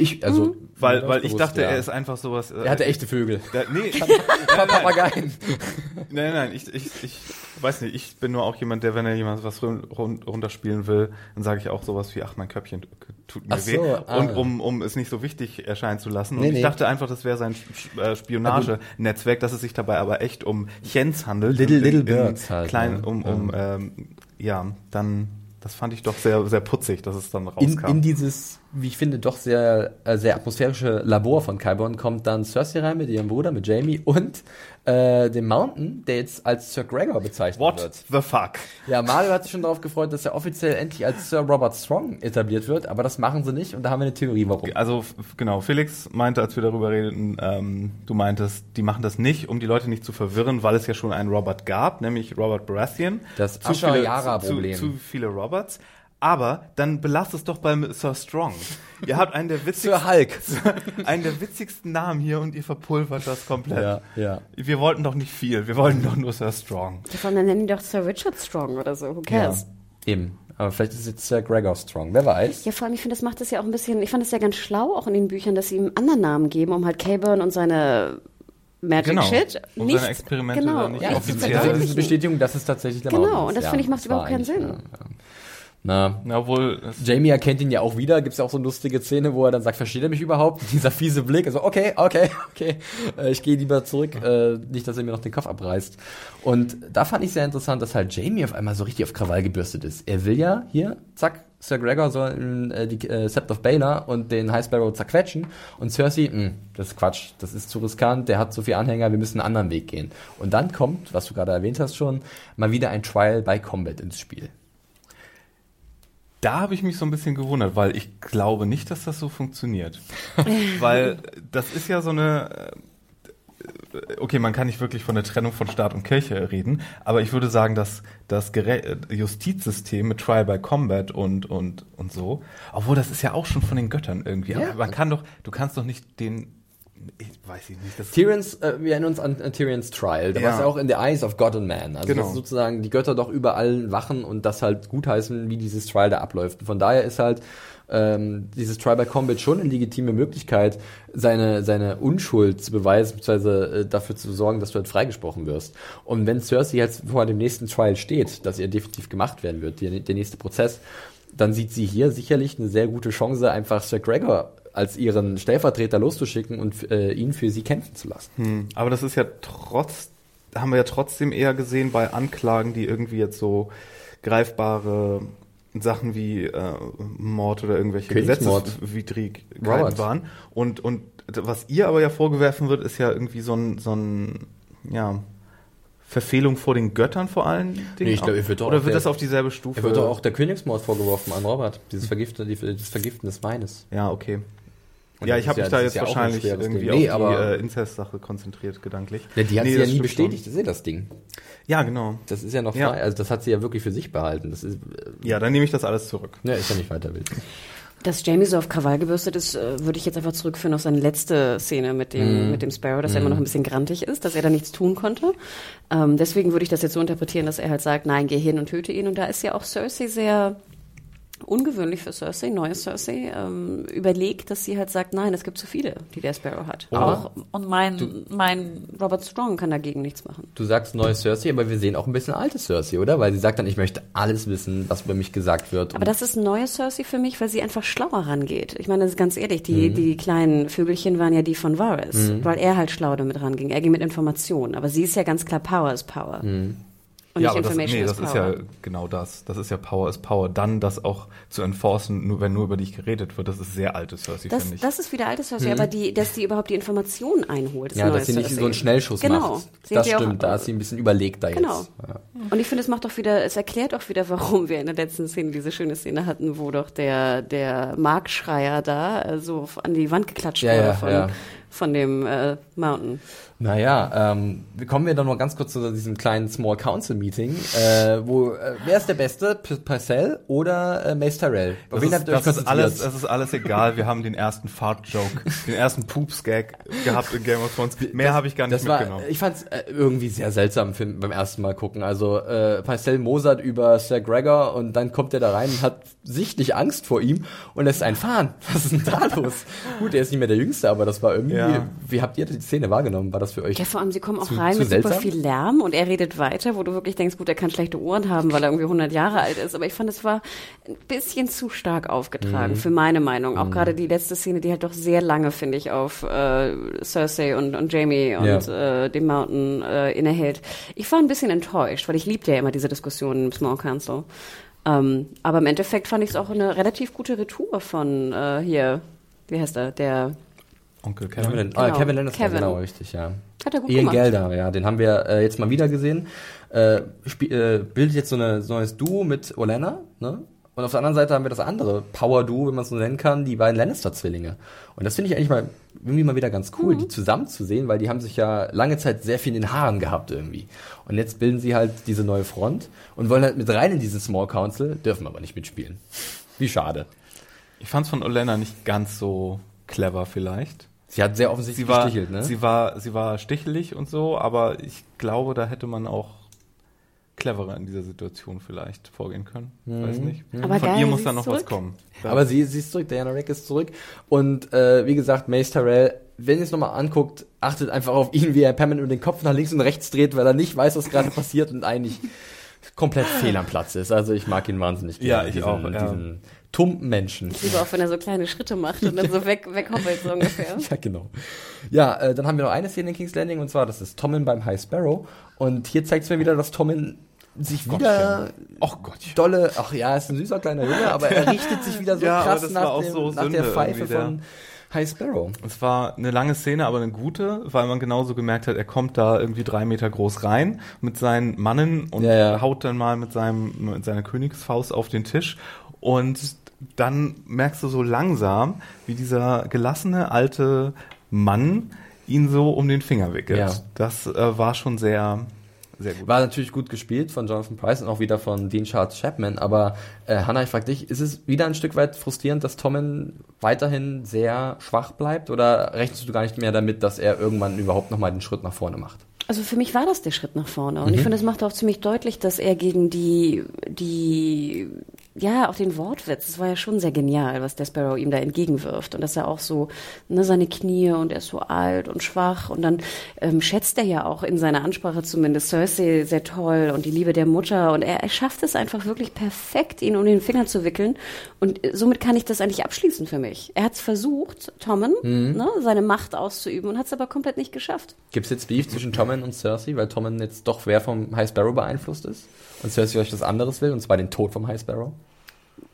Ich, also, Weil, mir weil das ich dachte, ja. er ist einfach sowas. Äh, Er hatte echte Vögel. Der, nee, Papageien. nein, nein, ich, ich, ich weiß nicht, ich bin nur auch jemand, der, wenn er jemand was run, run, runterspielen will, dann sage ich auch sowas wie, ach, mein Köpfchen tut mir Ach so, weh. ah. Und um, um es nicht so wichtig erscheinen zu lassen. Nee, und ich nee. dachte einfach, das wäre sein äh, Spionagenetzwerk, dass es sich dabei aber echt um Chens handelt. Little- In- Little in Birds halt, Klein, ne? um, um, ähm, ja, dann, das fand ich doch sehr, sehr putzig, dass es dann In, rauskam. in dieses, wie ich finde, doch sehr, äh, sehr atmosphärische Labor von Kyburn kommt dann Cersei rein mit ihrem Bruder, mit Jamie und äh, dem Mountain, der jetzt als Sir Gregor bezeichnet What wird. the fuck? Ja, Mario hat sich schon darauf gefreut, dass er offiziell endlich als Sir Robert Strong etabliert wird, aber das machen sie nicht und da haben wir eine Theorie, warum. Also genau, Felix meinte, als wir darüber redeten, ähm, du meintest, die machen das nicht, um die Leute nicht zu verwirren, weil es ja schon einen Robert gab, nämlich Robert Baratheon. Das Zu Asher-Yara-Problem. Zu, zu viele Roberts. Aber dann belasst es doch beim Sir Strong. ihr habt einen der witzigsten, Sir Hulk. einen der witzigsten Namen hier und ihr verpulvert das komplett. Ja, ja. Wir wollten doch nicht viel, wir wollten doch nur Sir Strong. Allem, dann nennen die doch Sir Richard Strong oder so. Who cares? Eben. Aber vielleicht ist es jetzt Sir Gregor Strong, wer weiß. Ja, vor allem, ich finde, das macht es ja auch ein bisschen, ich fand es ja ganz schlau auch in den Büchern, dass sie ihm einen anderen Namen geben, um halt Caburn und seine Magic Genau. Shit Und nicht, seine Experimente genau, nicht Ja, Ja, es ist offiziell- tatsächlich diese Bestätigung, dass es tatsächlich der Genau, und das ja, finde ich, macht das überhaupt keinen Sinn. Ja, ja. Na, Na, obwohl, es- Jamie erkennt ihn ja auch wieder, gibt's ja auch so eine lustige Szene, wo er dann sagt, versteht er mich überhaupt? Dieser fiese Blick, also okay, okay, okay, äh, ich gehe lieber zurück, äh, nicht, dass er mir noch den Kopf abreißt. Und da fand ich sehr interessant, dass halt Jamie auf einmal so richtig auf Krawall gebürstet ist. Er will ja hier, zack, Sir Gregor soll äh, die äh, Sept of Baelor und den High Sparrow zerquetschen und Cersei, mh, das ist Quatsch, das ist zu riskant, der hat zu viel Anhänger, wir müssen einen anderen Weg gehen. Und dann kommt, was du gerade erwähnt hast schon, mal wieder ein Trial by Combat ins Spiel. Da habe ich mich so ein bisschen gewundert, weil ich glaube nicht, dass das so funktioniert. weil das ist ja so eine, äh, okay, man kann nicht wirklich von der Trennung von Staat und Kirche reden, aber ich würde sagen, dass das äh, Justizsystem mit Trial by Combat und, und, und so, obwohl das ist ja auch schon von den Göttern irgendwie. Ja. Aber man kann doch, du kannst doch nicht den, ich weiß ich nicht, das Tyrion's, äh, wir erinnern uns an, an Tyrion's Trial. Da Ja. war es ja auch in the eyes of God and Man. Also Genau. dass sozusagen die Götter doch überall wachen und das halt gutheißen, wie dieses Trial da abläuft. Und von daher ist halt ähm, dieses Trial by Combat schon eine legitime Möglichkeit, seine, seine Unschuld zu beweisen, beziehungsweise äh, dafür zu sorgen, dass du halt freigesprochen wirst. Und wenn Cersei jetzt vor dem nächsten Trial steht, dass ihr definitiv gemacht werden wird, die, der nächste Prozess, dann sieht sie hier sicherlich eine sehr gute Chance, einfach Sir Gregor als ihren Stellvertreter loszuschicken und äh, ihn für sie kämpfen zu lassen. Hm, aber das ist ja trotz, haben wir ja trotzdem eher gesehen bei Anklagen, die irgendwie jetzt so greifbare Sachen wie äh, Mord oder irgendwelche. Gesetzeswidrigkeiten waren. Und, und was ihr aber ja vorgewerfen wird, ist ja irgendwie so ein, so ein, ja, Verfehlung vor den Göttern vor allen Dingen. Nee, ich glaube, er wird Oder wird der- das auf dieselbe Stufe? Er wird doch auch der Königsmord vorgeworfen an Robert. Dieses Vergiften, das Vergiften des Weines. Ja, okay. Und ja, ich habe ja- mich da jetzt ja auch ein wahrscheinlich irgendwie. Nee, auf die äh, Inzest-Sache konzentriert, gedanklich. Ja, die hat Nee, sie ja nie bestätigt, das ist ja das Ding. Ja, genau. Das ist ja noch frei. Ja. Also das hat sie ja wirklich für sich behalten. Das ist, äh, Ja, dann nehme ich das alles zurück. ja, ist ja nicht weiter wild. Dass Jamie so auf Krawall gebürstet ist, äh, würde ich jetzt einfach zurückführen auf seine letzte Szene mit dem, mit dem Sparrow, dass er immer noch ein bisschen grantig ist, dass er da nichts tun konnte. Ähm, deswegen würde ich das jetzt so interpretieren, dass er halt sagt, nein, geh hin und töte ihn. Und da ist ja auch Cersei sehr ungewöhnlich für Cersei, neue Cersei, ähm, überlegt, dass sie halt sagt, nein, es gibt zu viele, die der Sparrow hat. Auch, und mein, mein Robert Strong kann dagegen nichts machen. Du sagst neue Cersei, aber wir sehen auch ein bisschen alte Cersei, oder? Weil sie sagt dann, ich möchte alles wissen, was über mich gesagt wird. Aber das ist neue Cersei für mich, weil sie einfach schlauer rangeht. Ich meine, das ist ganz ehrlich, die, die kleinen Vögelchen waren ja die von Varys, weil er halt schlau damit ranging. Er ging mit Informationen, aber sie ist ja ganz klar Power is Power. Und ja, nicht aber das, Information nee, is das ist Power. ja genau das. Das ist ja Power is Power. Dann das auch zu enforcen, nur wenn nur über dich geredet wird, das ist sehr alte Cersei, das, finde ich. das ist wieder alte Cersei, aber die, dass die überhaupt die Informationen einholt, ist ja, dass sie nicht Cersei. so einen Schnellschuss genau. macht. Sie Das ja auch- stimmt, da ist sie ein bisschen überlegter Genau. jetzt. Ja. Und ich finde, es macht doch wieder, es erklärt auch wieder, warum wir in der letzten Szene diese schöne Szene hatten, wo doch der, der Markschreier da äh, so an die Wand geklatscht Ja, wurde ja, von, ja. von dem äh, Mountain. Naja, ähm, wir kommen wir dann noch ganz kurz zu diesem kleinen Small Council Meeting, äh, wo, äh, wer ist der Beste? P Parcell oder äh, Mace Tyrell? Auf das ist, das, ist alles, das ist alles egal. Wir haben den ersten Fart-Joke, den ersten Poops-Gag gehabt in Game of Thrones. Mehr habe ich gar nicht war, mitgenommen. ich fand es äh, irgendwie sehr seltsam für, beim ersten Mal gucken. Also äh, Parcell mosert über Sir Gregor und dann kommt er da rein und hat sichtlich Angst vor ihm und lässt einen fahren. Was ist denn da los? Gut, er ist nicht mehr der Jüngste, aber das war irgendwie. Ja. Wie habt ihr die Szene wahrgenommen? War das für euch? Ja, vor allem, sie kommen auch Zu- rein zu mit super seltsam? viel Lärm und er redet weiter, wo du wirklich denkst, gut, er kann schlechte Ohren haben, weil er irgendwie 100 Jahre alt ist. Aber ich fand, es war ein bisschen zu stark Mhm. aufgetragen, für meine Meinung. Auch gerade die letzte Szene, die halt doch sehr lange, finde ich, auf äh, Cersei und, und Jamie und äh, dem Mountain äh, innehält. Ich war ein bisschen enttäuscht, weil ich liebte ja immer diese Diskussionen im Small Council. Ähm, aber im Endeffekt fand ich es auch eine relativ gute Retour von äh, hier, wie heißt er, der Onkel Kevin, Kevin. ah, Genau, Kevin Lannister, Kevin. genau, richtig, ja. Hat er gut Ian gemacht. Gelder, ja, den haben wir äh, jetzt mal wieder gesehen. Äh, äh, bildet jetzt so, eine, so ein neues Duo mit Olenna, ne? Und auf der anderen Seite haben wir das andere Power-Duo, wenn man es so nennen kann, die beiden Lannister-Zwillinge. Und das finde ich eigentlich mal irgendwie mal wieder ganz cool, die zusammen zu sehen, weil die haben sich ja lange Zeit sehr viel in den Haaren gehabt irgendwie. Und jetzt bilden sie halt diese neue Front und wollen halt mit rein in diesen Small Council, dürfen aber nicht mitspielen. Wie schade. Ich fand es von Olenna nicht ganz so clever vielleicht. Sie hat sehr offensichtlich Sie war, gestichelt, ne? sie war, sie war stichelig und so, aber ich glaube, da hätte man auch cleverer in dieser Situation vielleicht vorgehen können. Weiß nicht. Aber Von geil, ihr muss dann ist noch was zurück. kommen. Da- Aber sie, sie ist zurück, Diana Rick ist zurück. Und äh, wie gesagt, Mace Tyrell, wenn ihr es nochmal anguckt, achtet einfach auf ihn, wie er permanent über den Kopf nach links und rechts dreht, weil er nicht weiß, was gerade passiert und eigentlich komplett fehl am Platz ist. Also ich mag ihn wahnsinnig Ja, gerne. ich diesen, auch, ja. Diesen tumpen Menschen. Ich liebe auch, wenn er so kleine Schritte macht und dann so weg, weghoppelt so ungefähr. Ja, genau. Ja, äh, dann haben wir noch eine Szene in King's Landing und zwar, das ist Tommen beim High Sparrow. Und hier zeigt es mir wieder, dass Tommen sich wieder Och Gottchen. dolle, ach ja, ist ein süßer kleiner Junge, aber er richtet sich wieder so Ja, krass nach, dem, so nach der Pfeife von High Sparrow. Es war eine lange Szene, aber eine gute, weil man genauso gemerkt hat, er kommt da irgendwie drei Meter groß rein mit seinen Mannen und Ja, ja. haut dann mal mit seinem mit seiner Königsfaust auf den Tisch und dann merkst du so langsam, wie dieser gelassene alte Mann ihn so um den Finger wickelt. Ja. Das äh, war schon sehr sehr gut. War natürlich gut gespielt von Jonathan Price und auch wieder von Dean Charles Chapman, aber äh, Hannah, ich frag dich, ist es wieder ein Stück weit frustrierend, dass Tommen weiterhin sehr schwach bleibt oder rechnest du gar nicht mehr damit, dass er irgendwann überhaupt nochmal den Schritt nach vorne macht? Also für mich war das der Schritt nach vorne. Und ich finde, es macht auch ziemlich deutlich, dass er gegen die, die, ja, auch den Wortwitz, es war ja schon sehr genial, was der Sparrow ihm da entgegenwirft. Und dass er auch so, ne, seine Knie und er ist so alt und schwach. Und dann ähm, schätzt er ja auch in seiner Ansprache zumindest Cersei sehr toll und die Liebe der Mutter. Und er, er schafft es einfach wirklich perfekt, ihn um den Finger zu wickeln. Und äh, somit kann ich das eigentlich abschließen für mich. Er hat es versucht, Tommen, ne, seine Macht auszuüben und hat es aber komplett nicht geschafft. Gibt es jetzt Beef zwischen Tommen und Cersei, weil Tommen jetzt doch wer vom High Sparrow beeinflusst ist und Cersei euch was anderes will, und zwar den Tod vom High Sparrow?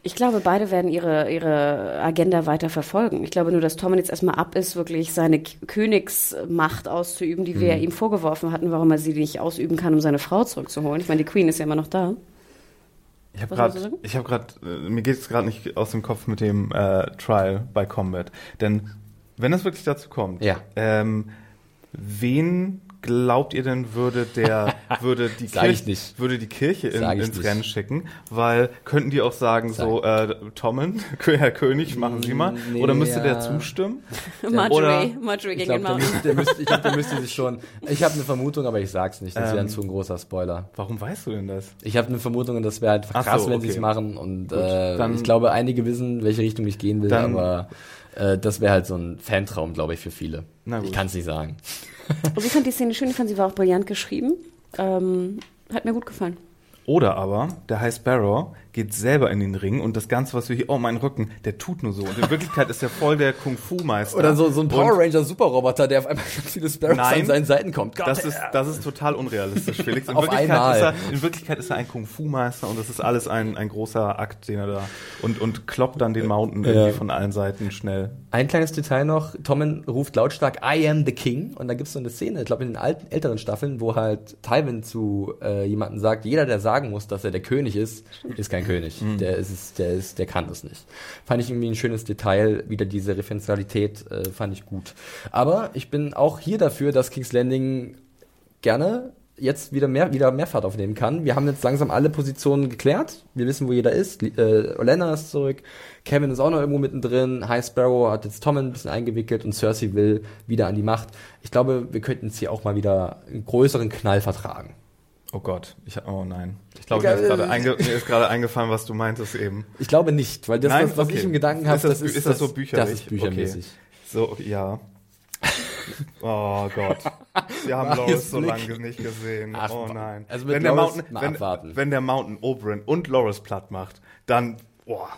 Ich glaube, beide werden ihre, ihre Agenda weiter verfolgen. Ich glaube nur, dass Tommen jetzt erstmal ab ist, wirklich seine K- Königsmacht auszuüben, die wir ihm vorgeworfen hatten, warum er sie nicht ausüben kann, um seine Frau zurückzuholen. Ich meine, die Queen ist ja immer noch da. Ich habe gerade, ich habe gerade, äh, mir geht es gerade nicht aus dem Kopf mit dem äh, Trial bei Combat, denn wenn es wirklich dazu kommt, Ja. ähm, wen glaubt ihr denn würde der würde die Sag Kirche nicht. würde die Kirche in, Sag ins nicht. Rennen schicken, weil könnten die auch sagen so äh, Tommen, Herr König, machen Sie mal, Nee, oder müsste der ja. zustimmen? Marjorie, Marjorie Ich gegen glaube, den der, Mountain. müsste- der, müsste, ich glaub, der müsste sich schon. Ich habe eine Vermutung, aber ich sag's nicht. Das wäre ein Ähm. zu ein großer Spoiler. Warum weißt du denn das? Ich habe eine Vermutung, und das wäre einfach Ach krass, so, wenn sie es okay. machen. Und Gut, äh, dann- ich glaube, einige wissen, welche Richtung ich gehen will, Dann- aber äh, das wäre halt so ein Fantraum, glaube ich, für viele. Na gut. Ich kann es nicht sagen. Also ich fand die Szene schön, ich fand, sie war auch brillant geschrieben. Ähm, hat mir gut gefallen. Oder aber der High Sparrow geht selber in den Ring und das Ganze, was wir hier, oh mein Rücken, der tut nur so. Und in Wirklichkeit ist er voll der Kung-Fu-Meister. Oder so, so ein Power Und- Ranger Superroboter, der auf einmal ganz viele Sparrows Nein. an seinen Seiten kommt. Gott, Das ist, das ist total unrealistisch, Felix. In, Auf Wirklichkeit einmal. Ist er, in Wirklichkeit ist er ein Kung-Fu-Meister und das ist alles ein, ein großer Akt, den er da und, und kloppt dann den Mountain irgendwie Ja. von allen Seiten schnell. Ein kleines Detail noch, Tommen ruft lautstark I am the King und da gibt es so eine Szene, ich glaube in den alten, älteren Staffeln, wo halt Tywin zu äh, jemandem sagt, jeder, der sagen muss, dass er der König ist, ist kein König. Der ist es, der ist, der kann das nicht. Fand ich irgendwie ein schönes Detail, wieder diese Referenzialität äh, fand ich gut. Aber ich bin auch hier dafür, dass King's Landing gerne jetzt wieder mehr, wieder mehr Fahrt aufnehmen kann. Wir haben jetzt langsam alle Positionen geklärt. Wir wissen, wo jeder ist. Äh, Olenna ist zurück. Kevin ist auch noch irgendwo mittendrin. High Sparrow hat jetzt Tommen ein bisschen eingewickelt und Cersei will wieder an die Macht. Ich glaube, wir könnten jetzt hier auch mal wieder einen größeren Knall vertragen. Oh Gott, ich oh nein. Ich glaube, mir, ist gerade eingefallen, was du meintest eben. Ich glaube nicht, weil das, Nein? was, was Okay. ich im Gedanken habe, Ist das- das ist, ist das so bücherlich? Das ist büchermäßig. So, okay, ja. Oh Gott. Wir haben Loris so lange nicht gesehen. Ach, oh nein. also wenn, der Loris Mountain, mal wenn, wenn der Mountain Oberyn und Loris platt macht, dann, boah.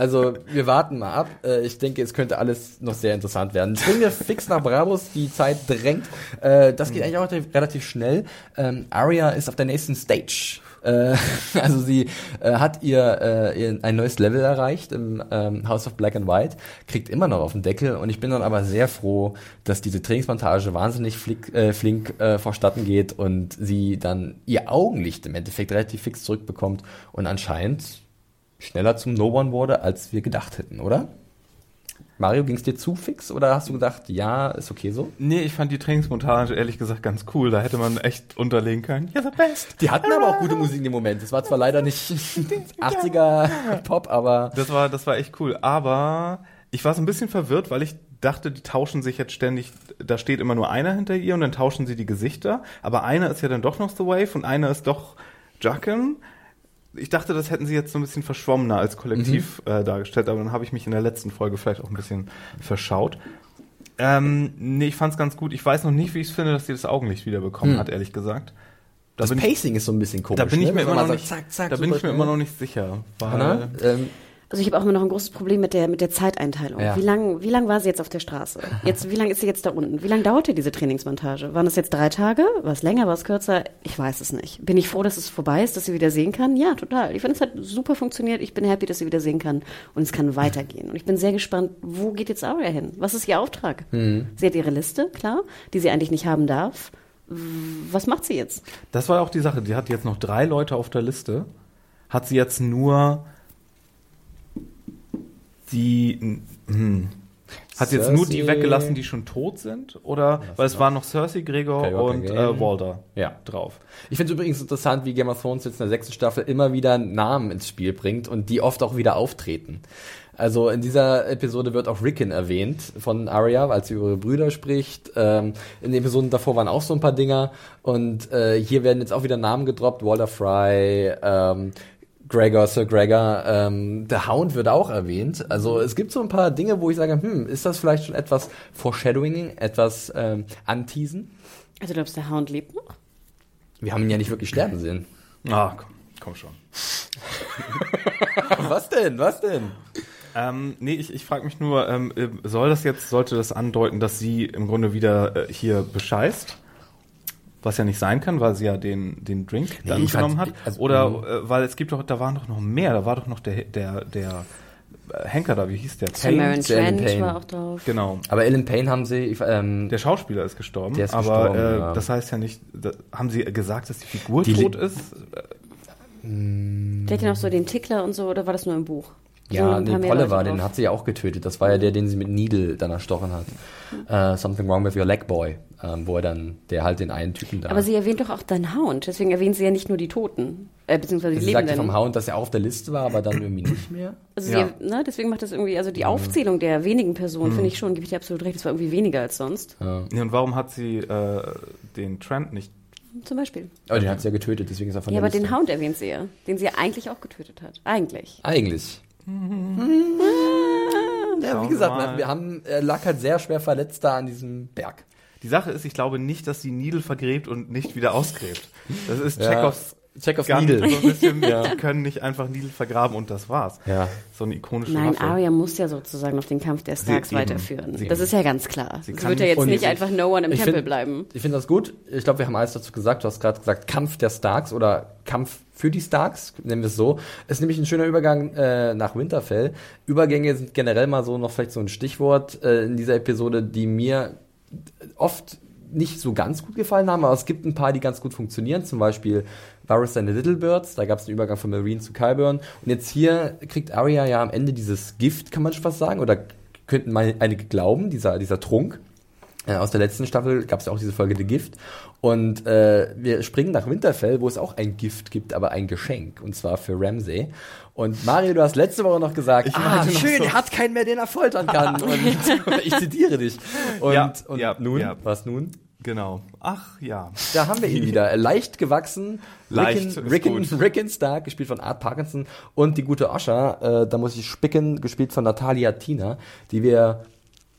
Also, wir warten mal ab. Äh, Ich denke, es könnte alles noch sehr interessant werden. Springen wir fix nach Bravos, die Zeit drängt. Äh, Das geht eigentlich auch relativ- schnell. Ähm, Arya ist auf der nächsten Stage. Äh, Also sie äh, hat ihr, äh, ihr ein neues Level erreicht im ähm, House of Black and White, kriegt immer noch auf den Deckel und ich bin dann aber sehr froh, dass diese Trainingsmontage wahnsinnig flick, äh, flink äh, vorstatten geht und sie dann ihr Augenlicht im Endeffekt relativ fix zurückbekommt und anscheinend schneller zum No-One wurde, als wir gedacht hätten, oder? Mario, ging es dir zu fix oder hast du gedacht, ja, ist okay so? Nee, ich fand die Trainingsmontage ehrlich gesagt ganz cool. Da hätte man echt unterlegen können. You're the best. Die hatten aber auch gute Musik in dem Moment. Es war zwar leider nicht 80er Pop, aber Das war, das war echt cool. Aber ich war so ein bisschen verwirrt, weil ich dachte, die tauschen sich jetzt ständig, da steht immer nur einer hinter ihr und dann tauschen sie die Gesichter. Aber einer ist ja dann doch noch The Wave und einer ist doch Jacken. Ich dachte, das hätten sie jetzt so ein bisschen verschwommener als Kollektiv äh, dargestellt, aber dann habe ich mich in der letzten Folge vielleicht auch ein bisschen verschaut. Ähm, nee, ich fand's ganz gut. Ich weiß noch nicht, wie ich es finde, dass sie das Augenlicht wiederbekommen hat, ehrlich gesagt. Da das bin ich- Pacing ist so ein bisschen komisch. Da bin ich ne? mir immer noch nicht, zack, zack, da bin ich mir immer noch nicht sicher. Weil, Anna, ähm, Also ich habe auch immer noch ein großes Problem mit der mit der Zeiteinteilung. Ja. Wie lang wie lang war sie jetzt auf der Straße? Jetzt wie lange ist sie jetzt da unten? Wie lange dauerte diese Trainingsmontage? Waren es jetzt drei Tage? War es länger? War es kürzer? Ich weiß es nicht. Bin ich froh, dass es vorbei ist, dass sie wieder sehen kann? Ja, total. Ich finde es hat super funktioniert. Ich bin happy, dass sie wieder sehen kann und es kann weitergehen. Und ich bin sehr gespannt, wo geht jetzt Arya hin? Was ist ihr Auftrag? Sie hat ihre Liste, klar, die sie eigentlich nicht haben darf. Was macht sie jetzt? Das war auch die Sache. Die hat jetzt noch drei Leute auf der Liste. Hat sie jetzt nur die. Hm, hat sie jetzt nur die weggelassen, die schon tot sind? Oder? Weil es waren noch Cersei, Gregor Skywalker und äh, Walder Ja. drauf. Ich finde es übrigens interessant, wie Game of Thrones jetzt in der sechsten Staffel immer wieder Namen ins Spiel bringt und die oft auch wieder auftreten. Also in dieser Episode wird auch Rickon erwähnt von Arya, als sie über ihre Brüder spricht. Ähm, in den Episoden davor waren auch so ein paar Dinger. Und äh, hier werden jetzt auch wieder Namen gedroppt. Walter Fry, ähm, Gregor, Sir Gregor, ähm, der Hound wird auch erwähnt. Also es gibt so ein paar Dinge, wo ich sage, hm, ist das vielleicht schon etwas Foreshadowing, etwas ähm, anteasen? Also du glaubst, der Hound lebt noch? Wir haben ihn ja nicht wirklich sterben sehen. Ah, komm, komm schon. Was denn? Was denn? Ähm, nee, ich, ich frage mich nur, ähm, äh, soll das jetzt, sollte das andeuten, dass sie im Grunde wieder äh, hier bescheißt? Was ja nicht sein kann, weil sie ja den, den Drink dann ich fand- genommen hat. also, Oder äh, weil es gibt doch, da waren doch noch mehr, da war doch noch der, der, der äh, Henker da, wie hieß der? Shannon Trent Payne. war auch drauf. Genau. Aber Ellen Payne haben sie, ähm, Der Schauspieler ist gestorben, Der ist aber gestorben, äh, ja. das heißt ja nicht, da, haben sie gesagt, dass die Figur Die tot ist? Der hat ja noch so den Tickler und so, oder war das nur im Buch? Ja, So ein paar den hat sie ja auch getötet. Das war ja der, den sie mit Needle dann erstochen hat. Äh, Something Wrong with Your Leg Boy, ähm, wo er dann, der halt den einen Typen da. Aber sie erwähnt doch auch deinen Hound, deswegen erwähnt sie ja nicht nur die Toten, äh, beziehungsweise die sie sagte Lebenden. vom Hound, dass er auch auf der Liste war, aber dann irgendwie nicht mehr. Also Ja. sie, ne, deswegen macht das irgendwie, also die Aufzählung der wenigen Personen, Mhm. finde ich schon, gebe ich dir absolut recht, das war irgendwie weniger als sonst. Nee, und warum hat sie äh, den Trent nicht? Zum Beispiel. Aber den hat sie ja getötet, deswegen ist er von Ja, der aber Liste. den Hound erwähnt sie ja, den sie ja eigentlich auch getötet hat. Eigentlich. Eigentlich. Ja, Schauen wie gesagt, wir haben, er lag halt sehr schwer verletzt da an diesem Berg. Die Sache ist, ich glaube nicht, dass sie Needle vergräbt und nicht wieder ausgräbt. Das ist Ja. Chekhovs Gun, Needle. So ein bisschen, die können nicht einfach Needle vergraben und das war's. Ja. So eine ikonische Nein, Waffe. Arya muss ja sozusagen noch den Kampf der Starks weiterführen. Sie- das ist ja ganz klar. Sie kann wird ja jetzt nicht ich- einfach No One im Tempel find- bleiben. Ich finde das gut. Ich glaube, wir haben alles dazu gesagt. Du hast gerade gesagt, Kampf der Starks oder Kampf für die Starks, nennen wir es so. Ist nämlich ein schöner Übergang äh, nach Winterfell. Übergänge sind generell mal so noch vielleicht so ein Stichwort äh, in dieser Episode, die mir oft nicht so ganz gut gefallen haben, aber es gibt ein paar, die ganz gut funktionieren. Zum Beispiel Varys and the Little Birds, da gab es einen Übergang von Marine zu Qyburn. Und jetzt hier kriegt Arya ja am Ende dieses Gift, kann man schon fast sagen, oder könnten mal einige glauben, dieser, dieser Trunk. Äh, aus der letzten Staffel gab es ja auch diese Folge The Gift. Und äh, wir springen nach Winterfell, wo es auch ein Gift gibt, aber ein Geschenk. Und zwar für Ramsay. Und Mario, du hast letzte Woche noch gesagt, Ich ah, schön, so- er hat keinen mehr, den er foltern kann. Und ich zitiere dich. Und, Ja, und ja, nun, ja. was nun? Genau. Ach ja. Da haben wir ihn wieder. Leicht gewachsen. Leicht Rickon, Rickon. Rickon Stark, gespielt von Art Parkinson. Und die gute Osha, äh, da muss ich spicken, gespielt von Natalia Tina, die wir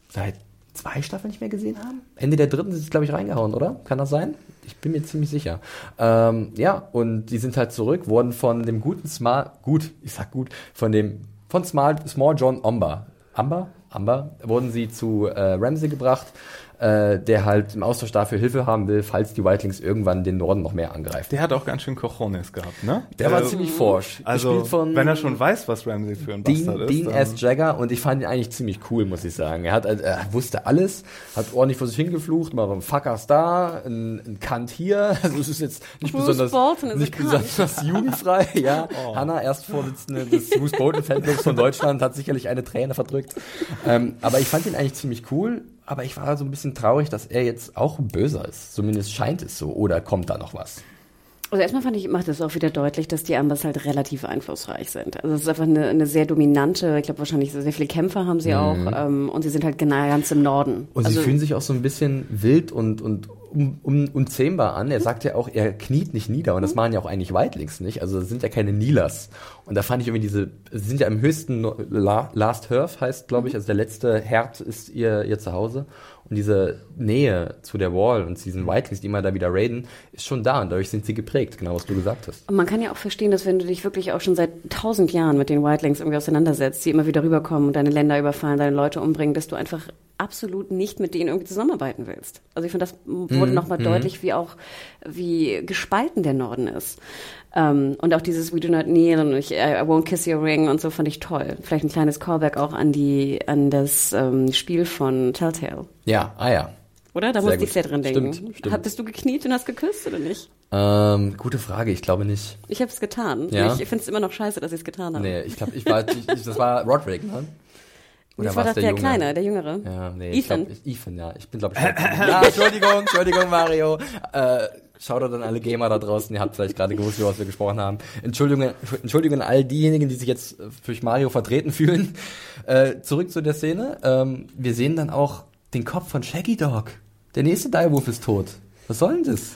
seit zwei Staffeln nicht mehr gesehen haben. Ende der dritten ist es, glaube ich, reingehauen, oder? Kann das sein? Ich bin mir ziemlich sicher. Ähm, ja, und die sind halt zurück, wurden von dem guten Small, gut, ich sag gut, von dem, von Small, Small John Amber, Amber? Amber, wurden sie zu äh, Ramsey gebracht, äh, der halt im Austausch dafür Hilfe haben will, falls die Whitelings irgendwann den Norden noch mehr angreifen. Der hat auch ganz schön Cojones gehabt, ne? Der war Äh, ziemlich forsch. Also, wenn er schon weiß, was Ramsey für ein Bastard Dean, ist. Dean S. Jagger und ich fand ihn eigentlich ziemlich cool, muss ich sagen. Er hat, äh, er wusste alles, hat ordentlich vor sich hingeflucht, mal ein Fuckers da, ein, ein Kant hier. Also es ist jetzt nicht Bruce besonders, Bolton nicht besonders jugendfrei. Ja, Oh. Hannah, Erstvorsitzende des Bruce Bolton Fanclubs von Deutschland, hat sicherlich eine Träne verdrückt. Ähm, aber ich fand ihn eigentlich ziemlich cool. Aber ich war so ein bisschen traurig, dass er jetzt auch böser ist. Zumindest scheint es so. Oder kommt da noch was? Also erstmal fand ich, macht es auch wieder deutlich, dass die Ambers halt relativ einflussreich sind. Also es ist einfach eine, eine sehr dominante, ich glaube wahrscheinlich sehr viele Kämpfer haben sie auch ähm, und sie sind halt genau ganz im Norden. Mhm. Und also, sie fühlen sich auch so ein bisschen wild und, und um, um, unzähmbar an. Er sagt ja auch, er kniet nicht nieder. Und das machen ja auch eigentlich Weitlings nicht. Also das sind ja keine Kneelers. Und da fand ich irgendwie diese, sie sind ja im höchsten La, Last Hearth heißt, glaube ich, also der letzte Herd ist ihr, ihr Zuhause. Und diese Nähe zu der Wall und zu diesen Whitelings, die immer da wieder raiden, ist schon da und dadurch sind sie geprägt, genau was du gesagt hast. Und man kann ja auch verstehen, dass wenn du dich wirklich auch schon seit tausend Jahren mit den Whitelings irgendwie auseinandersetzt, die immer wieder rüberkommen und deine Länder überfallen, deine Leute umbringen, dass du einfach absolut nicht mit denen irgendwie zusammenarbeiten willst. Also ich finde, das wurde Mhm, nochmal deutlich, wie auch, wie gespalten der Norden ist. Ähm, und auch dieses We do not kneel und ich, I, won't kiss your ring und so fand ich toll. Vielleicht ein kleines Callback auch an die, an das ähm, Spiel von Telltale. Ja, ah ja. Oder? Da Sehr musste ich sehr dran denken. Stimmt, stimmt. Hat- Bist du gekniet und hast geküsst oder nicht? Ähm, gute Frage, ich glaube nicht. Ich habe es getan. Ja? Ich finde es immer noch scheiße, dass ich es getan habe. Nee, ich glaube, ich war, ich, ich, das war Roderick, ne? das war das der, Junge? Kleine, der Jüngere. Ja, nee, ich Ethan. glaub, ich, Ethan, ja. Ich bin, glaube ich, Ja, Entschuldigung, Entschuldigung, Mario. Äh, Shoutout an alle Gamer da draußen. Ihr habt vielleicht gerade gewusst, über was wir gesprochen haben. Entschuldigung, Entschuldigung an all diejenigen, die sich jetzt durch Mario vertreten fühlen. Äh, zurück zu der Szene. Ähm, wir sehen dann auch den Kopf von Shaggy Dog. Der nächste Direwolf ist tot. Was soll denn das?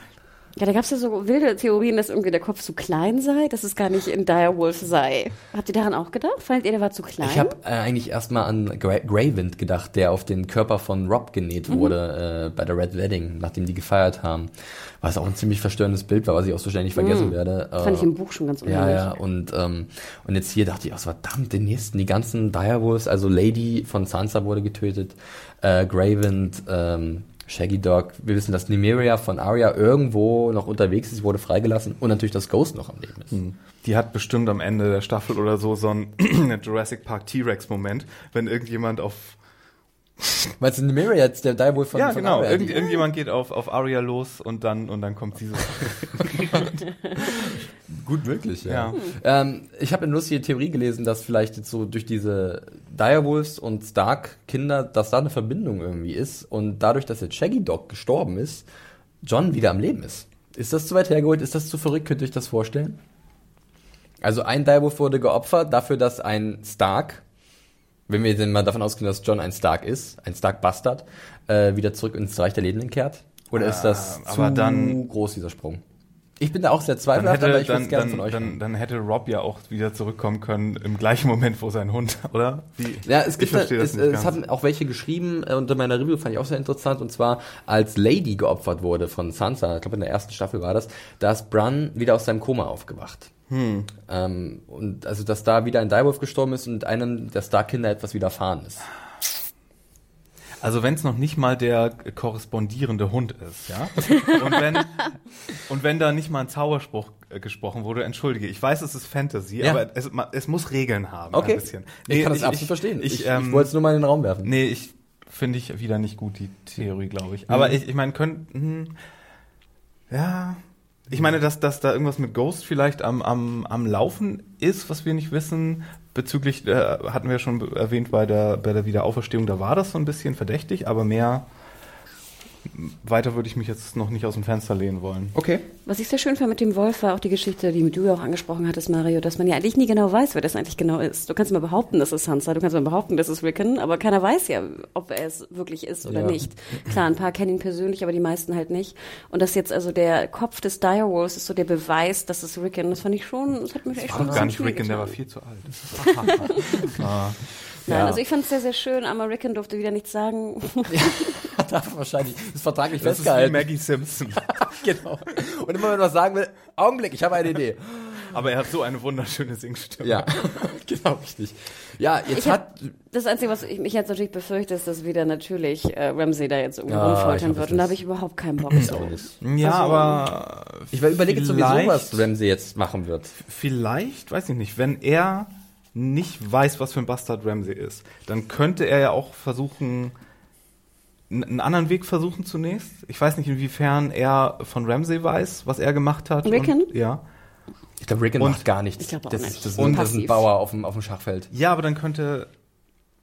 Ja, da gab es ja so wilde Theorien, dass irgendwie der Kopf zu klein sei, dass es gar nicht in Direwolf sei. Habt ihr daran auch gedacht? Fandet ihr, der war zu klein? Ich habe äh, eigentlich erstmal an Gra Greywind gedacht, der auf den Körper von Rob genäht Mhm. wurde äh, bei der Red Wedding, nachdem die gefeiert haben. Was auch ein ziemlich verstörendes Bild war, was ich auch so schnell nicht vergessen werde. Äh, Mhm. Fand ich im Buch schon ganz Ja, unheimlich. ja, und, ähm, und jetzt hier dachte ich, oh, verdammt, den nächsten, die ganzen Direwolves, also Lady von Sansa wurde getötet, äh, Greywind, ähm, Shaggy Dog, wir wissen, dass Nymeria von Arya irgendwo noch unterwegs ist, wurde freigelassen und natürlich, dass Ghost noch am Leben ist. Die hat bestimmt am Ende der Staffel oder so so einen Jurassic Park T-Rex-Moment, wenn irgendjemand auf Meinst du, jetzt der Direwolf von, ja von genau irgend, irgendjemand geht auf auf Arya los und dann und dann kommt sie so Gut möglich, ja. Ja. Ähm, ich habe eine lustige Theorie gelesen, dass vielleicht jetzt so durch diese Direwolves und Stark-Kinder, dass da eine Verbindung irgendwie ist und dadurch, dass jetzt Shaggy Dog gestorben ist, John wieder am Leben ist. Ist das zu weit hergeholt? Ist das zu verrückt? Könnt ihr euch das vorstellen? Also ein Direwolf wurde geopfert dafür, dass ein Stark, wenn wir denn mal davon ausgehen, dass John ein Stark ist, ein Stark-Bastard, äh, wieder zurück ins Reich der Lebenden kehrt? Oder ist das aber zu dann- groß, dieser Sprung? Ich bin da auch sehr zweifelhaft, aber hätte ich würde gerne von euch dann, dann hätte Rob ja auch wieder zurückkommen können im gleichen Moment, wo sein Hund, oder? Wie? Ja, es gibt ich verstehe das es, nicht es haben auch welche geschrieben äh, unter meiner Review, fand ich auch sehr interessant, und zwar als Lady geopfert wurde von Sansa, ich glaube in der ersten Staffel war das, da ist Bran wieder aus seinem Koma aufgewacht. Hm. Ähm, und also, dass da wieder ein Direwolf gestorben ist und einem der Stark-Kinder etwas widerfahren ist. Also wenn es noch nicht mal der korrespondierende Hund ist, ja? Und wenn, und wenn da nicht mal ein Zauberspruch äh, gesprochen wurde, entschuldige, ich weiß, es ist Fantasy, Ja. aber es, es muss Regeln haben, Okay, ein bisschen. ich kann das absolut verstehen. Ich, Ich, ähm, ich wollte es nur mal in den Raum werfen. Nee, ich finde ich wieder nicht gut, die Theorie, glaube ich. Aber ich, ich meine, könnten, ja, ich meine, dass, dass da irgendwas mit Ghost vielleicht am, am, am Laufen ist, was wir nicht wissen. Bezüglich, äh, hatten wir schon erwähnt bei der, bei der Wiederauferstehung, da war das so ein bisschen verdächtig, aber mehr, weiter würde ich mich jetzt noch nicht aus dem Fenster lehnen wollen. Okay. Was ich sehr schön fand mit dem Wolf war auch die Geschichte, die du ja auch angesprochen hattest, Mario, dass man ja eigentlich nie genau weiß, wer das eigentlich genau ist. Du kannst mal behaupten, das ist Sansa, du kannst mal behaupten, das ist Rickon, aber keiner weiß ja, ob er es wirklich ist oder Ja. nicht. Klar, ein paar kennen ihn persönlich, aber die meisten halt nicht. Und dass jetzt also der Kopf des Direwolves ist so der Beweis, dass es Rickon, das fand ich schon, das hat mich echt War schon gar nicht Rickon, der war viel zu alt. ah. Nein, Ja. also ich fand es sehr, sehr schön, aber Rickon durfte wieder nichts sagen. Hat er wahrscheinlich, ist vertraglich Das ist wie festgehalten. Maggie Simpson. genau. Und immer wenn man was sagen will, Augenblick, ich habe eine Idee. Aber er hat so eine wunderschöne Singstimme. Ja, genau, richtig. Ja, jetzt Ich hat, das Einzige, was ich mich jetzt natürlich befürchte, ist, dass wieder natürlich äh, Ramsey da jetzt irgendwie Ja, rumfoltern wird. Und da habe ich überhaupt keinen Bock Ich zu. auch nicht. Ja, Also, aber Ich überlege jetzt sowieso, was Ramsey jetzt machen wird. Vielleicht, weiß ich nicht, wenn er nicht weiß, was für ein Bastard Ramsey ist, dann könnte er ja auch versuchen, einen anderen Weg versuchen zunächst. Ich weiß nicht, inwiefern er von Ramsey weiß, was er gemacht hat. Rickon? Und, ja. Ich glaube, Rickon Und- macht gar nichts. Ich glaube auch das, nicht. Das, ist Und ein- das ist ein. Bauer auf dem, auf dem Schachfeld. Ja, aber dann könnte,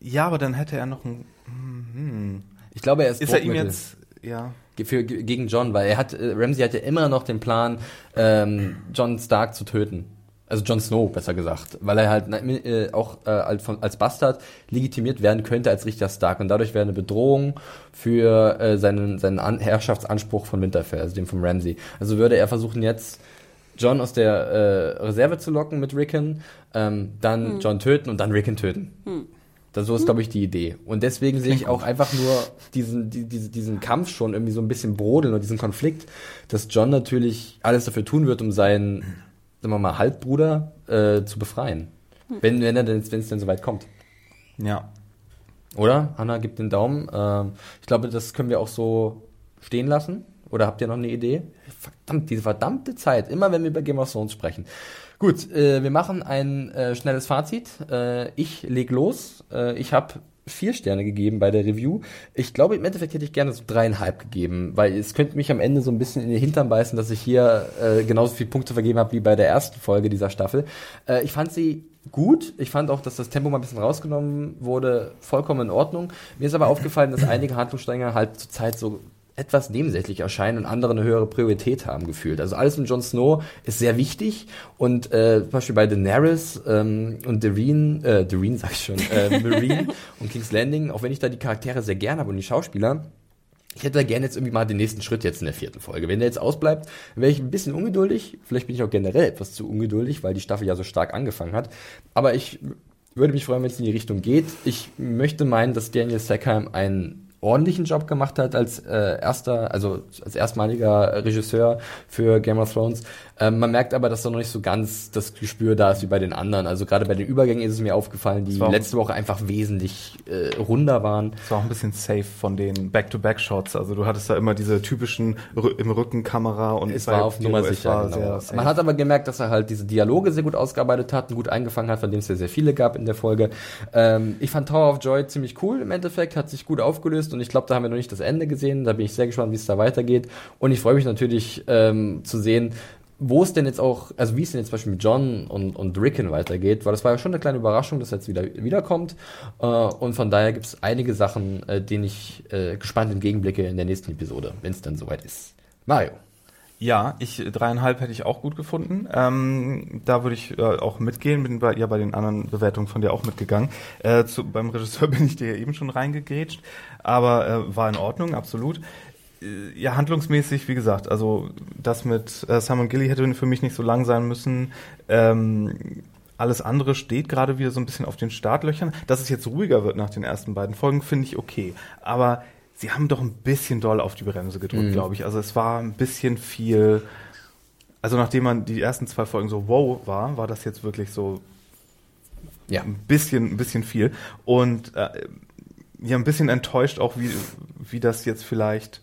ja, aber dann hätte er noch ein, hm, Ich glaube, er ist, ist er ihm jetzt, ja. für, gegen John, weil er hat, äh, Ramsey hat ja immer noch den Plan, ähm, John Stark zu töten. Also Jon Snow, besser gesagt. Weil er halt äh, auch äh, als, Bastard legitimiert werden könnte als Richter Stark. Und dadurch wäre eine Bedrohung für äh, seinen, seinen An Herrschaftsanspruch von Winterfell, also dem von Ramsey. Also würde er versuchen jetzt John aus der äh, Reserve zu locken mit Rickon, ähm, dann John töten und dann Rickon töten. Das so ist, glaube ich, die Idee. Und deswegen sehe ich auch einfach nur diesen, die, diese, diesen Kampf schon irgendwie so ein bisschen brodeln und diesen Konflikt, dass John natürlich alles dafür tun wird, um seinen, sagen wir mal, Halbbruder äh, zu befreien. Wenn, wenn er denn, wenn es denn soweit kommt. Ja. Oder? Hanna gibt den Daumen. Ähm, ich glaube, das können wir auch so stehen lassen. Oder habt ihr noch eine Idee? Verdammt, diese verdammte Zeit. Immer wenn wir über Game of Thrones sprechen. Gut, äh, wir machen ein äh, schnelles Fazit. Äh, ich leg los. Äh, ich habe vier Sterne gegeben bei der Review. Ich glaube, im Endeffekt hätte ich gerne so dreieinhalb gegeben, weil es könnte mich am Ende so ein bisschen in den Hintern beißen, dass ich hier äh, genauso viele Punkte vergeben habe wie bei der ersten Folge dieser Staffel. Äh, ich fand sie gut. Ich fand auch, dass das Tempo mal ein bisschen rausgenommen wurde, vollkommen in Ordnung. Mir ist aber aufgefallen, dass einige Handlungsstränge halt zur Zeit so etwas nebensächlich erscheinen und andere eine höhere Priorität haben gefühlt. Also alles mit Jon Snow ist sehr wichtig und äh, zum Beispiel bei Daenerys ähm, und Doreen, äh, Doreen sag ich schon, äh, Marine und King's Landing, auch wenn ich da die Charaktere sehr gerne habe und die Schauspieler, ich hätte da gerne jetzt irgendwie mal den nächsten Schritt jetzt in der vierten Folge. Wenn der jetzt ausbleibt, wäre ich ein bisschen ungeduldig. Vielleicht bin ich auch generell etwas zu ungeduldig, weil die Staffel ja so stark angefangen hat. Aber ich würde mich freuen, wenn es in die Richtung geht. Ich möchte meinen, dass Daniel Sackheim ein ordentlichen Job gemacht hat als äh, erster, also als erstmaliger Regisseur für Game of Thrones. Ähm, man merkt aber, dass da noch nicht so ganz das Gespür da ist wie bei den anderen. Also gerade bei den Übergängen ist es mir aufgefallen, die letzte Woche einfach wesentlich äh, runder waren. Es war auch ein bisschen safe von den Back-to-Back-Shots. Also du hattest da immer diese typischen Rü im Rücken Kamera und es war auf Nummer sicher. Genau. Man hat aber gemerkt, dass er halt diese Dialoge sehr gut ausgearbeitet hat und gut eingefangen hat, von dem es ja sehr viele gab in der Folge. Ähm, ich fand Tower of Joy ziemlich cool im Endeffekt, hat sich gut aufgelöst und ich glaube, da haben wir noch nicht das Ende gesehen. Da bin ich sehr gespannt, wie es da weitergeht. Und ich freue mich natürlich ähm, zu sehen, wo es denn jetzt auch, also wie es denn jetzt zum Beispiel mit John und, und Rickon weitergeht, weil das war ja schon eine kleine Überraschung, dass er jetzt wieder wiederkommt. Äh, und von daher gibt es einige Sachen, äh, denen ich äh, gespannt entgegenblicke in der nächsten Episode, wenn es dann soweit ist. Mario. Ja, ich dreieinhalb hätte ich auch gut gefunden. Ähm, da würde ich äh, auch mitgehen, bin bei, ja bei den anderen Bewertungen von dir auch mitgegangen. Äh, zu, beim Regisseur bin ich dir ja eben schon reingegrätscht, aber äh, war in Ordnung, absolut ja, handlungsmäßig, wie gesagt, also das mit äh, Simon Gilly hätte für mich nicht so lang sein müssen. Ähm, alles andere steht gerade wieder so ein bisschen auf den Startlöchern. Dass es jetzt ruhiger wird nach den ersten beiden Folgen, finde ich okay. Aber sie haben doch ein bisschen doll auf die Bremse gedrückt, mhm. glaube ich. Also es war ein bisschen viel. Also nachdem man die ersten zwei Folgen so wow war, war das jetzt wirklich so ja. ein bisschen, ein bisschen viel. Und äh, ja, ein bisschen enttäuscht auch, wie, wie das jetzt vielleicht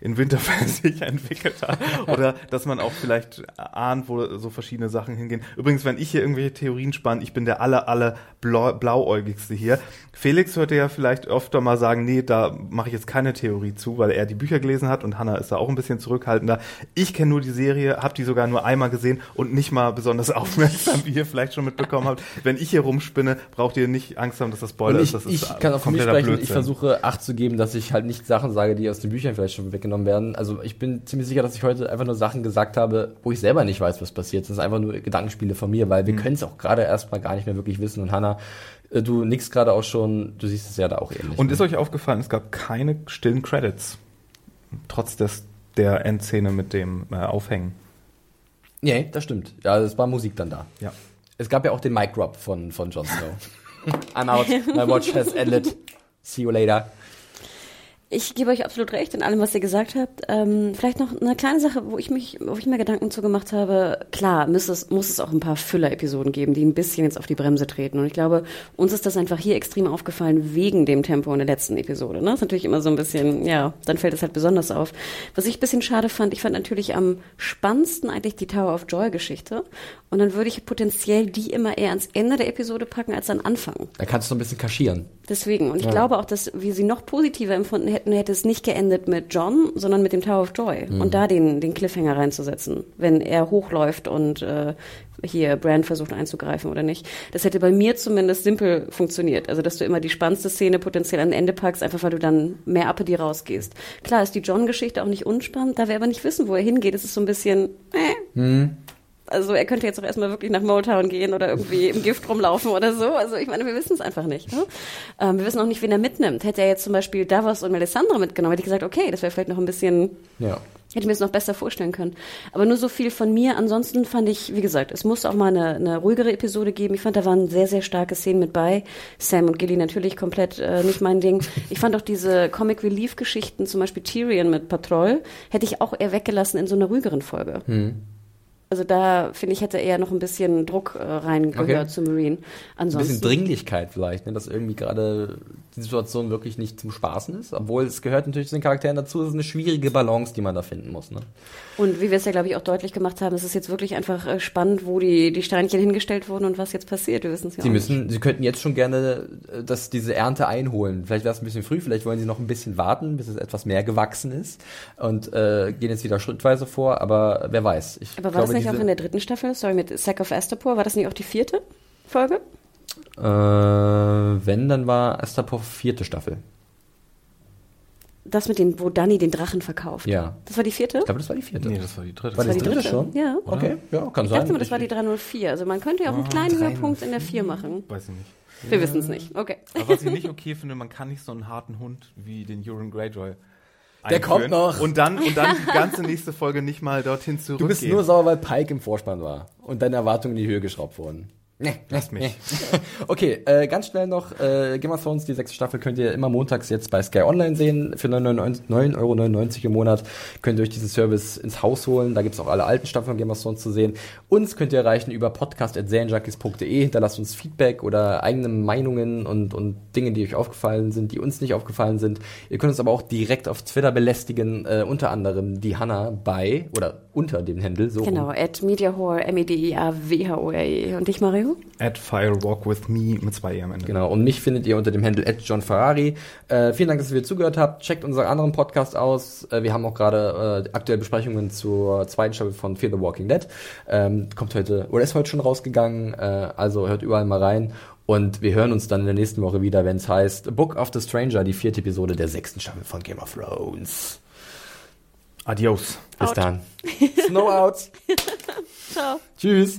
in Winterfell sich entwickelt hat. Oder dass man auch vielleicht ahnt, wo so verschiedene Sachen hingehen. Übrigens, wenn ich hier irgendwelche Theorien spanne, ich bin der aller, aller Blau blauäugigste hier. Felix hörte ja vielleicht öfter mal sagen, nee, da mache ich jetzt keine Theorie zu, weil er die Bücher gelesen hat und Hannah ist da auch ein bisschen zurückhaltender. Ich kenne nur die Serie, habe die sogar nur einmal gesehen und nicht mal besonders aufmerksam, wie ihr vielleicht schon mitbekommen habt. Wenn ich hier rumspinne, braucht ihr nicht Angst haben, dass das Spoiler ich, ist. Das ich ist kann auch von mir sprechen, Blödsinn. ich versuche Acht zu geben, dass ich halt nicht Sachen sage, die aus den Büchern vielleicht schon weggenommen weggenommen werden. Also ich bin ziemlich sicher, dass ich heute einfach nur Sachen gesagt habe, wo ich selber nicht weiß, was passiert. Das ist einfach nur Gedankenspiele von mir, weil wir mhm. können es auch gerade erstmal gar nicht mehr wirklich wissen. Und Hanna, äh, du nix gerade auch schon, du siehst es ja da auch ähnlich. Und ne? ist euch aufgefallen, es gab keine stillen Credits, trotz des, der Endszene mit dem äh, Aufhängen. Nee, das stimmt. Ja, es war Musik dann da. Ja. Es gab ja auch den Mic Drop von, von Jon Snow. I'm out, my watch has ended. See you later. Ich gebe euch absolut recht in allem, was ihr gesagt habt. Ähm, vielleicht noch eine kleine Sache, wo ich mich, wo ich mir Gedanken zu gemacht habe. Klar, muss es, muss es auch ein paar Füller-Episoden geben, die ein bisschen jetzt auf die Bremse treten. Und ich glaube, uns ist das einfach hier extrem aufgefallen wegen dem Tempo in der letzten Episode. Ne? Das ist natürlich immer so ein bisschen, ja, dann fällt es halt besonders auf. Was ich ein bisschen schade fand, ich fand natürlich am spannendsten eigentlich die Tower of Joy-Geschichte. Und dann würde ich potenziell die immer eher ans Ende der Episode packen als an Anfang. Da kannst du ein bisschen kaschieren. Deswegen. Und ich ja. glaube auch, dass wir sie noch positiver empfunden hätten, hätte es nicht geendet mit John, sondern mit dem Tower of Joy. Mhm. Und da den, den Cliffhanger reinzusetzen, wenn er hochläuft und äh, hier Brand versucht einzugreifen oder nicht. Das hätte bei mir zumindest simpel funktioniert. Also, dass du immer die spannendste Szene potenziell an Ende packst, einfach weil du dann mehr ab dir rausgehst. Klar ist die John-Geschichte auch nicht unspannend, da wir aber nicht wissen, wo er hingeht. Es ist so ein bisschen, äh. Mhm. Also er könnte jetzt auch erstmal wirklich nach Motown gehen oder irgendwie im Gift rumlaufen oder so. Also ich meine, wir wissen es einfach nicht. Ne? Ähm, wir wissen auch nicht, wen er mitnimmt. Hätte er jetzt zum Beispiel Davos und Melisandre mitgenommen, hätte ich gesagt, okay, das wäre vielleicht noch ein bisschen ja. Hätte ich mir das noch besser vorstellen können. Aber nur so viel von mir. Ansonsten fand ich, wie gesagt, es muss auch mal eine, eine ruhigere Episode geben. Ich fand, da waren sehr, sehr starke Szenen mit bei. Sam und Gilly natürlich komplett äh, nicht mein Ding. Ich fand auch diese Comic Relief Geschichten, zum Beispiel Tyrion mit Patrol, hätte ich auch eher weggelassen in so einer ruhigeren Folge. Hm. Also da finde ich hätte eher noch ein bisschen Druck äh, reingehört Okay. zu Marine. Ein Ansonsten bisschen Dringlichkeit vielleicht, ne? dass irgendwie gerade die Situation wirklich nicht zum Spaßen ist. Obwohl es gehört natürlich zu den Charakteren dazu. Es ist eine schwierige Balance, die man da finden muss. Ne? Und wie wir es ja, glaube ich, auch deutlich gemacht haben, es ist jetzt wirklich einfach äh, spannend, wo die, die Steinchen hingestellt wurden und was jetzt passiert. Wir wissen es ja Sie müssen, Sie könnten jetzt schon gerne äh, dass diese Ernte einholen. Vielleicht wäre es ein bisschen früh, vielleicht wollen Sie noch ein bisschen warten, bis es etwas mehr gewachsen ist und äh, gehen jetzt wieder schrittweise vor. Aber wer weiß? Ich nicht. Aber war das glaube, nicht auch in der dritten Staffel? Sorry, mit Sack of Astapor? War das nicht auch die vierte Folge? Äh, wenn, dann war Astapor vierte Staffel. Das mit dem, wo Danny den Drachen verkauft. Ja. Das war die vierte? Ich glaube, das war die vierte. Nee, das war die dritte. War war das die dritte dritte. schon? Ja. Okay, ja, kann Ich sein. dachte immer, das war die 304. Also man könnte ja auch einen kleinen Höhepunkt in der 4 machen. Weiß ich nicht. Wir wissen es nicht. Okay. Aber was ich nicht okay finde, man kann nicht so einen harten Hund wie den Euron Greyjoy Der kommt noch. Und dann, und dann die ganze nächste Folge nicht mal dorthin zurückgehen. Du bist nur sauer, weil Pike im Vorspann war und deine Erwartungen in die Höhe geschraubt wurden. Nee, Lass mich. Okay, äh, ganz schnell noch, äh, Game of Thrones, die sechste Staffel könnt ihr immer montags jetzt bei Sky Online sehen. Für 9,99 Euro im Monat könnt ihr euch diesen Service ins Haus holen. Da gibt's auch alle alten Staffeln von Game of Thrones zu sehen. Uns könnt ihr erreichen über podcast.serienjunkies.de. Hinterlasst uns Feedback oder eigene Meinungen und, und Dinge, die euch aufgefallen sind, die uns nicht aufgefallen sind. Ihr könnt uns aber auch direkt auf Twitter belästigen, äh, unter anderem die Hanna bei, oder unter dem Händel, so rum. Genau, at Mediahore, M-E-D-I-A-W-H-O-R-E. Und dich, Mario? At Fire Walk with Me mit zwei E am Ende. Genau, und mich findet ihr unter dem Handle John Ferrari. Äh, vielen Dank, dass ihr zugehört habt. Checkt unseren anderen Podcast aus. Äh, wir haben auch gerade äh, aktuelle Besprechungen zur zweiten Staffel von Fear the Walking Dead. Ähm, kommt heute, oder ist heute schon rausgegangen. Äh, also hört überall mal rein. Und wir hören uns dann in der nächsten Woche wieder, wenn es heißt Book of the Stranger, die vierte Episode der sechsten Staffel von Game of Thrones. Adios. Bis Out. dann. Snow out. Ciao. Tschüss.